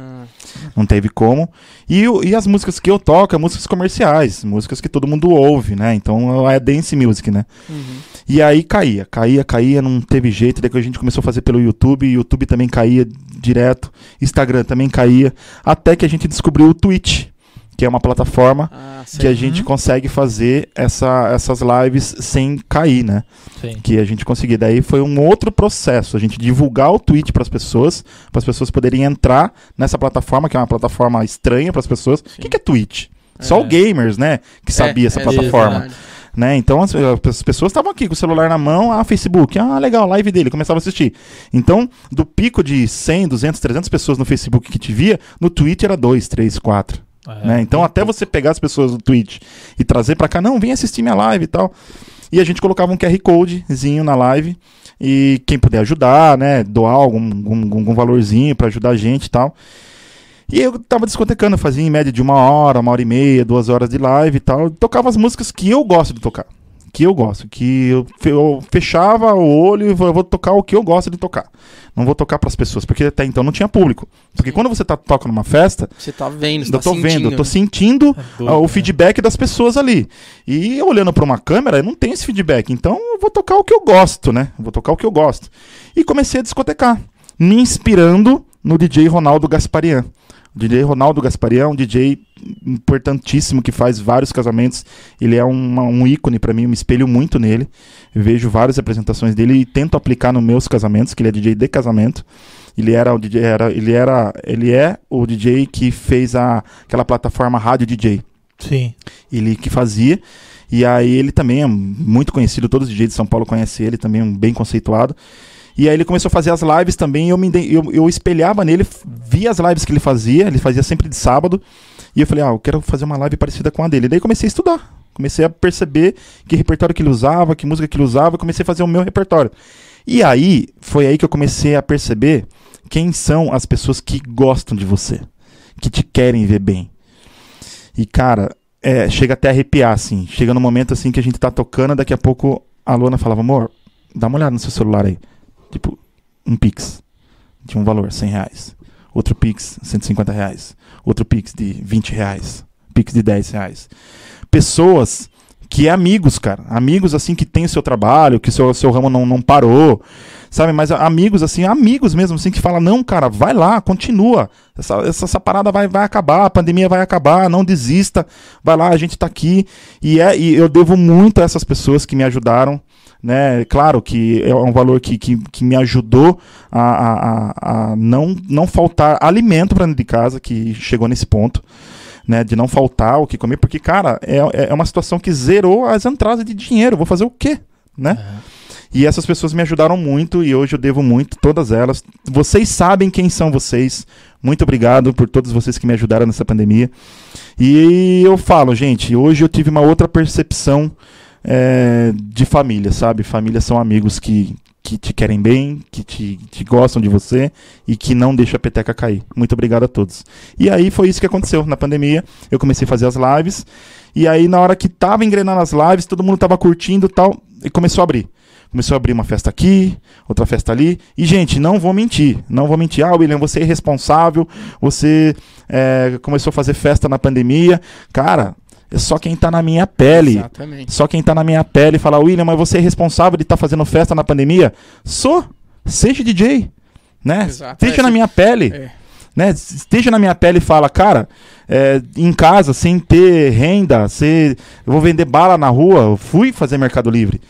não teve como. E, e as músicas que eu toco, é músicas comerciais, músicas que todo mundo ouve, né? Então é dance music, né? uhum. E aí caía, caía, caía, não teve jeito. Daí que a gente começou a fazer pelo YouTube, YouTube também caía direto, Instagram também caía, até que a gente descobriu o Twitch, que é uma plataforma Ah, que a gente Uhum. consegue fazer essa, essas lives sem cair, né? Sim. que a gente conseguia. Daí foi um outro processo, a gente divulgar o Twitch para as pessoas, para as pessoas poderem entrar nessa plataforma, que é uma plataforma estranha para as pessoas. O que, que é Twitch? Só É. o gamers, né, que sabia É, essa é plataforma, verdade. né? Então as, as pessoas estavam aqui com o celular na mão, ah, Facebook, ah, legal, live dele, começava a assistir. Então, do pico de 100, 200, 300 pessoas no Facebook que te via, no Twitch era 2, 3, 4 É. né? Então, até você pegar as pessoas do Twitch e trazer pra cá, não, vem assistir minha live e tal. E a gente colocava um QR Codezinho na live. E quem puder ajudar, né? Doar algum, algum, algum valorzinho pra ajudar a gente e tal. E eu tava discotecando, fazia em média de uma hora, uma hora e meia, duas horas de live e tal. Tocava as músicas que eu gosto de tocar. Que eu gosto. Que eu, fe- eu fechava o olho e vou tocar o que eu gosto de tocar. Não vou tocar pras pessoas, porque até então não tinha público. Porque quando você tá, toca numa festa, Você tá vendo, você eu tá tô vendo, eu tô sentindo. sentindo É o né? feedback das pessoas ali. E eu olhando pra uma câmera, eu não tenho esse feedback. Então eu vou tocar o que eu gosto, né? Eu Vou tocar o que eu gosto. E comecei a discotecar, me inspirando no DJ Ronaldo Gasparian. DJ Ronaldo Gasparian é um DJ importantíssimo que faz vários casamentos. Ele é uma- um ícone pra mim, eu me espelho muito nele. Eu vejo várias apresentações dele e tento aplicar nos meus casamentos, que ele é DJ de casamento. Ele era o DJ, era, ele era, ele é o DJ que fez a, aquela plataforma Rádio DJ Sim. ele que fazia. E aí ele também é muito conhecido, todos os DJs de São Paulo conhecem ele, também é um bem conceituado. E aí ele começou a fazer as lives também, eu me eu, eu espelhava nele, via as lives que ele fazia, ele fazia sempre de sábado, e eu falei, ah, eu quero fazer uma live parecida com a dele. E daí comecei a estudar, comecei a perceber que repertório que ele usava, que música que ele usava, comecei a fazer o meu repertório. E aí, foi aí que eu comecei a perceber quem são as pessoas que gostam de você, que te querem ver bem. E cara, é, chega até a arrepiar, assim. Chega no momento assim que a gente tá tocando, daqui a pouco a Luana falava, amor, dá uma olhada no seu celular aí. Tipo, um Pix de um valor, 100 reais. Outro Pix, 150 reais. Outro Pix de 20 reais. Pix de 10 reais. Pessoas que é amigos, cara. Amigos assim que tem o seu trabalho, que o seu, seu ramo não, não parou. Sabe, mas amigos assim, amigos mesmo assim que fala não, cara, vai lá, continua. Essa, essa, essa parada vai, vai acabar, a pandemia vai acabar, não desista. Vai lá, a gente tá aqui e é e eu devo muito a essas pessoas que me ajudaram, né? Claro que é um valor que, que, que me ajudou a, a, a, não não faltar alimento para dentro de casa, que chegou nesse ponto. Né, de não faltar o que comer, porque, cara, é, é uma situação que zerou as entradas de dinheiro. Vou fazer o quê? Né? É. E essas pessoas me ajudaram muito e hoje eu devo muito, todas elas. Vocês sabem quem são vocês. Muito obrigado por todos vocês que me ajudaram nessa pandemia. E eu falo, gente, hoje eu tive uma outra percepção é, de família, sabe? Família são amigos que, que te querem bem, que te, te gostam de você e que não deixam a peteca cair. Muito obrigado a todos. E aí foi isso que aconteceu na pandemia. Eu comecei a fazer as lives. E aí, na hora que tava engrenando as lives, todo mundo tava curtindo tal, e começou a abrir. Começou a abrir uma festa aqui, outra festa ali. E, gente, não vou mentir. Não vou mentir. Ah, William, você é irresponsável. Você é, começou a fazer festa na pandemia. Cara, é só quem tá na minha pele. Exatamente. Só quem tá na minha pele fala, William, mas você é responsável de estar fazendo festa na pandemia? Sou. Seja DJ. Né? Exato. Esteja É, na minha pele. É. Né? Esteja na minha pele e fala, cara, é, em casa, sem ter renda, se eu vou vender bala na rua, eu fui fazer Mercado Livre.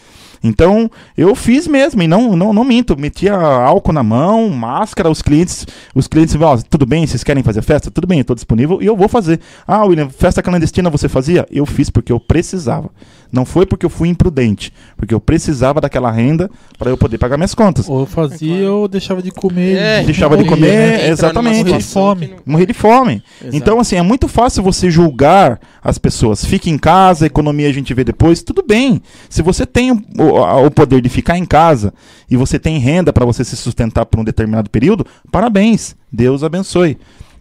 Então, eu fiz mesmo, e não, não, não minto, metia álcool na mão, máscara, os clientes, os clientes, ó, tudo bem, vocês querem fazer festa? Tudo bem, eu tô disponível e eu vou fazer. Ah, William, festa clandestina você fazia? Eu fiz porque eu precisava. Não foi porque eu fui imprudente, porque eu precisava daquela renda para eu poder pagar minhas contas. Ou eu fazia É claro. ou deixava de comer. É, Deixava de comer, né? Exatamente. Morrer de fome. Morrer de fome. Exato. Então, assim, é muito fácil você julgar as pessoas. Fique em casa, a economia a gente vê depois. Tudo bem. Se você tem o, o- o poder de ficar em casa e você tem renda para você se sustentar por um determinado período, parabéns. Deus abençoe.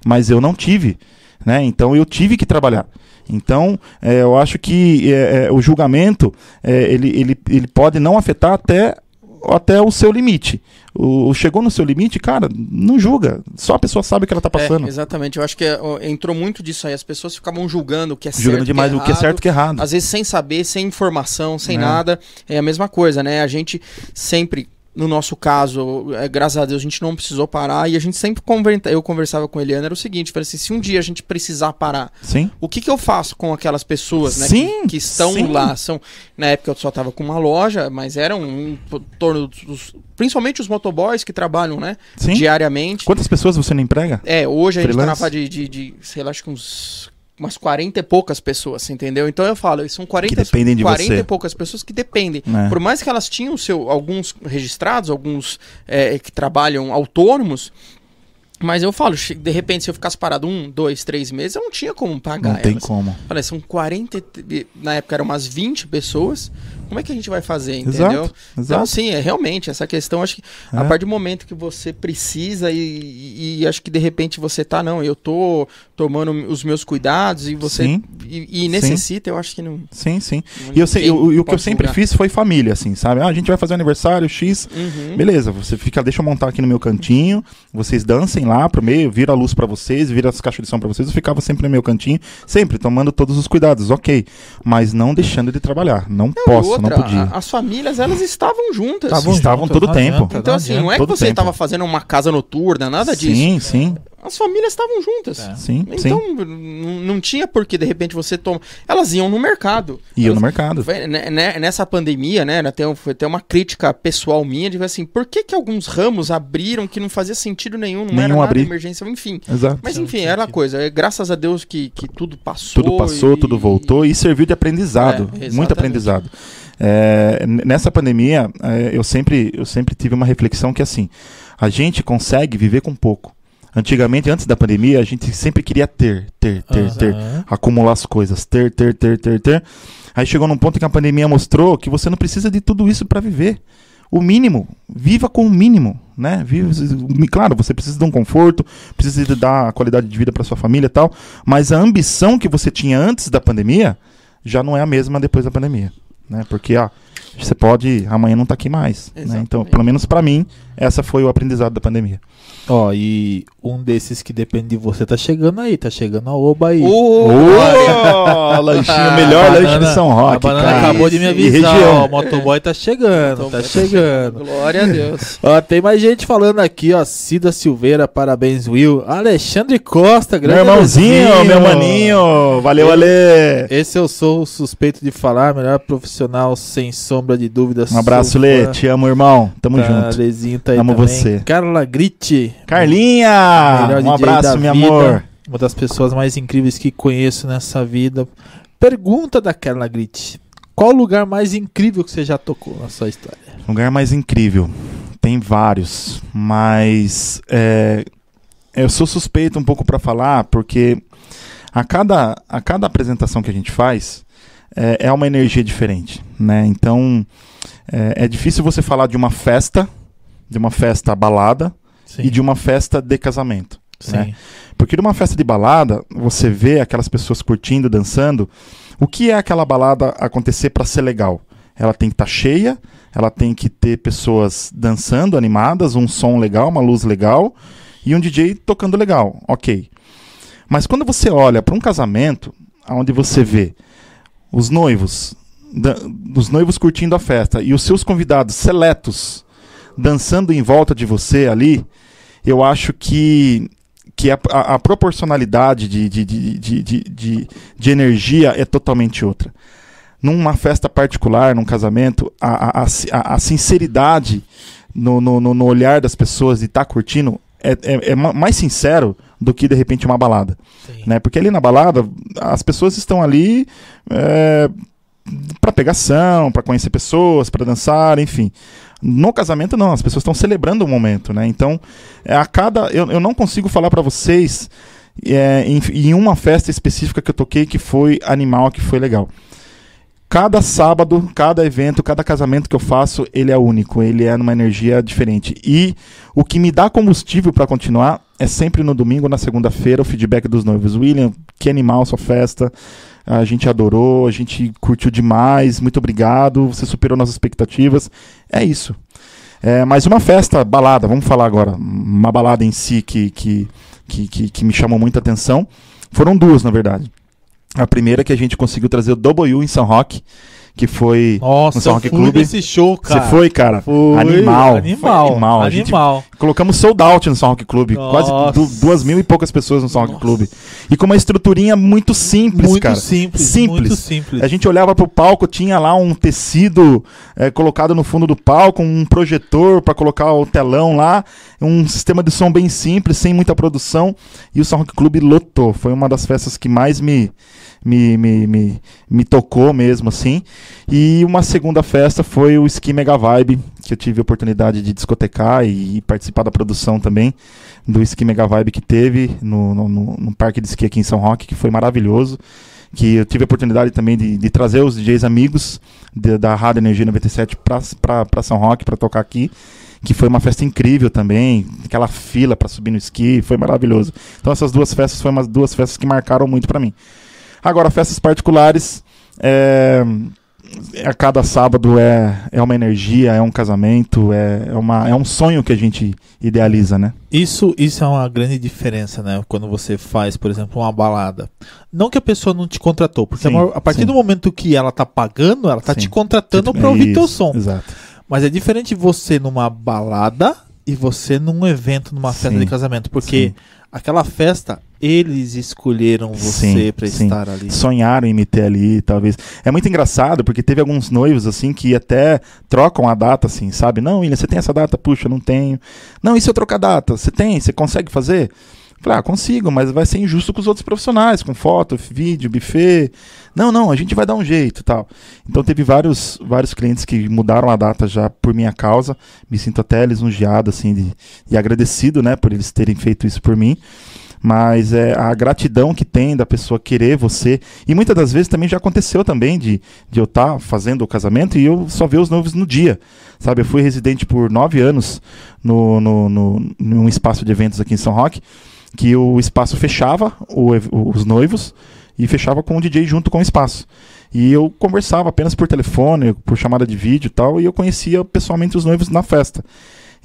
Mas eu não tive. Né? Então, eu tive que trabalhar. Então, é, eu acho que é, é, o julgamento é, ele, ele, ele pode não afetar até, até o seu limite. O, chegou no seu limite, cara, não julga. Só a pessoa sabe o que ela está passando. É, exatamente. Eu acho que é, entrou muito disso aí. As pessoas ficavam julgando o que é certo. Julgando demais que é o que é certo e o que é errado. Às vezes sem saber, sem informação, sem É. nada. É a mesma coisa, né? A gente sempre, no nosso caso, é, graças a Deus, a gente não precisou parar. E a gente sempre conversa, eu conversava com a Eliana, era o seguinte: falei assim, se um dia a gente precisar parar, Sim. o que, que eu faço com aquelas pessoas, né? Sim, que, que estão sim. lá. São, na época eu só tava com uma loja, mas eram em torno dos. Principalmente os motoboys que trabalham, né? Sim. Diariamente. Quantas pessoas você não emprega? É, hoje a gente tá na Freelance? fase de, de, de, sei lá, acho que uns. Umas 40 e poucas pessoas, entendeu? Então eu falo, são 40, Que dependem de 40 você. e poucas pessoas que dependem. É. Por mais que elas tinham seu, alguns registrados, alguns é, que trabalham autônomos, mas eu falo, de repente, se eu ficasse parado um, dois, três meses, eu não tinha como pagar Não tem elas. como. Falei, são 40, e- na época eram umas 20 pessoas. Como é que a gente vai fazer, entendeu? Exato, Então, exato. assim, é realmente essa questão, acho que a É. partir do momento que você precisa e, e- e acho que de repente você tá, não, eu tô tomando os meus cuidados e você Sim. e, e necessita, eu acho que não. Sim, sim. não- E eu sei, ninguém o, e o que eu sempre julgar. fiz foi família, assim, sabe? Ah, a gente vai fazer aniversário X. Uhum. Beleza, você fica, deixa eu montar aqui no meu cantinho, vocês dancem lá pro meio, vira a luz pra vocês, vira as caixas de som pra vocês, eu ficava sempre no meu cantinho, sempre tomando todos os cuidados, ok. Mas não deixando de trabalhar, não E posso, outra, não podia. a- as famílias, elas estavam juntas. Estavam Estavam todo não tempo. adianta, Então, não assim, adianta. não é que todo você tempo. estava fazendo uma casa noturna, nada disso. Sim, sim, As famílias estavam juntas. É. sim, sim. Então, n- não tinha por que de repente você toma. Elas iam no mercado. Elas- no mercado. Né, né, Nessa pandemia, né? Até, um- foi até uma crítica pessoal minha de assim, por que, que alguns ramos abriram que não fazia sentido nenhum, não era Nenhum nada abrir. emergência, enfim. Exato. Mas Sim, enfim, sim, era a sim. coisa. É, graças a Deus que, que tudo passou. Tudo passou, e- tudo voltou e serviu de aprendizado, É, muito aprendizado. É, nessa pandemia, é, eu, sempre, eu sempre tive uma reflexão que assim, a gente consegue viver com pouco. Antigamente, antes da pandemia, a gente sempre queria ter, ter, ter, ter, Aham. acumular as coisas, ter, ter, ter, ter, ter. Aí chegou num ponto em que a pandemia mostrou que você não precisa de tudo isso para viver. O mínimo, viva com o mínimo, né? Viva, claro, você precisa de um conforto, precisa de dar qualidade de vida para sua família e tal, mas a ambição que você tinha antes da pandemia já não é a mesma depois da pandemia, né? Porque ah, você pode amanhã não tá aqui mais, né? Então, pelo menos para mim, essa foi o aprendizado da pandemia. Ó, e um desses que depende de você tá chegando aí, tá chegando a Oba aí. Ô, Ô, lanchinho, melhor lanche de São Roque, A banana cara. acabou de me avisar, ó, o motoboy tá chegando, Então, tá chegando. Glória a Deus. Ó, tem mais gente falando aqui, ó, Cida Silveira, parabéns, Will. Alexandre Costa, Meu grande irmãozinho, Alezinho. meu maninho. Valeu, Ale. Esse eu sou o suspeito de falar, melhor profissional, sem sombra de dúvidas. Um abraço, Lê. Te amo, irmão. Tamo Tá, junto. Lezinho tá aí Amo também. você. Carla Gritti. Carlinha, um abraço, meu vida, amor. Uma das pessoas mais incríveis que conheço nessa vida. Pergunta da Carla Gritti. Qual o lugar mais incrível que você já tocou na sua história? Lugar mais incrível. Tem vários, mas é, eu sou suspeito um pouco pra falar, porque a cada, a cada apresentação que a gente faz é, é uma energia diferente, né? Então é, é difícil você falar de uma festa, de uma festa balada Sim. e de uma festa de casamento. Sim. né? Porque numa festa de balada, você vê aquelas pessoas curtindo, dançando. O que é aquela balada acontecer para ser legal? Ela tem que estar cheia, ela tem que ter pessoas dançando, animadas, um som legal, uma luz legal e um DJ tocando legal, ok. Mas quando você olha para um casamento, onde você vê os noivos, os noivos curtindo a festa e os seus convidados seletos dançando em volta de você ali, eu acho que que a, a, a proporcionalidade de, de, de, de, de, energia é totalmente outra numa festa particular, num casamento, a, a, a, a sinceridade no, no, no, olhar das pessoas e estar tá curtindo é, é, é, mais sincero do que de repente uma balada. Né? Porque ali na balada, as pessoas estão ali é, para pegação, para conhecer pessoas, para dançar, enfim. No casamento, não, as pessoas estão celebrando o momento. Né? Então, é, a cada. Eu, eu não consigo falar para vocês é, em, em uma festa específica que eu toquei que foi animal, que foi legal cada sábado, cada evento, cada casamento que eu faço, ele é único, ele é numa energia diferente. E o que me dá combustível para continuar é sempre no domingo, na segunda-feira, o feedback dos noivos. William, que animal sua festa. A gente adorou, a gente curtiu demais, muito obrigado, você superou nossas expectativas. É isso. É, mas uma festa, balada, vamos falar agora, uma balada em si que, que, que, que, que me chamou muita atenção. Foram duas, na verdade. A primeira que a gente conseguiu trazer o W em São Roque, que foi Nossa, no São Roque Clube. Esse show, cara. Você foi, cara? Foi. Animal. Animal. Foi animal. animal. colocamos sold out no São Roque Clube. Nossa. Quase du duas mil e poucas pessoas no São Roque Clube. E com uma estruturinha muito simples, muito cara. Simples, simples. Muito simples. A gente olhava pro palco, tinha lá um tecido é, colocado no fundo do palco, um projetor para colocar o telão lá, um sistema de som bem simples, sem muita produção. E o São Roque Clube lotou. Foi uma das festas que mais me me, me, me, me tocou mesmo, assim. E uma segunda festa foi o Ski Mega Vibe, que eu tive a oportunidade de discotecar e, participar da produção também do Ski Mega Vibe que teve no, no, no, parque de esqui aqui em São Roque, que foi maravilhoso. Que eu tive a oportunidade também de, de trazer os DJs amigos de, da Rádio Energia 97 para São Roque para tocar aqui que foi uma festa incrível também, aquela fila para subir no esqui, foi maravilhoso. Então essas duas festas foram umas duas festas que marcaram muito para mim. Agora, festas particulares, é, a cada sábado é, é uma energia, é um casamento, é, é, uma, é um sonho que a gente idealiza, né? Isso, isso é uma grande diferença, né? Quando você faz, por exemplo, uma balada. Não que a pessoa não te contratou, porque sim, a partir sim. do momento que ela tá pagando, ela tá sim. te contratando para ouvir teu som. Exato. Mas é diferente você numa balada e você num evento, numa festa de casamento, porque aquela festa eles escolheram você para estar ali. Sonharam em me ter ali, talvez. É muito engraçado, porque teve alguns noivos, assim, que até trocam a data, assim, sabe? Não, William, você tem essa data? Puxa, não tenho. Não, e se eu trocar data? Você tem? Você consegue fazer? Falei, ah, consigo, mas vai ser injusto com os outros profissionais, com foto, vídeo, buffet. Não, não, a gente vai dar um jeito tal. Então teve vários, vários clientes que mudaram a data já por minha causa. Me sinto até lisonjeado, assim, de, e agradecido, né, por eles terem feito isso por mim mas é a gratidão que tem da pessoa querer você. E muitas das vezes também já aconteceu também de, de eu estar tá fazendo o casamento e eu só ver os noivos no dia. Sabe, eu fui residente por nove anos no, no, no, num espaço de eventos aqui em São Roque, que o espaço fechava o, os noivos e fechava com o DJ junto com o espaço. E eu conversava apenas por telefone, por chamada de vídeo e tal, e eu conhecia pessoalmente os noivos na festa.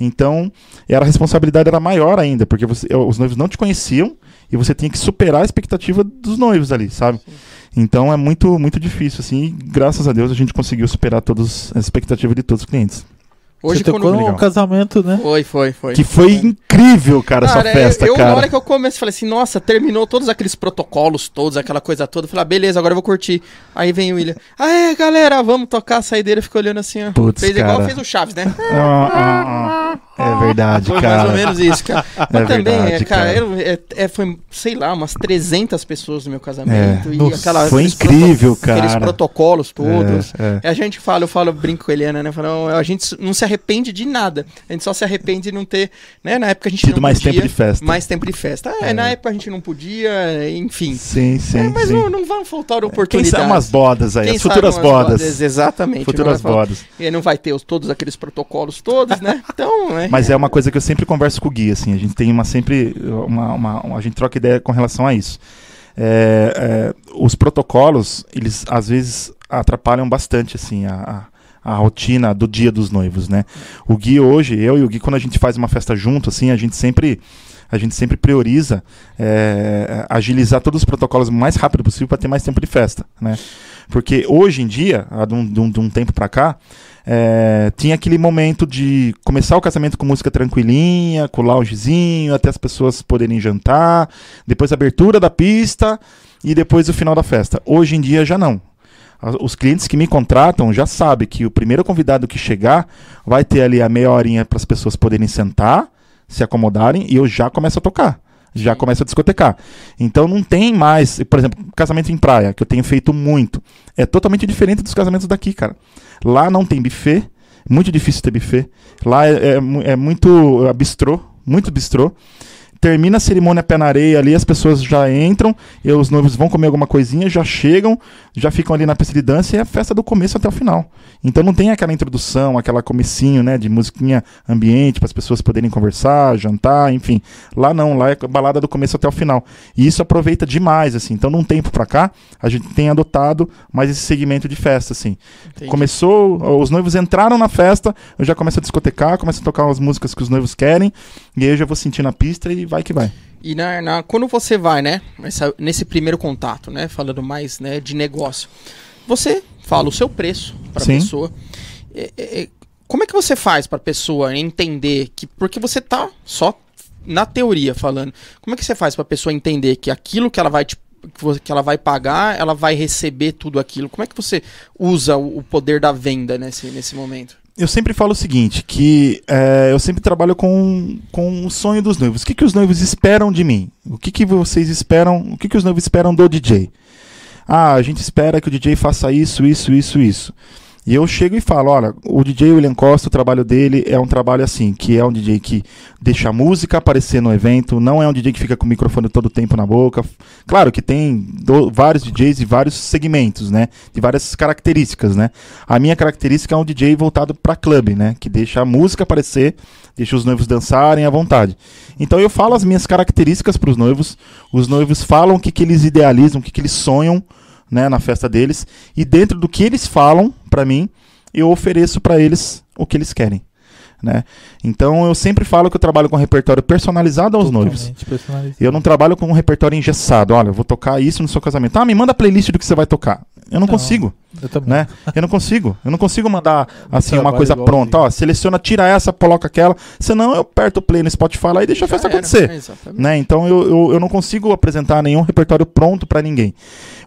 Então, era a responsabilidade era maior ainda, porque você, os noivos não te conheciam e você tinha que superar a expectativa dos noivos ali, sabe? Sim. Então é muito muito difícil assim, e graças a Deus a gente conseguiu superar todas as expectativas de todos os clientes. Hoje Você tocou casamento, né? Foi, foi, foi. Que foi incrível, cara, cara essa festa, eu, cara. Na hora que eu comecei, falei assim, nossa, terminou todos aqueles protocolos todos, aquela coisa toda. Falei, ah, beleza, agora eu vou curtir. Aí vem o William. Ah, é, galera, vamos tocar a saideira. Ficou olhando assim, ó. Putz, fez cara. igual fez o Chaves, né? Ah, ah, ah. É verdade, foi cara. mais ou menos isso, cara. É Mas é também, verdade, é, cara, cara. É, é, foi, sei lá, umas 300 pessoas no meu casamento. É. E aquela, foi incrível, cara. Aqueles protocolos todos. É, é. A gente fala, eu falo, brinco com a Eliana, né? Falo, a gente não se arrepende de nada. A gente só se arrepende de não ter, né? Na época a gente Tido não mais podia, tempo de festa. Mais tempo de festa. É, na época a gente não podia, enfim. Sim, sim. mas sim. Não, não vão faltar oportunidades. Quem sabe umas bodas aí, Quem as futuras bodas. bodas. Exatamente. Futuras bodas. E não vai ter os, todos aqueles protocolos todos, né? Então, é. Mas é uma coisa que eu sempre converso com o Gui, assim, a gente tem uma sempre, uma, uma, uma a gente troca ideia com relação a isso. É, é, os protocolos, eles às vezes atrapalham bastante, assim, a, a rotina do dia dos noivos, né? O Gui hoje, eu e o Gui, quando a gente faz uma festa junto, assim, a gente sempre a gente sempre prioriza é, agilizar todos os protocolos o mais rápido possível para ter mais tempo de festa, né? Porque hoje em dia, de um, de um, de um tempo para cá, é, tinha aquele momento de começar o casamento com música tranquilinha, com loungezinho, até as pessoas poderem jantar, depois a abertura da pista e depois o final da festa. Hoje em dia já não. Os clientes que me contratam já sabem que o primeiro convidado que chegar vai ter ali a meia horinha para as pessoas poderem sentar, se acomodarem e eu já começo a tocar. Já começo a discotecar. Então não tem mais, por exemplo, casamento em praia, que eu tenho feito muito. É totalmente diferente dos casamentos daqui, cara. Lá não tem buffet, muito difícil ter buffet. Lá é, é, é muito é, bistrô, muito bistrô termina a cerimônia pé na areia ali, as pessoas já entram, e os noivos vão comer alguma coisinha, já chegam, já ficam ali na pista de dança e é a festa do começo até o final. Então não tem aquela introdução, aquela comecinho, né, de musiquinha ambiente para as pessoas poderem conversar, jantar, enfim. Lá não, lá é balada do começo até o final. E isso aproveita demais, assim. Então, num tempo para cá, a gente tem adotado mais esse segmento de festa, assim. Entendi. Começou, os noivos entraram na festa, eu já começo a discotecar, começo a tocar as músicas que os noivos querem, e aí eu já vou sentir na pista e vai que vai. E na, na, quando você vai, né, nessa, nesse primeiro contato, né, falando mais né, de negócio, você fala o seu preço para a pessoa. É, é, é, como é que você faz para a pessoa entender que, porque você tá só na teoria falando, como é que você faz para a pessoa entender que aquilo que ela vai te que ela vai pagar, ela vai receber tudo aquilo. Como é que você usa o poder da venda nesse, nesse momento? Eu sempre falo o seguinte, que é, eu sempre trabalho com, com o sonho dos noivos. O que, que os noivos esperam de mim? O que, que vocês esperam? O que, que os noivos esperam do DJ? Ah, a gente espera que o DJ faça isso, isso, isso, isso. E eu chego e falo, olha, o DJ William Costa, o trabalho dele é um trabalho assim, que é um DJ que deixa a música aparecer no evento, não é um DJ que fica com o microfone todo o tempo na boca. Claro que tem do, vários DJs de vários segmentos, né? De várias características, né? A minha característica é um DJ voltado para clube, né? Que deixa a música aparecer, deixa os noivos dançarem à vontade. Então eu falo as minhas características para os noivos, os noivos falam o que, que eles idealizam, o que, que eles sonham né, na festa deles, e dentro do que eles falam para mim, eu ofereço para eles o que eles querem. Né? Então eu sempre falo que eu trabalho com um repertório personalizado aos Totalmente noivos. Eu não trabalho com um repertório engessado. Olha, eu vou tocar isso no seu casamento. Ah, me manda a playlist do que você vai tocar. Eu não, não consigo. Eu né? Eu não consigo. Eu não consigo mandar assim uma coisa pronta. Ó, seleciona, tira essa, coloca aquela. Senão eu aperto o play no Spotify lá e deixa a festa era, acontecer. Né? Então eu, eu, eu, não consigo apresentar nenhum repertório pronto para ninguém.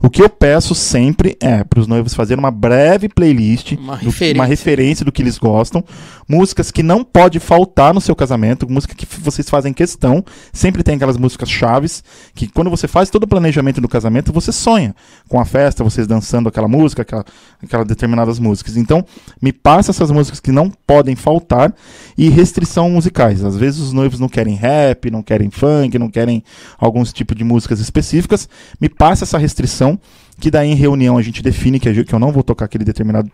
O que eu peço sempre é para os noivos fazerem uma breve playlist, uma referência. uma referência do que eles gostam, músicas que não pode faltar no seu casamento, música que vocês fazem questão. Sempre tem aquelas músicas chaves que quando você faz todo o planejamento do casamento, você sonha com a festa, vocês dançando aquela música, aquela, aquela determinadas músicas. Então, me passa essas músicas que não podem faltar e restrição musicais. Às vezes os noivos não querem rap, não querem funk, não querem alguns tipos de músicas específicas. Me passa essa restrição que daí em reunião a gente define que eu não vou tocar aquele determinado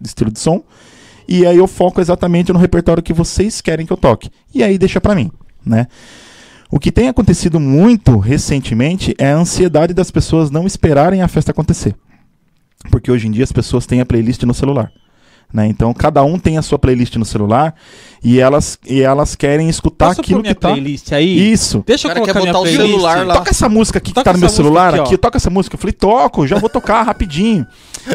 estilo de som, e aí eu foco exatamente no repertório que vocês querem que eu toque. E aí deixa para mim, né? O que tem acontecido muito recentemente é a ansiedade das pessoas não esperarem a festa acontecer. Porque hoje em dia as pessoas têm a playlist no celular. Né? Então cada um tem a sua playlist no celular e elas, e elas querem escutar Posso aquilo que tá. playlist aí? Isso. Deixa eu colocar minha playlist. celular lá. Toca essa música aqui toca que tá no meu celular aqui, aqui, toca essa música. Eu falei, toco, já vou tocar rapidinho.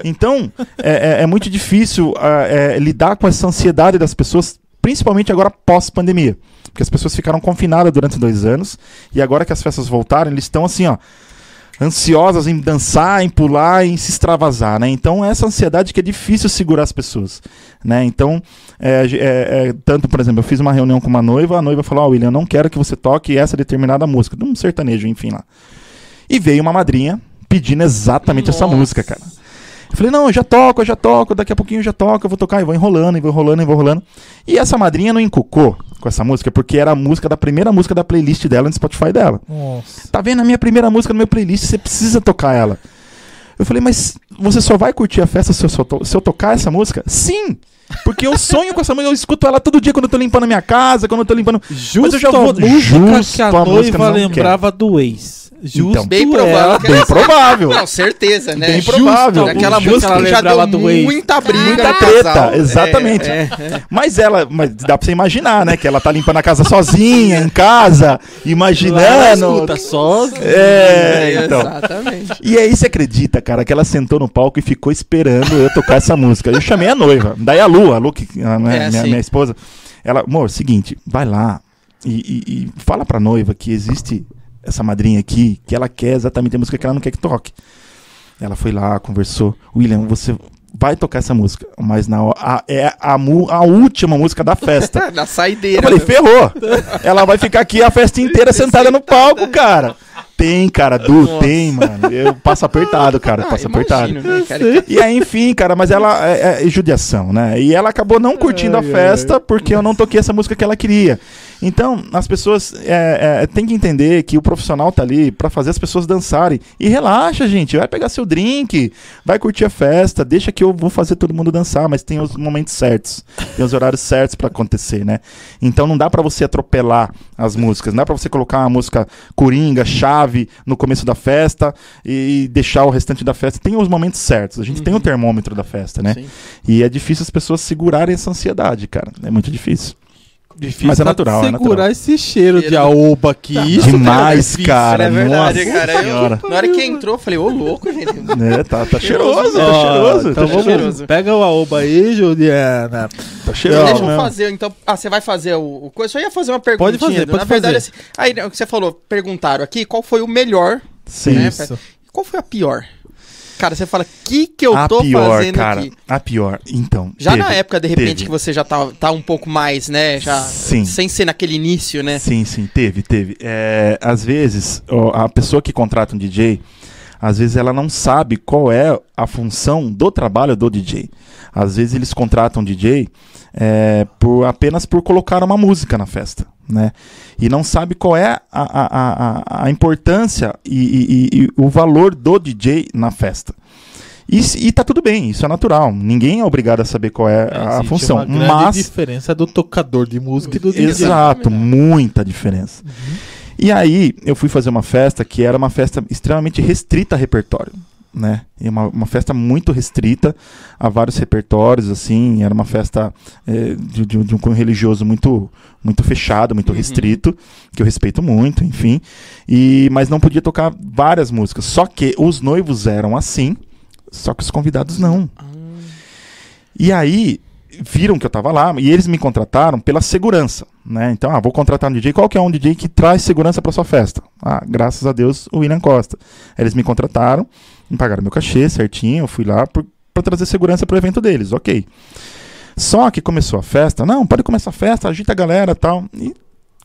Então, é, é, é muito difícil é, é, lidar com essa ansiedade das pessoas, principalmente agora pós-pandemia. Porque as pessoas ficaram confinadas durante dois anos e agora que as festas voltaram, eles estão assim, ó ansiosas em dançar, em pular, em se extravasar, né? Então essa ansiedade que é difícil segurar as pessoas, né? Então é, é, é, tanto, por exemplo, eu fiz uma reunião com uma noiva, a noiva falou: oh, William, eu não quero que você toque essa determinada música, de um sertanejo, enfim lá. E veio uma madrinha pedindo exatamente Nossa. essa música, cara. Eu falei, não, eu já toco, eu já toco, daqui a pouquinho eu já toco, eu vou tocar, e vou enrolando, e vou enrolando, e vou enrolando. E essa madrinha não encucou com essa música, porque era a música da primeira música da playlist dela no Spotify dela. Nossa. Tá vendo a minha primeira música no meu playlist, você precisa tocar ela. Eu falei, mas você só vai curtir a festa se eu, se eu tocar essa música? Sim! Porque eu sonho com essa música, eu escuto ela todo dia quando eu tô limpando a minha casa, quando eu tô limpando. Justo mas eu já vou. Justo que a noiva lembrava quer. do ex. Justo Então, Bem é. provável que Bem provável. Não, certeza, né? Bem provável. Aquela Justo música ela que já deu do muita briga Muita treta, casal. exatamente. É, é. Mas ela, mas dá pra você imaginar, né? Que ela tá limpando a casa sozinha, em casa, Ela imaginando. escuta só. É, então. Exatamente. E aí você acredita, cara, que ela sentou no palco e ficou esperando eu tocar essa música. Eu chamei a noiva, daí a Lu, a Lu, que a minha, É, minha, sim. minha esposa. Ela, amor, seguinte, vai lá e, e- e fala pra noiva que existe essa madrinha aqui, que ela quer exatamente a música que ela não quer que toque. Ela foi lá, conversou. William, você vai tocar essa música, mas na a- é a, a última música da festa. Na Eu saideira. falei, né? ferrou. Ela vai ficar aqui a festa inteira sentada no palco, cara. Tem, cara, Du, tem, mano. Eu passo apertado, cara, Ah, passo imagino, apertado. né, cara? E aí, enfim, cara, mas ela é, é judiação, né? E ela acabou não curtindo a Ai, ai, festa porque eu não toquei essa música que ela queria. Então, as pessoas é, é, têm que entender que o profissional tá ali pra fazer as pessoas dançarem. E relaxa, gente. Vai pegar seu drink, vai curtir a festa, deixa que eu vou fazer todo mundo dançar, mas tem os momentos certos, tem os horários certos pra acontecer, né? Então não dá pra você atropelar as músicas, não dá pra você colocar uma música coringa, chave no começo da festa e deixar o restante da festa. Tem os momentos certos. A gente tem o termômetro da festa, né? Sim. E é difícil as pessoas segurarem essa ansiedade, cara. É muito difícil. Difícil Mas é natural, é segurar natural. esse cheiro de Cheiro. aoba aqui. Isso Demais, difícil. cara. É verdade, Nossa cara. Eu- senhora. na hora que entrou, eu falei, ô louco, gente. É, tá, tá cheiroso, Cheiroso, tá Ó, cheiroso. Então tá vamos, cheiroso. pega o aoba aí, Juliana. Tá cheiroso. Deixa eu fazer, então. Ah, você vai fazer o, o coisa. Eu só ia fazer uma pergunta. Pode fazer, pode Na verdade, fazer. assim. Aí, o que você falou, perguntaram aqui qual foi o melhor. Sim. né? Isso. Qual foi a pior? Cara, você fala, o que que eu a tô pior, fazendo cara. aqui? A pior. Então. Já teve, na época, de repente, teve. que você já tá, tá um pouco mais, né? Já. Sim. Sem ser naquele início, né? Sim, sim, teve, teve. É, às vezes, a pessoa que contrata um DJ, às vezes ela não sabe qual é a função do trabalho do DJ. Às vezes eles contratam um DJ é, por, apenas por colocar uma música na festa, né? E não sabe qual é a, a, a, a importância e, e- e- o valor do DJ na festa. E, e tá tudo bem, isso é natural. Ninguém é obrigado a saber qual é, a Existe função. uma grande Mas diferença do tocador de música e do DJ. Exato, muita diferença. E aí, eu fui fazer uma festa que era uma festa extremamente restrita a repertório. Né? E uma, uma festa muito restrita a vários repertórios, assim, era uma festa eh, de, de um- de um cunho religioso muito, muito fechado, muito Uhum. restrito, que eu respeito muito, enfim. E, mas não podia tocar várias músicas. Só que os noivos eram assim, só que os convidados não. E aí, viram que eu tava lá e eles me contrataram pela segurança, né? Então, ah, vou contratar um DJ. Qual que é um DJ que traz segurança para sua festa? Ah, graças a Deus, o William Costa. Eles me contrataram, me pagaram meu cachê certinho, eu fui lá para trazer segurança pro evento deles, ok. Só que começou a festa, não, pode começar a festa, agita a galera tal. E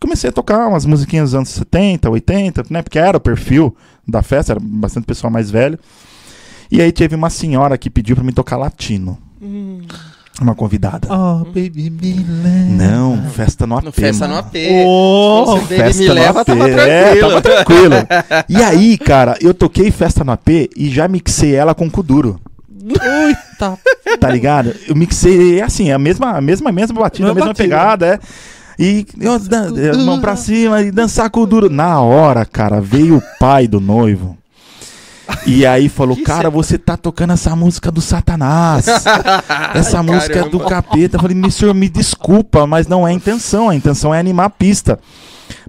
comecei a tocar umas musiquinhas dos anos 70, 80, né? Porque era o perfil da festa, era bastante pessoal mais velho. E aí teve uma senhora que pediu para me tocar latino. Hum, Uma convidada. Oh, baby, me leva. Não, festa no AP. no festa no. AP. Oh, Você baby, Festa me no leva, AP. tava É, tava tranquilo. E aí, cara, eu toquei festa no AP e já mixei ela com Kuduro. Eita. Tá ligado? Eu mixei, é assim, a mesma, a mesma, a mesma batida, a Mesma mesma batida. pegada, é. E eu, dan- é, mão pra cima e dançar com o duro. Na hora, cara, veio o pai do noivo. E aí falou, Que cara, você tá tocando essa música do Satanás. Essa Ai, música é do caramba. capeta. Eu falei, me senhor, me desculpa, mas não é a intenção. A intenção é animar a pista.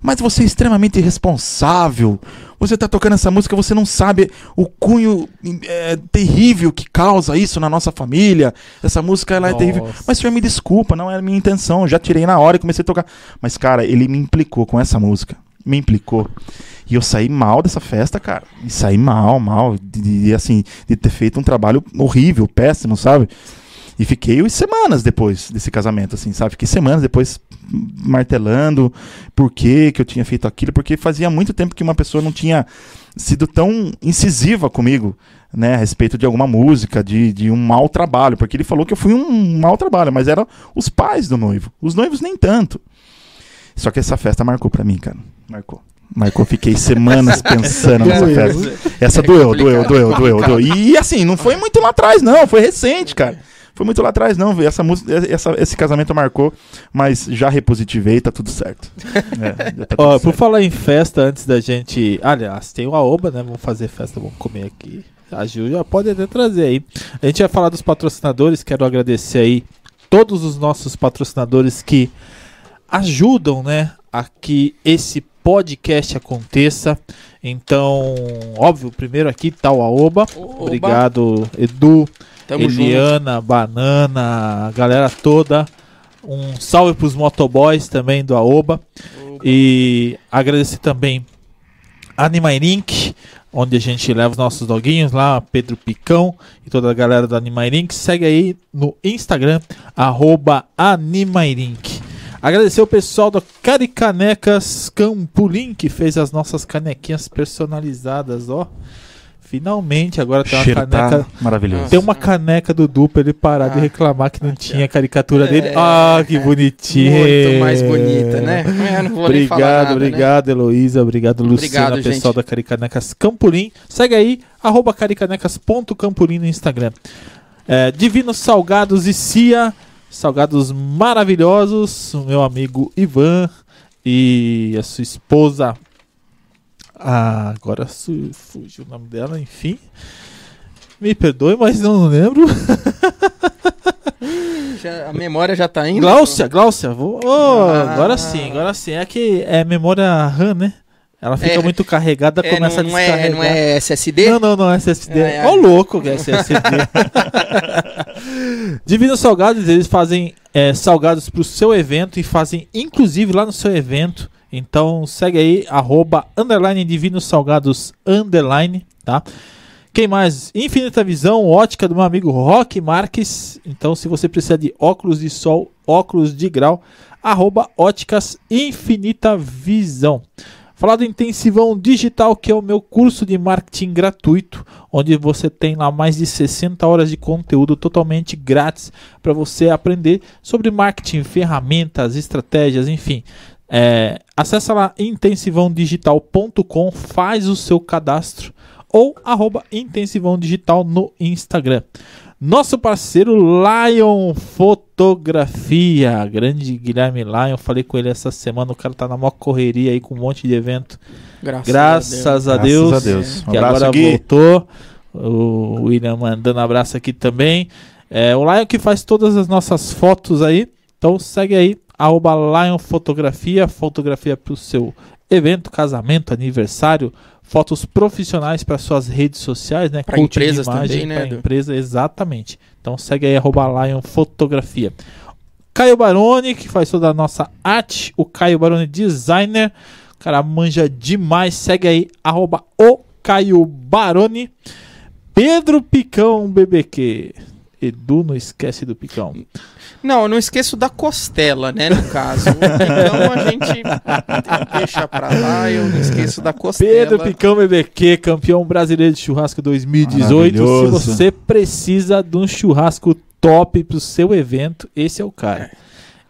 Mas você é extremamente irresponsável. Você tá tocando essa música, você não sabe o cunho é, terrível que causa isso na nossa família. Essa música ela é terrível. Nossa. Mas senhor, me desculpa, não era a minha intenção. Eu já tirei na hora e comecei a tocar. Mas, cara, ele me implicou com essa música. Me implicou. E eu saí mal dessa festa, cara. E saí mal, mal. De, de- assim, de ter feito um trabalho horrível, péssimo, sabe? E fiquei semanas depois desse casamento, assim, sabe? Fiquei semanas depois martelando por que que eu tinha feito aquilo, porque fazia muito tempo que uma pessoa não tinha sido tão incisiva comigo, né, a respeito de alguma música, de, de um mau trabalho, porque ele falou que eu fui um mau trabalho, mas eram os pais do noivo, os noivos nem tanto. Só que essa festa marcou pra mim, cara, marcou. Marcou, fiquei semanas pensando nessa festa. Essa doeu, doeu, doeu, doeu, doeu. E assim, não foi muito lá atrás, não, foi recente, cara. foi muito lá atrás, não. Essa música, essa, esse casamento marcou, mas já repositivei, tá tudo certo. É, tá tudo Ó, por certo. falar em festa, antes da gente. Aliás, tem o Aoba, né? Vamos fazer festa, vamos comer aqui. A Gil já pode até trazer aí. A gente vai falar dos patrocinadores. Quero agradecer aí todos os nossos patrocinadores que ajudam, né? A que esse podcast aconteça. Então, óbvio, primeiro aqui tá o Aoba. Oba. Obrigado, Edu. Tamo junto. Eliana, Banana, a galera toda. Um salve pros motoboys também do Aoba. E agradecer também a Animairink, onde a gente leva os nossos doguinhos lá, Pedro Picão e toda a galera do Animairink. Segue aí no Instagram, arroba Animairink. Agradecer o pessoal do Caricanecas Campulim, que fez as nossas canequinhas personalizadas, ó. Finalmente, agora tem uma Cheiro tá caneca... maravilhoso. Tem uma caneca do Du pra ele parar de Ah, reclamar que não aqui, tinha caricatura dele. É. Ah, que bonitinho. Muito mais bonita, né? Obrigado, né? obrigado, Heloísa. Obrigado, Luciana, Obrigado, pessoal gente. da Caricanecas Campolim. Segue aí, arroba caricanecas.campolim no Instagram. É, Divinos Salgados e Cia, salgados maravilhosos. Meu amigo Ivan e a sua esposa. Ah, agora su- fugiu o nome dela, enfim. Me perdoe, mas não lembro. Já- a memória já tá indo. Gláucia, Gláucia. Vou... oh, Ah. Agora sim, agora sim. É que é memória RAM, né? Ela fica É. muito carregada, É, começa não, a não, descarregar. é, não é SSD? Não, não, não, SSD. É, é. Ó, louco que é SSD. Divinos Salgados, eles fazem é, salgados pro seu evento e fazem inclusive lá no seu evento. Então segue aí, arroba, underline Divinos Salgados, underline, tá? Quem mais? Infinita Visão, ótica do meu amigo Rock Marques. Então, se você precisa de óculos de sol, óculos de grau, arroba óticas Infinita Visão. Falar do Intensivão Digital, que é o meu curso de marketing gratuito, onde você tem lá mais de 60 horas de conteúdo totalmente grátis para você aprender sobre marketing, ferramentas, estratégias, enfim. É, acessa lá intensivãodigital.com, faz o seu cadastro ou arroba intensivão digital no Instagram. Nosso parceiro Lion Fotografia, grande Guilherme Lion, falei com ele essa semana, o cara tá na maior correria aí com um monte de evento. Graças, Graças a Graças Deus, a Deus. Um que abraço, agora Gui. voltou. O William mandando abraço aqui também. É, o Lion que faz todas as nossas fotos aí. Então segue aí, arroba Lion Fotografia, fotografia para o seu evento, casamento, aniversário, fotos profissionais para suas redes sociais, né? De empresas imagem, também, né, Edu? empresa, exatamente. Então segue aí, arroba Lion Fotografia. Caio Baroni, que faz toda a nossa arte, o Caio Baroni Designer, o cara manja demais, segue aí, arroba o Caio Baroni. Pedro Picão BBQ. Edu, não esquece do Picão. Não, eu não esqueço da costela, né, no caso. Então a gente deixa pra lá, eu não esqueço da costela. Pedro Picão BBQ, campeão brasileiro de churrasco 2018. Se você precisa de um churrasco top pro seu evento, esse é o cara.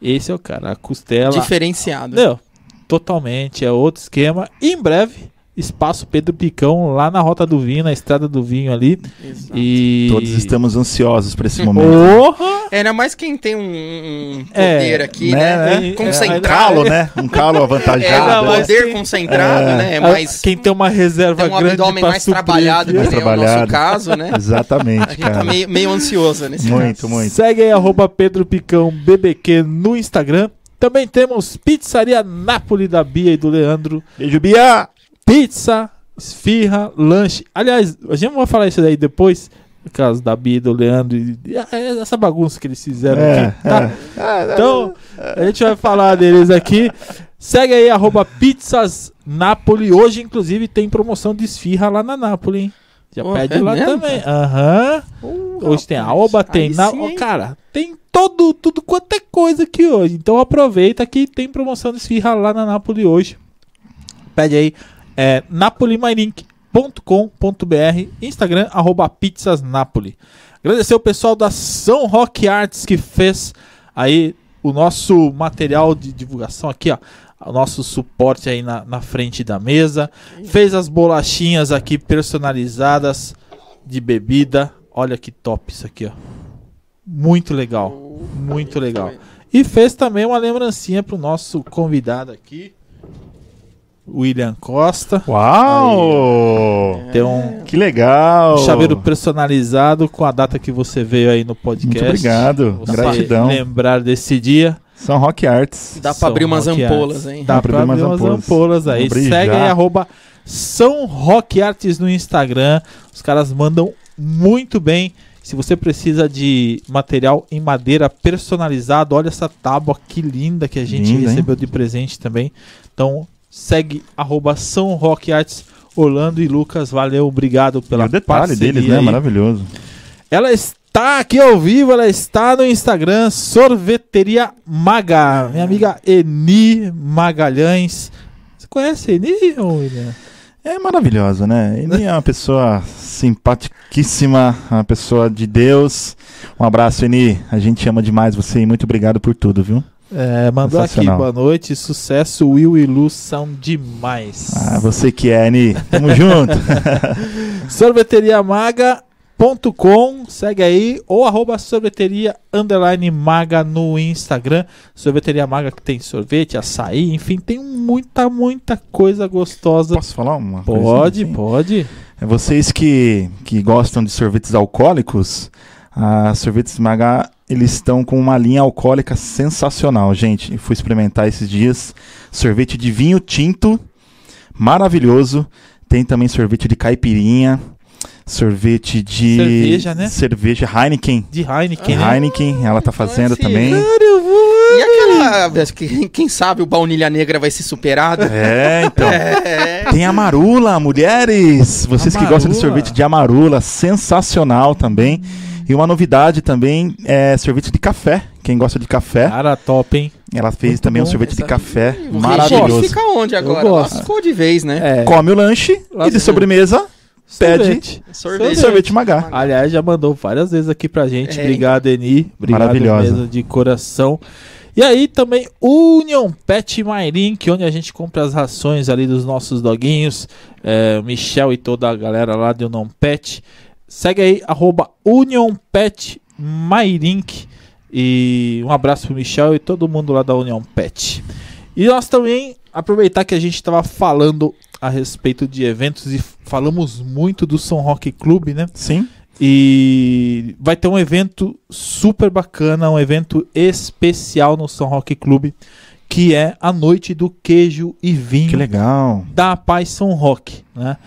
Esse é o cara. A costela. Diferenciado. Não, totalmente. É outro esquema. E em breve, espaço Pedro Picão lá na Rota do Vinho, na Estrada do Vinho ali. Exato. E. Todos estamos ansiosos por esse momento. Porra! É, ainda mais quem tem um, um É, poder aqui, né, né? né? É, Concentrado. Um calo, né? Um calo É, avantajado. não, mas poder quem- concentrado, É. né? Mais, Quem tem uma reserva tem um grande abdômen mais suprir trabalhado, que Mais é o nosso trabalhado. caso, né? A Exatamente, gente tá cara. meio, meio ansioso nesse Muito, caso. muito. Segue aí, arroba Pedro Picão BBQ no Instagram. Também temos Pizzaria Nápoles da Bia e do Leandro. Beijo, Bia! Pizza, esfirra, lanche. Aliás, a gente vai falar isso daí depois. No caso da Bia do Leandro. E, e essa bagunça que eles fizeram É, aqui. Tá? é. Então, a gente vai falar deles aqui. Segue aí, arroba Pizzas Napoli. Hoje, inclusive, tem promoção de esfirra lá na Nápoles, hein? Já Pô, pede é lá mesmo, também. Aham. Uh, Hoje tem a Alba, tem na. sim, cara, tem todo, tudo quanto é coisa aqui hoje. Então aproveita que tem promoção de esfirra lá na Nápoles hoje. Pede aí, é napolimairink.com.br, Instagram, arroba pizzas Napoli. Agradecer o pessoal da São Rock Arts que fez aí o nosso material de divulgação aqui, ó. O nosso suporte aí na, na frente da mesa. Fez as bolachinhas aqui personalizadas de bebida. Olha que top isso aqui, ó. muito legal. Muito legal. E fez também uma lembrancinha pro nosso convidado aqui, William Costa. Uau! Tem um Que legal! chaveiro personalizado com a data que você veio aí no podcast. Muito obrigado. Você Gratidão. lembrar desse dia. São Rock Arts. Dá pra São abrir umas Rock ampolas, Arts. hein? Dá pra abrir umas ampolas aí. Vamos Segue aí, arroba São Rock Arts no Instagram. Os caras mandam muito bem. Se você precisa de material em madeira personalizado, olha essa tábua que linda que a gente Linda, hein? recebeu de presente também. Então, segue arroba São Rock Arts. Orlando e Lucas, valeu, obrigado E pela o detalhe deles, né? aí. Maravilhoso. Ela está aqui ao vivo, ela está no Instagram, Sorveteria Maga. Minha amiga Eni Magalhães. Você conhece a Eni, William? É maravilhosa, né? Ele é uma pessoa simpaticíssima, uma pessoa de Deus. Um abraço, Eni. A gente ama demais você e muito obrigado por tudo, viu? É, mandou aqui, boa noite, sucesso, Will e Lu são demais. Ah, você que é, Eni. Tamo junto. sorveteriamaga.com, segue aí, ou arroba sorveteria underline maga no Instagram. Sorveteria Maga que tem sorvete, açaí, enfim, tem muita, muita coisa gostosa. Posso falar uma Pode, coisinha assim? pode. É vocês que, que gostam de sorvetes alcoólicos, a Sorvetes Maga, eles estão com uma linha alcoólica sensacional, gente. Eu fui experimentar esses dias. Sorvete de vinho tinto, maravilhoso. Tem também sorvete de caipirinha, sorvete de Cerveja, né? cerveja Heineken. De Heineken, né? Heineken, ela tá fazendo também. Cara, eu vou... E aquela. que- Quem sabe o baunilha negra vai ser superado? É, então. É. Tem amarula, mulheres. Vocês que gostam de Amarula. sorvete de amarula, sensacional também. E uma novidade também é sorvete de café. Quem gosta de café, Cara, top, hein? ela fez Muito também um bom. sorvete de Essa- café O recheio maravilhoso. fica onde agora? gosto. Lascou de vez, né? É, Come o lanche Lá e de sobremesa pede sorvete. Sorvete. sorvete magá. Aliás, já mandou várias vezes aqui pra gente. É. Obrigado, Eni. Obrigado Maravilhosa. mesmo de coração. E aí também Union Pet Mairink, onde a gente compra as rações ali dos nossos doguinhos. É, Michel e toda a galera lá do Union Pet. Segue aí, arroba. E um abraço pro Michel e todo mundo lá da Union Pet. E nós também aproveitar que a gente estava falando a respeito de eventos e falamos muito do São Rock Club, né? Sim. E vai ter um evento super bacana, um evento especial no São Rock Club, que é a noite do queijo e vinho Que legal. da Paz São Roque, né?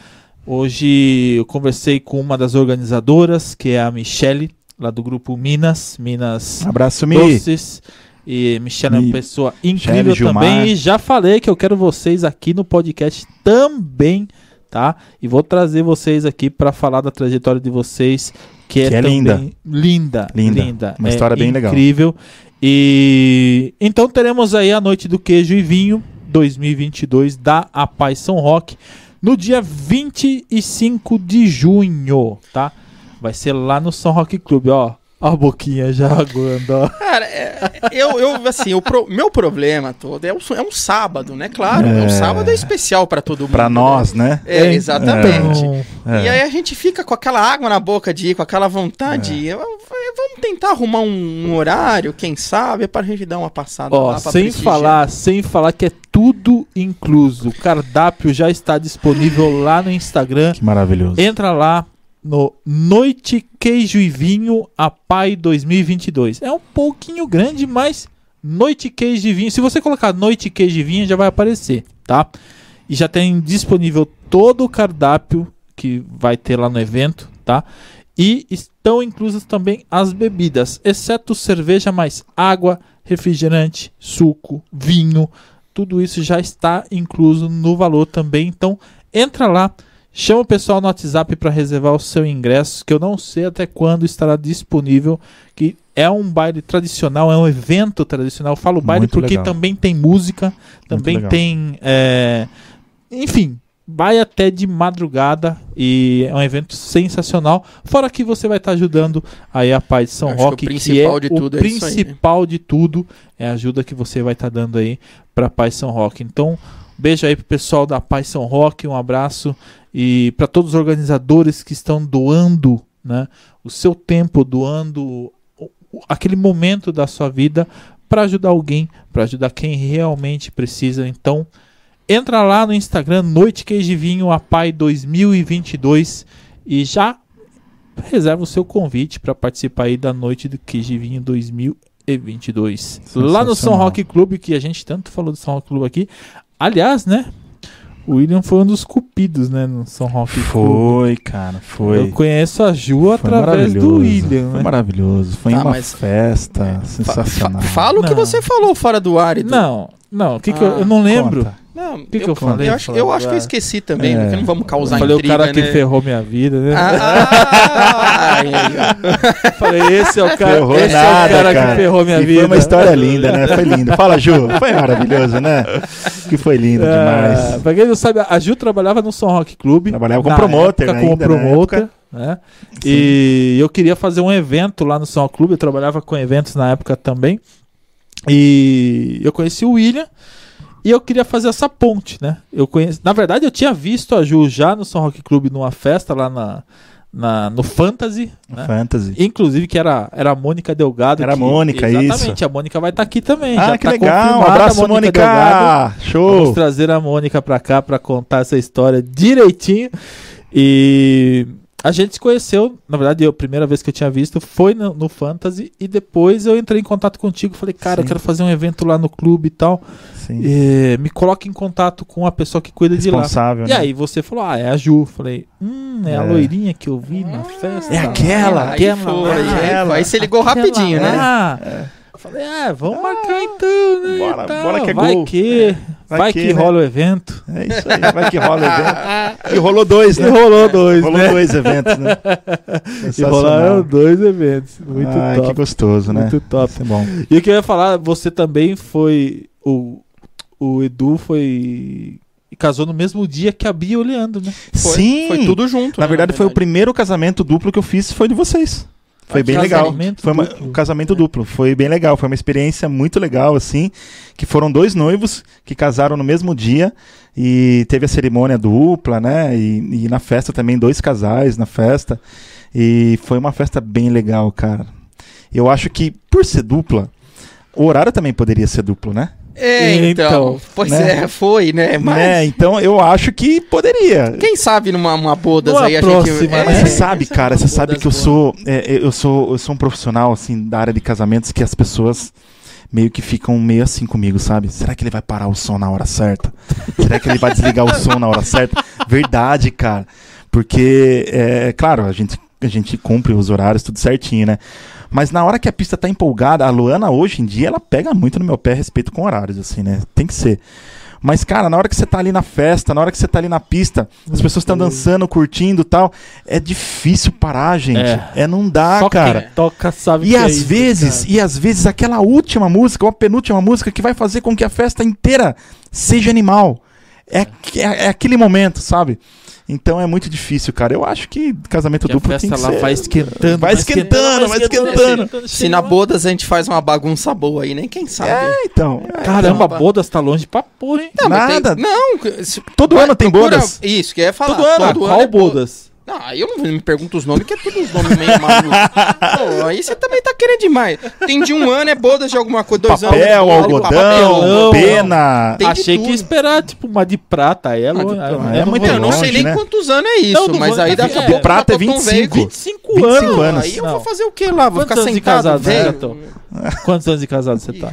Hoje eu conversei com uma das organizadoras, que é a Michele, lá do grupo Minas, Minas Abraço, Mi. Doces. E Michele é uma pessoa incrível Gilmar. também. E já falei que eu quero vocês aqui no podcast também, tá? E vou trazer vocês aqui para falar da trajetória de vocês, que, é, Que é também linda. linda. Linda. linda. Uma É história bem legal. Incrível. E então teremos aí a noite do queijo e vinho 2022 da A Paz São Roque no dia 25 de junho, tá? Vai ser lá no São Roque Clube, ó. Ó a boquinha já aguando, ó. Cara, é- eu, eu, assim, o pro- meu problema todo é, o- é um sábado, né? Claro, é. um É. sábado é especial pra todo mundo. Pra né? nós, né? É, exatamente. Então, É. E aí a gente fica com aquela água na boca de ir, com aquela vontade. de ir. Eu- eu- Vamos tentar arrumar um, um horário, quem sabe, pra gente dar uma passada Ó, lá pra sem prestigiar. falar, sem falar que é tudo incluso. O cardápio já está disponível lá no Instagram. Que maravilhoso. Entra lá no Noite Queijo e Vinho Apai 2022. É um pouquinho grande, mas Noite Queijo e Vinho. Se você colocar Noite Queijo e Vinho, já vai aparecer, tá? E já tem disponível todo o cardápio que vai ter lá no evento, tá? E estão inclusas também as bebidas, exceto cerveja mais água, refrigerante, suco, vinho. Tudo isso já está incluso no valor também. Então, entra lá, chama o pessoal no WhatsApp para reservar o seu ingresso, que eu não sei até quando estará disponível, que é um baile tradicional, é um evento tradicional. Eu falo baile Muito porque legal. também tem música, também tem, é, enfim, vai até de madrugada e é um evento sensacional. Fora que você vai estar ajudando aí a Paz de São Acho que o Roque, que, principal é de o tudo é isso aí, né? principal de tudo, é a ajuda que você vai estar dando aí para Paz São Roque. Então, beijo aí pro pessoal da Paz São Roque, um abraço e para todos os organizadores que estão doando, né, o seu tempo, doando aquele momento da sua vida para ajudar alguém, para ajudar quem realmente precisa. Então, entra lá no Instagram Noite Queijo e Vinho Apai 2022 e já reserva o seu convite para participar aí da Noite do Queijo e Vinho 2022. Lá no São Rock Clube, que a gente tanto falou do São Rock Clube aqui. Aliás, né? O William foi um dos cupidos, né, no São Rock Clube. Foi, cara, foi. Eu conheço a Ju Foi através do William, Foi né? maravilhoso. Foi Tá, em uma mas- festa Fa- sensacional. fa- fala o que Não. você falou fora do ar, Edu. Não, não, o que que Ah, eu, eu não lembro. Conta. Não, que eu, eu falei Eu acho, eu acho que eu ar? esqueci também, É. porque não vamos causar Eu falei o cara que né? ferrou minha vida, né? Ah, ai, ai, ai. Falei, esse é o cara, Ferrou esse nada, é o cara, cara. que ferrou minha E vida. foi uma história linda, né? Foi lindo. Fala, Ju. Foi maravilhoso, né? Que foi lindo Ah, demais. pra quem não sabe, a Ju trabalhava no Som Rock Club. Trabalhava como como na promoter, época. né? E eu queria fazer um evento lá no Som Rock Club. Eu trabalhava com eventos na época também. E eu conheci o William. E eu queria fazer essa ponte, né? Eu conheci, na verdade, eu tinha visto a Ju já no Som Rock Club numa festa lá na, na- no Fantasy, né? Fantasy. Inclusive que era, era a Mônica Delgado. Era a Mônica, Exatamente, isso. a Mônica vai estar aqui também. Ah, já que tá legal. Um abraço, Delgado. Mônica. Vamos Show. trazer a Mônica pra cá pra contar essa história direitinho. E a gente se conheceu, na verdade, eu, a primeira vez que eu tinha visto foi no, no Fantasy e depois eu entrei em contato contigo, falei, cara, eu Sim. quero fazer um evento lá no clube e tal. Sim. E, me coloque em contato com a pessoa que cuida de lá. Responsável, E né? aí você falou, ah, é a Ju. Falei, hum, é, a É. loirinha que eu vi na festa. É aquela. Aí aquela foi, lá. aí foi. Aí você ligou rapidinho, né? Ah, Falei, é, vamos marcar então, né? bora, e bora que é vai gol. que, vai, Vai que, que, né? rola o evento. É isso aí. Vai que rola o evento. E rolou dois, E né? rolou dois, Rolou né? dois eventos, né? E rolaram dois eventos. Muito Ai, top. que gostoso, né? Muito top. Isso é bom. E o que eu ia falar, você também foi. O, o Edu foi. e casou no mesmo dia que a Bia e o Leandro, né? Foi, Sim. Foi tudo junto. Na né, verdade, foi o primeiro casamento duplo que eu fiz, foi de vocês. Foi bem legal. Foi uma- duplo. um casamento duplo. Foi bem legal. Foi uma experiência muito legal, assim. Que foram dois noivos que casaram no mesmo dia. E teve a cerimônia dupla, né? E, e na festa também, dois casais na festa. E foi uma festa bem legal, cara. Eu acho que, por ser dupla, o horário também poderia ser duplo, né? É, então. Então, pois né? é, foi, né? Mas Né? Então eu acho que poderia. quem sabe numa uma bodas Numa aí a próxima, gente. né? Mas É, você sabe, cara, você uma sabe que eu sou, é, eu sou, eu sou um profissional assim da área de casamentos que as pessoas meio que ficam meio assim comigo, sabe? Será que ele vai parar o som na hora certa? Será que ele vai desligar o som na hora certa? Verdade, cara. Porque é claro, a gente a gente cumpre os horários tudo certinho, né? Mas na hora que a pista tá empolgada, a Luana hoje em dia ela pega muito no meu pé a respeito com horários assim, né? Tem que ser. Mas, cara, na hora que você tá ali na festa, na hora que você tá ali na pista, as pessoas estão dançando, curtindo e tal, é difícil parar, gente. É. É, não dá, Só cara. quem toca sabe E que é às isso, vezes, cara. e às vezes aquela última música, ou a penúltima música que vai fazer com que a festa inteira seja animal. É, é, é aquele momento, sabe? Então é muito difícil, cara. Eu acho que casamento Que a duplo festa tem que lá ser... vai esquentando. Vai esquentando, vai esquentando. Se na bodas a gente faz uma bagunça boa aí, nem quem sabe. É, então. Caramba, Então, bodas tá longe pra porra, hein? Não, Nada. Tem, não, se- Todo vai, ano tem procura- bodas. Isso, que ia falar. Todo ano. Todo Qual é boda. bodas? Não, aí eu não me pergunto os nomes, que é tudo uns nomes meio malucos. Pô, aí você também tá querendo demais. Tem de um ano é bodas de alguma coisa, dois anos. Papel, é boda, algodão, papelão. pena. Tem de Achei que ia esperar, tipo, uma de prata. Aí é, de longe, prata. aí É muito eu não sei nem né? quantos anos é isso, Não, mas vou- aí é, daqui a é, pouco prata é tá tão 25. velho, 25, 25 anos. anos. Aí eu Não. vou fazer o que lá? Vou Quantos ficar anos de sentado, casado, velho? Quantos anos de casado você tá?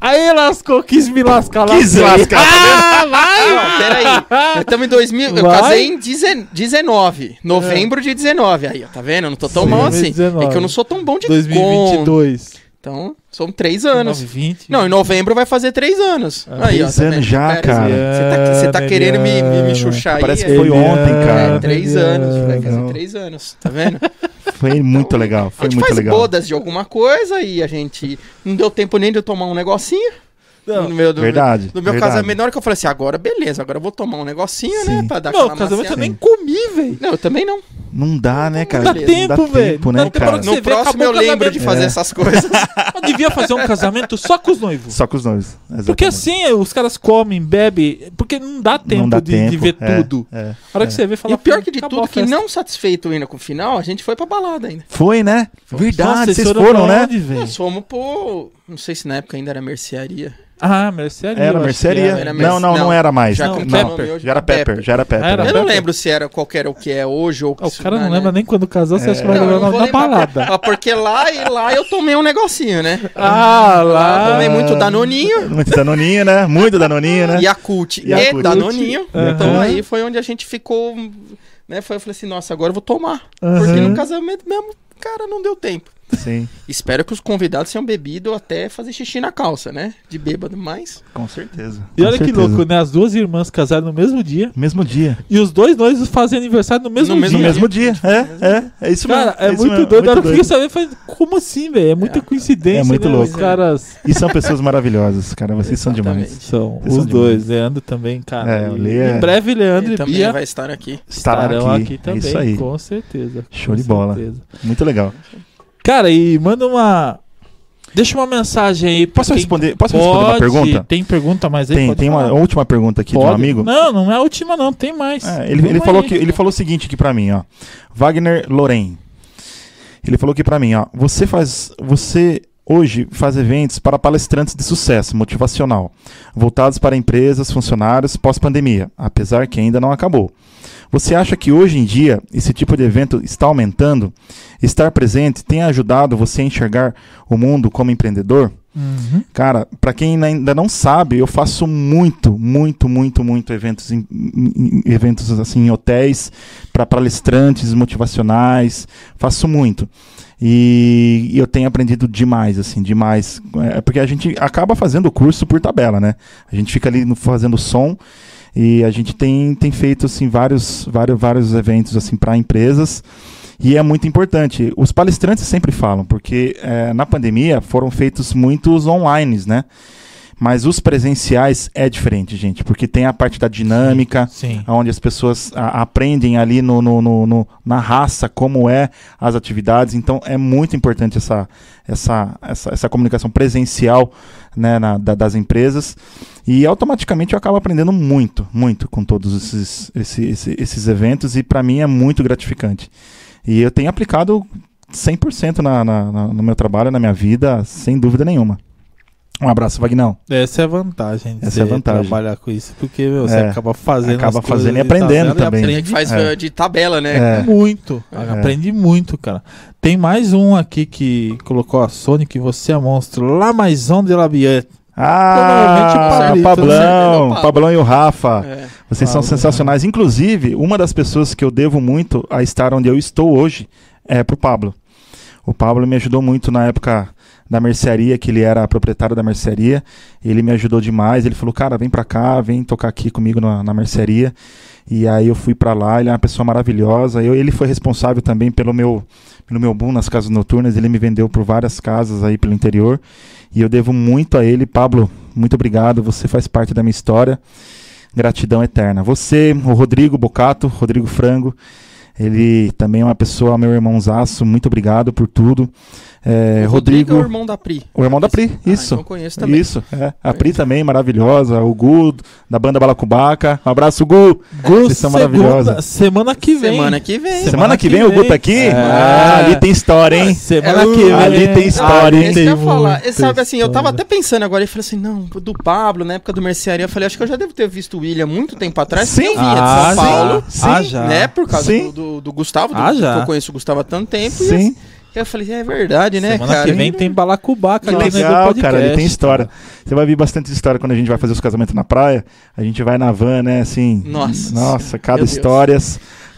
Aí lascou, quis me lascar lá. Quis lascar, tá Ah, vai! Não, peraí. Estamos em 2000. Eu Vai? casei em 19, 19. Novembro de 19. Aí, ó, tá vendo? Eu não tô tão Sim, mal assim. 2019. É que eu não sou tão bom de conta. 2022. Então, são três anos. 2020. Não, em novembro vai fazer três anos. Ah, aí, ó, três tá anos vendo? já, Pera, cara. Você tá, você tá querendo me, me, me chuchar aí. Parece é- que foi ontem, É, cara. três anos, vai fazer três anos, tá vendo? Foi muito legal, a foi gente muito faz legal. bodas de alguma coisa e a gente não deu tempo nem de eu tomar um negocinho. Não, no meu, do, Verdade. No meu verdade. casamento, na hora que eu falei assim, agora beleza, agora eu vou tomar um negocinho, Sim. né? Pra dar Não, aquela casamento eu nem comi, velho. Não, eu também não. Não dá, né, cara? Não dá tempo, velho. Não né, dá tempo cara? No Você vê, próximo eu lembro de fazer É. essas coisas. Eu devia fazer um casamento só com os noivos. Só com os noivos. Porque exatamente. assim, os caras comem, bebem, porque não dá tempo, Não dá de, de tempo, ver é, tudo. é. A hora que você vê, E fala... o pior "Pô, que de tudo, que festa." não satisfeito ainda com o final, a gente foi pra balada ainda. Foi, né? Nossa, Verdade, vocês pra foram, né? Nós fomos pro. Não sei se na época ainda era mercearia. Ah, mercearia. Era mercearia? que era. Era não, merce- não, não, não. era mais. Já não, que é não. hoje? Já era Pepper, Pepper. já era Pepper. Era né? Eu não Pepper? lembro se era qual que era o que é hoje ou Ah, o cara não né? lembra nem quando casou, você acha que vai Não, lembrar não vou na lembrar, balada. Ah, Porque lá e lá eu tomei um negocinho, né? Ah, Lá lá. eu tomei muito danoninho. Muito danoninho, né? Muito danoninho, né? Yakult e, Yakult. danoninho. Aham. Então aí foi onde a gente ficou, né? Foi, eu falei assim, nossa, agora eu vou tomar. Aham. Porque no casamento mesmo, cara, não deu tempo. Sim, Espero que os convidados tenham bebido até fazer xixi na calça, né? De bêbado, mas... com certeza. E com olha que certeza. louco, né? As duas irmãs casaram no mesmo dia. Mesmo dia. E os dois noivos fazem aniversário no mesmo No mesmo No dia. mesmo dia. É, é. É isso Cara, mesmo. é, isso muito mesmo, doido. A hora muito que eu fiquei sabendo, falei, como assim, velho? É muita coincidência, É muito né? louco. Os caras E são pessoas maravilhosas, cara. Vocês são demais. São Eles os são dois. demais. Leandro também, cara. É, o E Lê é- Em breve, Leandro Ele e também Bia vai estar aqui. Estará estarão aqui. aqui, É também, isso aí. com certeza. Show com de bola. certeza. Muito legal. Cara, e manda uma... Deixa uma mensagem aí. pra Posso quem responder, posso responder uma pode. pergunta? Tem pergunta mais aí? Tem, Pode tem uma última pergunta aqui de um Pode. amigo. Não, não é a última não, tem mais. É, ele, ele falou aí. que, ele falou o seguinte aqui pra mim, ó. Wagner Loren. Ele falou aqui pra mim, ó. Você faz. Você hoje faz eventos para palestrantes de sucesso motivacional, voltados para empresas, funcionários pós-pandemia, apesar que ainda não acabou. Você acha que hoje em dia esse tipo de evento está aumentando? Estar presente tem ajudado você a enxergar o mundo como empreendedor? Uhum. Cara, pra quem ainda não sabe, eu faço muito, muito, muito, muito eventos em- em- eventos assim em hotéis para palestrantes motivacionais, faço muito. E eu tenho aprendido demais, assim, demais. É, porque a gente acaba fazendo o curso por tabela, né? A gente fica ali fazendo som e a gente tem, tem feito assim vários, vários, vários eventos assim para empresas. E é muito importante. Os palestrantes sempre falam, porque eh, na pandemia foram feitos muitos online, né? Mas os presenciais é diferente, gente, porque tem a parte da dinâmica, Sim. onde as pessoas a- aprendem ali no, no- no- no- na raça como é as atividades. Então é muito importante essa, essa, essa, essa comunicação presencial né, na- da- das empresas. E automaticamente eu acabo aprendendo muito, muito com todos esses, esse- esse- esses eventos e para mim é muito gratificante. E eu tenho aplicado 100% na, na, na- no meu trabalho, na minha vida, sem dúvida nenhuma. Um abraço, Vagnão. Essa é a vantagem de Essa é a vantagem. trabalhar com isso, porque meu, você É. acaba fazendo Acaba fazendo e de aprendendo tabela também. Tem aprende que faz É. eh, de tabela, né? É. muito. É. Aprende muito, cara. Tem mais um aqui que colocou a Sony que você é monstro. La Maison de la Biette. Provavelmente o Ah, Pablito, Pablão, né? Pablo. Pablão e o Rafa. É. Vocês são Pablo, sensacionais. Inclusive, uma das pessoas que eu devo muito a estar onde eu estou hoje é pro Pablo. O Pablo me ajudou muito na época da mercearia, que ele era proprietário da mercearia. Ele me ajudou demais. Ele falou, cara, vem pra cá, vem tocar aqui comigo na, na mercearia. E aí eu fui pra lá, ele é uma pessoa maravilhosa. Eu, ele foi responsável também pelo meu, pelo meu boom nas casas noturnas. Ele me vendeu por várias casas aí pelo interior. E eu devo muito a ele. Pablo, muito obrigado. Você faz parte da minha história. Gratidão eterna. Você, o Rodrigo Bocato, Rodrigo Frango, ele também é uma pessoa, meu irmãozaço. Muito obrigado por tudo. É, O Rodrigo, é o irmão da Pri. o irmão da Pri, Ah, isso. então conheço também. Isso, é. A Pri também, maravilhosa. O Gu, da banda Balacubaca. Um abraço, Gu. Gu, Vocês são maravilhosos. Semana que vem. Semana que vem. Semana Semana, que que vem, o Gu vem. tá aqui? É. Ah, ali tem história, hein? Semana É, que vem. ali tem história, Ah, hein? eu Tem falar. sabe assim, eu tava até pensando agora e falei assim, não, do Pablo, na época do mercearia, eu falei, acho que eu já devo ter visto o William muito tempo atrás, Sim. eu vinha de Ah, São Paulo, sim. Ah, já. né, por causa Sim. do, do, do Gustavo, do, Ah, já. que eu conheço o Gustavo há tanto tempo, Sim. e eu falei, é verdade, né, Semana cara? que vem tem Balacubaca Que no legal, podcast. cara, ele tem história. Você vai ver bastante história quando a gente vai fazer os casamentos na praia. A gente vai na van, né? Assim. Nossa Nossa, cada Meu Deus.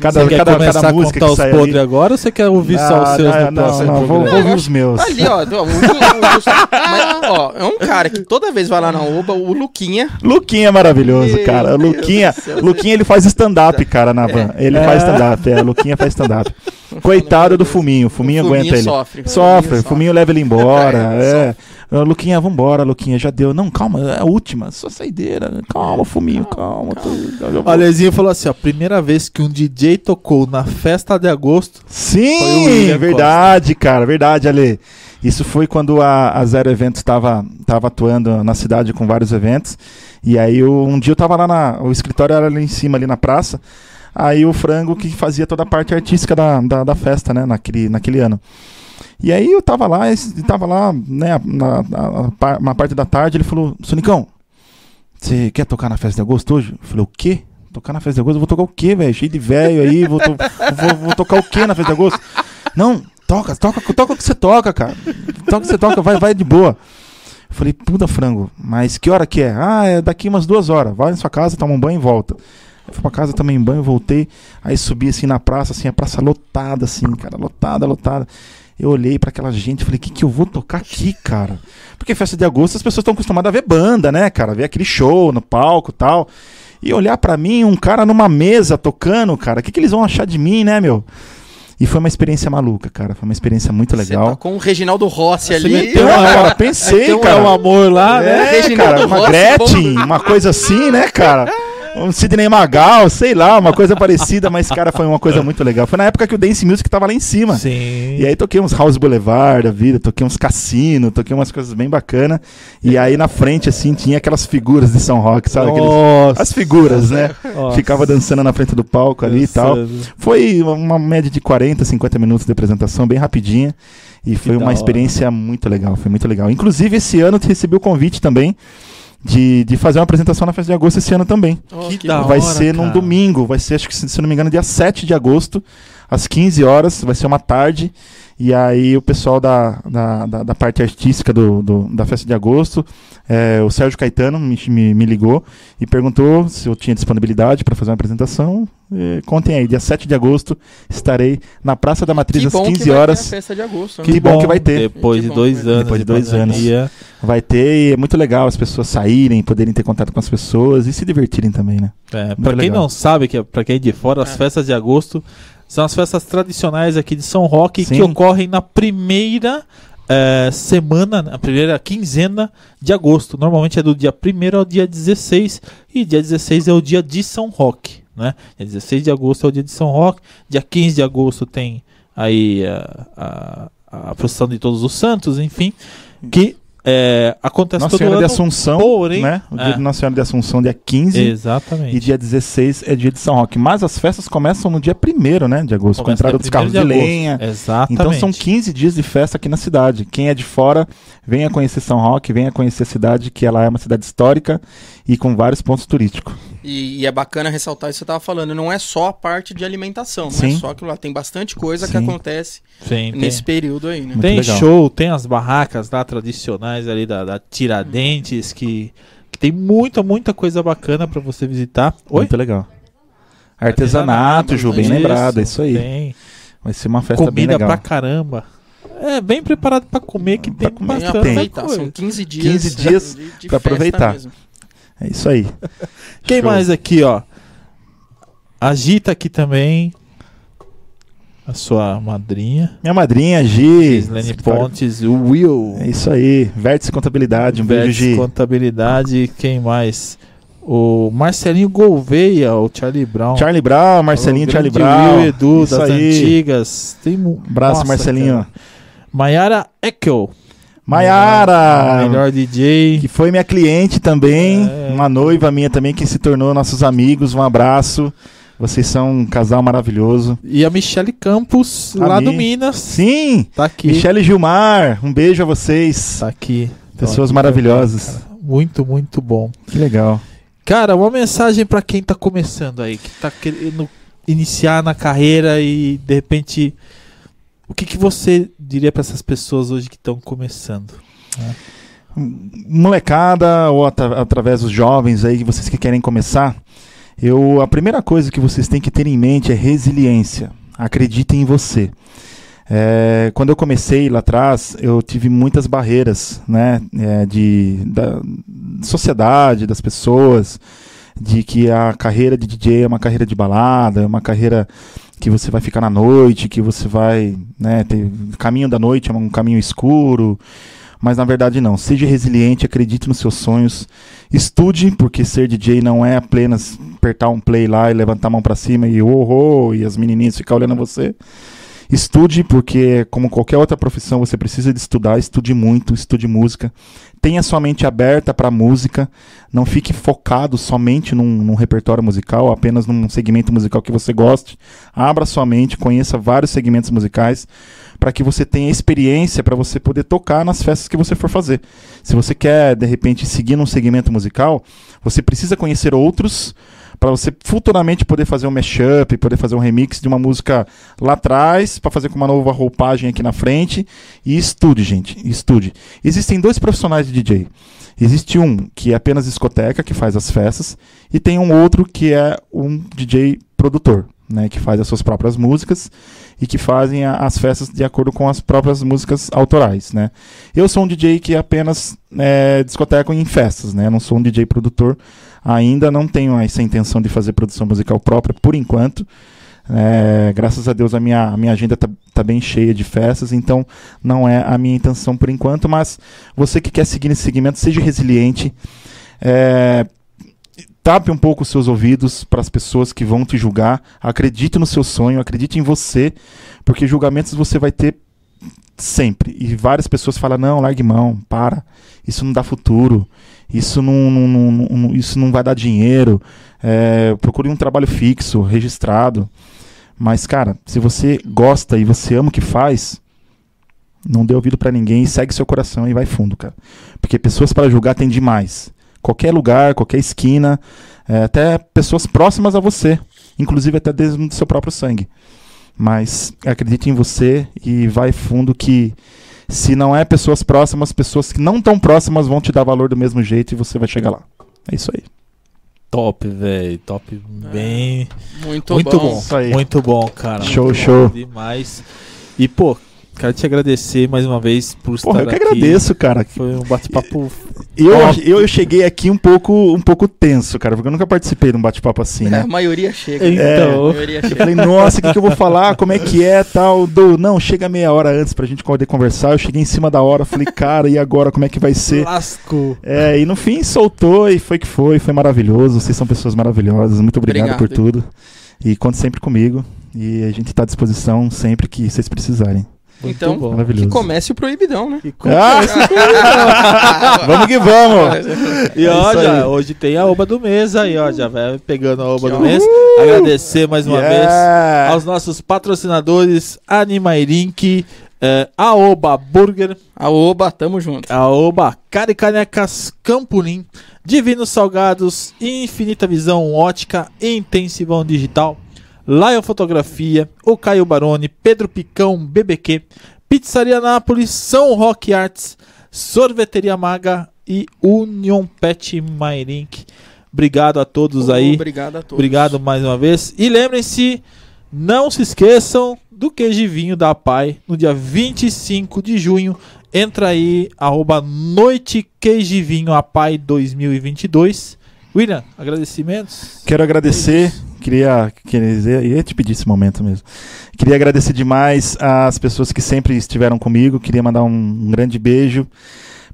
Cada, Você quer cada, começar cada a música contar os podres agora ou você quer ouvir só os Ah, seus não, no não, próximo não, vou, ouvir os meus. Ali, ó, o, o- o Gustavo, mas, ó, é um cara que toda vez vai lá na Oba, o Luquinha, Luquinha é maravilhoso, Meu cara. Deus Luquinha, céu. Luquinha ele faz stand-up, cara, na van. Ele É. faz stand-up, é. Luquinha faz stand-up. Coitado do Fuminho. O Fuminho O aguenta ele. sofre. Sofre, o Fuminho leva ele embora. é. Ah, Luquinha, vambora, Luquinha, já deu. Não, calma, é a última, só saideira. Calma, fuminho, calma. tô- já vou. O Alezinho falou assim: ó, primeira vez que um DJ tocou na festa de agosto. Foi o Sim, é verdade, cara, verdade, Ale. Isso foi quando a, a Zero Eventos estava tava atuando na cidade com vários eventos. E aí eu- um dia eu tava lá na. O escritório era ali em cima, ali na praça. Aí o frango que fazia toda a parte artística da, da, da festa, né, naquele, naquele ano. E aí eu tava lá, tava lá, né, na, na- na- uma parte da tarde, ele falou, Sonicão, você quer tocar na festa de agosto hoje? Eu falei, o quê? Tocar na festa de agosto? Eu vou tocar o quê, velho? Cheio de velho aí, vou, to- vou, vou tocar o quê na festa de agosto? Não, toca, toca, toca o que você toca, cara. Toca o que você toca, vai, vai de boa. Eu falei, puta frango, mas que hora que é? Ah, é daqui umas duas horas. Vai na sua casa, toma um banho e volta. Eu fui pra casa, tomei um banho, voltei. Aí subi assim na praça, assim, a praça lotada, assim, cara, lotada, lotada. Eu olhei pra aquela gente e falei, o que, que eu vou tocar aqui, cara? Porque festa de agosto as pessoas estão acostumadas a ver banda, né, cara? Ver aquele show no palco e tal. E olhar pra mim, um cara numa mesa tocando, cara, o que, que eles vão achar de mim, né, meu? E foi uma experiência maluca, cara. Foi uma experiência muito Você legal. tá com o Reginaldo Rossi ali. meteu Então, cara, pensei, um cara. É o amor lá, né? É, Reginaldo cara, uma Rossi, Gretchen, bom. uma coisa assim, né, cara? Um Sidney Magal, sei lá, uma coisa parecida, mas, cara, foi uma coisa muito legal. Foi na época que o Dance Music tava lá em cima. Sim. E aí toquei uns House Boulevard da vida, toquei uns cassino, toquei umas coisas bem bacanas. E aí na frente, assim, tinha aquelas figuras de São Roque, sabe? Aqueles-. As figuras, né? Nossa. Ficava dançando na frente do palco ali e tal. Foi uma média de 40, 50 minutos de apresentação, bem rapidinha. E foi uma experiência muito legal, foi muito legal. Inclusive, esse ano eu recebi o convite também de, de fazer uma apresentação na festa de agosto esse ano também. Oh, Que da vai hora, ser num cara. domingo, vai ser, acho que se se não me engano, dia 7 de agosto, às 15 horas, vai ser uma tarde. E aí o pessoal da, da, da, da parte artística do, do- da festa de agosto, é, o Sérgio Caetano me, me, me ligou e perguntou se eu tinha disponibilidade para fazer uma apresentação. E contem aí, dia 7 de agosto estarei na Praça da Matriz Que às bom que 15 vai ter a horas. festa de agosto. Que né? bom que vai ter. Depois Que de dois que vai ter. anos. Depois de dois anos. Vai ter e é muito legal as pessoas saírem, poderem ter contato com as pessoas e se divertirem também, né? É, pra quem legal. não sabe, que é, pra quem é de fora, as É. festas de agosto são as festas tradicionais aqui de São Roque que Sim. ocorrem na primeira eh, semana, na primeira quinzena de agosto. Normalmente é do dia 1 ao dia 16 e dia 16 é o dia de São Roque, né? Dia 16 de agosto é o dia de São Roque, dia 15 de agosto tem aí a, a, a procissão de todos os santos, enfim, que eh, acontece Nossa Senhora ano. de Assunção, porém- né? O dia É. de Nossa Senhora de Assunção, dia 15. Exatamente. E dia 16 é dia de São Roque. Mas as festas começam no dia 1 né, de agosto, com a Começa entrada dos carros de 1º agosto. lenha. Exatamente. Então são 15 dias de festa aqui na cidade. Quem é de fora, venha conhecer São Roque, venha conhecer a cidade, que ela é uma cidade histórica e com vários pontos turísticos. E, e é bacana ressaltar isso que você tava falando. Não é só a parte de alimentação, não Sim. é só aquilo lá. Tem bastante coisa que Sim. acontece Sim, tem- nesse período aí, né? Muito Tem legal. show, tem as barracas lá tradicionais ali da, da Tiradentes, que, que tem muita, muita coisa bacana pra você visitar. Oi? Muito legal. Artesanato, Ju, bem isso, lembrado, é isso aí. Tem. Vai ser uma festa bem Comida legal. pra caramba. É, bem preparado pra comer, que Pra tem comer, Tem bastante tem. aproveitar. coisa. São 15 dias, 15 dias de, de pra festa aproveitar. mesmo. É isso aí. Quem Show. mais aqui, ó? Agita aqui também. A sua madrinha. Minha madrinha, Gi. Gislene Pontes, o Will. É isso aí. Vértice Contabilidade. Um beijo, Vértice Gi. Contabilidade, quem mais? O Marcelinho Gouveia, o Charlie Brown. Charlie Brown, Marcelinho O Charlie Brown. Will Edu, Isso das aí. antigas. Tem um Abraço, Marcelinho. Maiara Eckel. Maiara, Melhor DJ. que foi minha cliente também, É. uma noiva minha também que se tornou nossos amigos. Um abraço. Vocês são um casal maravilhoso. E a Michele Campos, A lá Mi. do Minas. Sim, Tá aqui. Michele Gilmar, um beijo a vocês. Tá aqui. Pessoas Tô aqui maravilhosas. cara. Muito, muito bom. Que legal. Cara, uma mensagem pra quem tá começando aí, que tá querendo iniciar na carreira e de repente. O que, que você diria pra essas pessoas hoje que estão começando? Molecada ou atra- através dos jovens aí, vocês que querem começar, eu a primeira coisa que vocês têm que ter em mente é resiliência. Acreditem em você. É, quando eu comecei lá atrás, eu tive muitas barreiras, né, é, de da sociedade, das pessoas, de que a carreira de DJ é uma carreira de balada, é uma carreira que você vai ficar na noite, que você vai, né, ter caminho da noite é um caminho escuro, mas na verdade não. Seja resiliente, acredite nos seus sonhos, estude, porque ser DJ não é apenas apertar um play lá e levantar a mão para cima e oh, oh, e as menininhas ficar olhando você. Estude, porque como qualquer outra profissão, você precisa de estudar, estude muito, estude música. Tenha sua mente aberta para música, não fique focado somente num, num, repertório musical, apenas num segmento musical que você goste. Abra sua mente, conheça vários segmentos musicais, para que você tenha experiência para você poder tocar nas festas que você for fazer. Se você quer, de repente, seguir num segmento musical, você precisa conhecer outros para você futuramente poder fazer um mashup, poder fazer um remix de uma música lá atrás, para fazer com uma nova roupagem aqui na frente. E estude, gente, estude. Existem dois profissionais de DJ. Existe um que é apenas discoteca, que faz as festas, e tem um outro que é um DJ produtor, né, que faz as suas próprias músicas e que fazem a, as festas de acordo com as próprias músicas autorais, né. Eu sou um DJ que apenas é, discoteco em festas, né, não sou um DJ produtor, ainda não tenho essa intenção de fazer produção musical própria por enquanto, é, graças a Deus a minha, a minha agenda está tá bem cheia de festas, então não é a minha intenção por enquanto, mas você que quer seguir nesse segmento, seja resiliente, é, tape um pouco os seus ouvidos para as pessoas que vão te julgar. Acredite no seu sonho, acredite em você, porque julgamentos você vai ter sempre. E várias pessoas falam: não, largue mão, para, isso não dá futuro, isso não, não, não, isso não vai dar dinheiro. É, procure um trabalho fixo, registrado. Mas, cara, se você gosta e você ama o que faz, não dê ouvido para ninguém, segue seu coração e vai fundo, cara. Porque pessoas para julgar tem demais qualquer lugar, qualquer esquina, é, até pessoas próximas a você, inclusive até desde o seu próprio sangue. Mas acredite em você e vai fundo que se não é pessoas próximas, pessoas que não tão próximas vão te dar valor do mesmo jeito e você vai chegar lá. É isso aí. Top, velho. Top bem. Muito, muito bom. bom. Muito bom, cara. Show, muito show. Bom demais. E, pô, Quero te agradecer mais uma vez por estar Porra, eu que aqui. agradeço, cara. Foi um bate-papo. Eu, eu, eu cheguei aqui um pouco, um pouco tenso, cara, porque eu nunca participei de um bate-papo assim, né? A maioria chega. Então, é, a maioria chega. eu falei, nossa, o que, que eu vou falar? Como é que é tal? Do, não, chega meia hora antes pra gente poder conversar. Eu cheguei em cima da hora, falei, cara, e agora como é que vai ser? Lasco. É, e no fim soltou e foi que foi, foi maravilhoso. Vocês são pessoas maravilhosas. Muito obrigado, obrigado por tudo. E conte sempre comigo. E a gente está à disposição sempre que vocês precisarem. Muito então, bom. que comece o proibidão, né? Que ah! comece o proibidão. vamos que vamos. E é ó, já, hoje tem a oba do mês aí, ó, já vai pegando a oba do mês. Agradecer mais uma yeah. vez aos nossos patrocinadores Animairink, é, Aoba Burger. Aoba, tamo junto. Aoba Caricanecas Campolim, Divinos Salgados, Infinita Visão Ótica, Intensivão Digital. Lion Fotografia, o Caio Baroni, Pedro Picão, BBQ, Pizzaria Nápoles, São Rock Arts, Sorveteria Maga e Union Pet Mairink. Obrigado a todos oh, aí. Obrigado a todos. Obrigado mais uma vez. E lembrem-se, não se esqueçam do queijivinho da Pai no dia 25 de junho. Entra aí, arroba Noite Queijivinho a Pai 2022. William, agradecimentos? Quero agradecer queria, queria ia te pedir esse momento mesmo. Queria agradecer demais às pessoas que sempre estiveram comigo. Queria mandar um, um grande beijo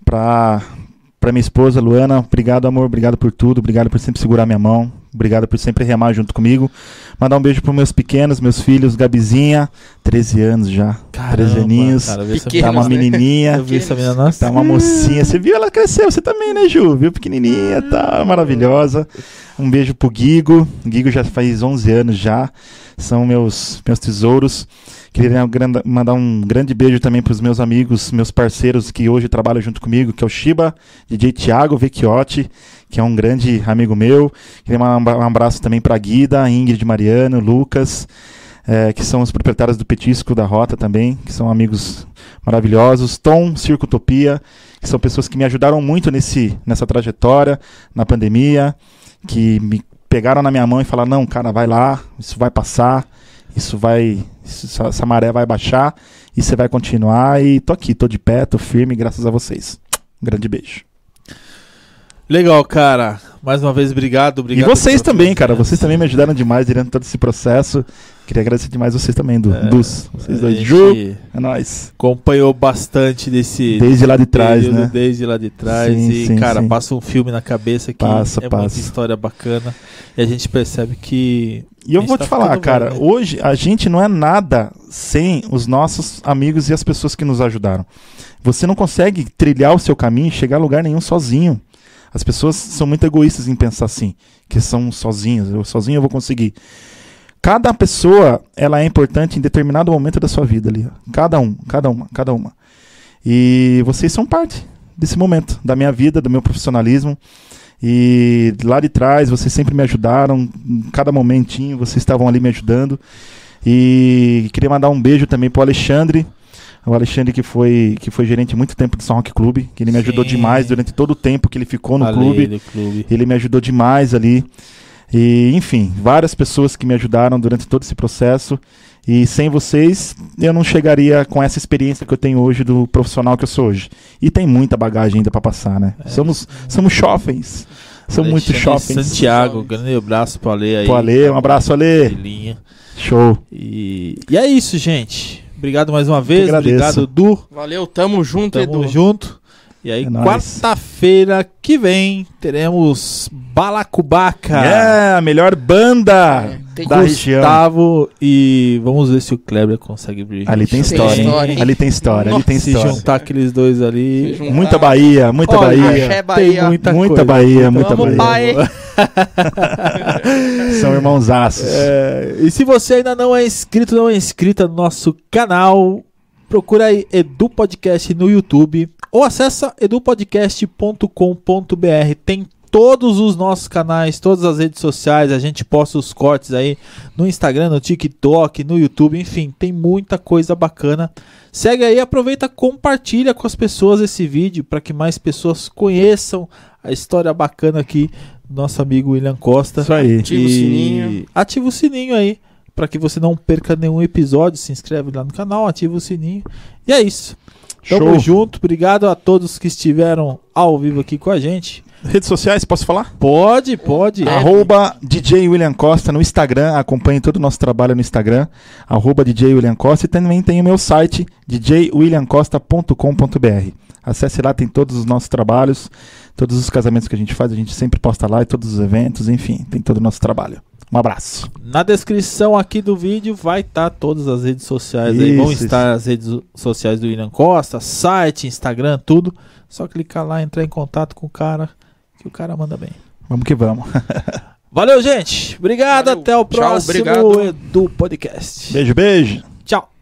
para para minha esposa Luana. Obrigado, amor. Obrigado por tudo. Obrigado por sempre segurar minha mão. Obrigado por sempre remar junto comigo. Mandar um beijo para meus pequenos, meus filhos, Gabizinha, 13 anos já. Caramba, 13 aninhos. Cara, tá uma né? menininha. Eu vi essa menina, nossa. Tá uma mocinha. Você viu ela cresceu, você também, né, Ju? Viu pequenininha, tá maravilhosa. Um beijo pro Guigo. Guigo já faz 11 anos já. São meus meus tesouros. Queria mandar um grande beijo também para os meus amigos, meus parceiros que hoje trabalham junto comigo, que é o Shiba, DJ Thiago Vecchiotti, que é um grande amigo meu. Queria mandar um abraço também para Guida, Ingrid Mariano, Lucas, é, que são os proprietários do Petisco da Rota também, que são amigos maravilhosos. Tom, Circo Utopia, que são pessoas que me ajudaram muito nesse, nessa trajetória, na pandemia, que me pegaram na minha mão e falaram: não, cara, vai lá, isso vai passar, isso vai. Isso, essa maré vai baixar e você vai continuar. E tô aqui, tô de pé, tô firme, graças a vocês. Um grande beijo. Legal, cara. mais uma vez, obrigado. E obrigado vocês pela também, cara. Vocês também me ajudaram demais durante todo esse processo. Queria agradecer demais vocês também, Du, É, Dus. Vocês dois. Ju, é nóis. acompanhou bastante desse Desde lá de trás, período, né? desde lá de trás. Sim, e, sim, cara, sim. passa um filme na cabeça que Passa, é passa. muita história bacana. E a gente percebe que. E eu vou tá te falar, cara, velho, né? hoje a gente não é nada sem os nossos amigos e as pessoas que nos ajudaram. Você não consegue trilhar o seu caminho e chegar a lugar nenhum sozinho. As pessoas são muito egoístas em pensar assim, que são sozinhos, eu sozinho eu vou conseguir. Cada pessoa, ela é importante em determinado momento da sua vida ali, ó. cada um, cada uma, cada uma. E vocês são parte desse momento, da minha vida, do meu profissionalismo. E lá de trás, vocês sempre me ajudaram, em cada momentinho, vocês estavam ali me ajudando. E queria mandar um beijo também pro Alexandre, o Alexandre que foi, que foi gerente muito tempo do São Rock Clube, que ele me ajudou Sim. demais durante todo o tempo que ele ficou no clube. clube. Ele me ajudou demais ali. E, enfim, várias pessoas que me ajudaram durante todo esse processo. E sem vocês, eu não chegaria com essa experiência que eu tenho hoje do profissional que eu sou hoje. E tem muita bagagem ainda para passar, né? É. somos, somos jovens. Somos muito jovens. Santiago, grande abraço pro Ale aí. Pô, Ale, um abraço, Ale. Show. E, e é isso, gente. Obrigado mais uma vez. Obrigado, Du. Valeu, tamo junto, Tamo Edu. junto. E aí, É quarta-feira que vem, teremos Balacubaca. É, a melhor banda Tem da região. Gustavo e vamos ver se o Kleber consegue abrir. Ali tem Tem história, hein? história, hein? Ali tem história, ali tem Se história. juntar aqueles dois ali. Se juntar- Muita Bahia, muita Olha, Bahia. Axé Tem Bahia. muita, Muita coisa. Bahia, muita Vamos, Bahia. pai. São irmãozaços. É, e se você ainda não é inscrito, não é inscrita no nosso canal, procura aí Edu Podcast no YouTube ou acessa edupodcast.com.br. Tem todos os nossos canais, todas as redes sociais, a gente posta os cortes aí no Instagram, no TikTok, no YouTube, enfim, tem muita coisa bacana. Segue aí, aproveita, compartilha com as pessoas esse vídeo para que mais pessoas conheçam a história bacana aqui do nosso amigo William Costa. Isso aí. Ativa o E sininho. Ativa o sininho aí, para que você não perca nenhum episódio. Se inscreve lá no canal, ativa o sininho. E é isso. Tamo Show. junto. Obrigado a todos que estiveram ao vivo aqui com a gente. Redes sociais, posso falar? Pode, pode. Arroba DJ William Costa no Instagram, acompanhe todo o nosso trabalho no Instagram, arroba DJ William Costa e também tem o meu site, djwilliamcosta.com.br. Acesse lá, tem todos os nossos trabalhos, todos os casamentos que a gente faz, a gente sempre posta lá e todos os eventos, enfim, tem todo o nosso trabalho. Um abraço. Na descrição aqui do vídeo vai estar todas as redes sociais aí. Vão Isso, estar as redes sociais do William Costa, site, Instagram, tudo. Só clicar lá, entrar em contato com o cara, que o cara manda bem. Vamos que vamos. Valeu, gente. Obrigado. Valeu. Até o Tchau, próximo obrigado. Edu Podcast. Beijo, beijo. Tchau.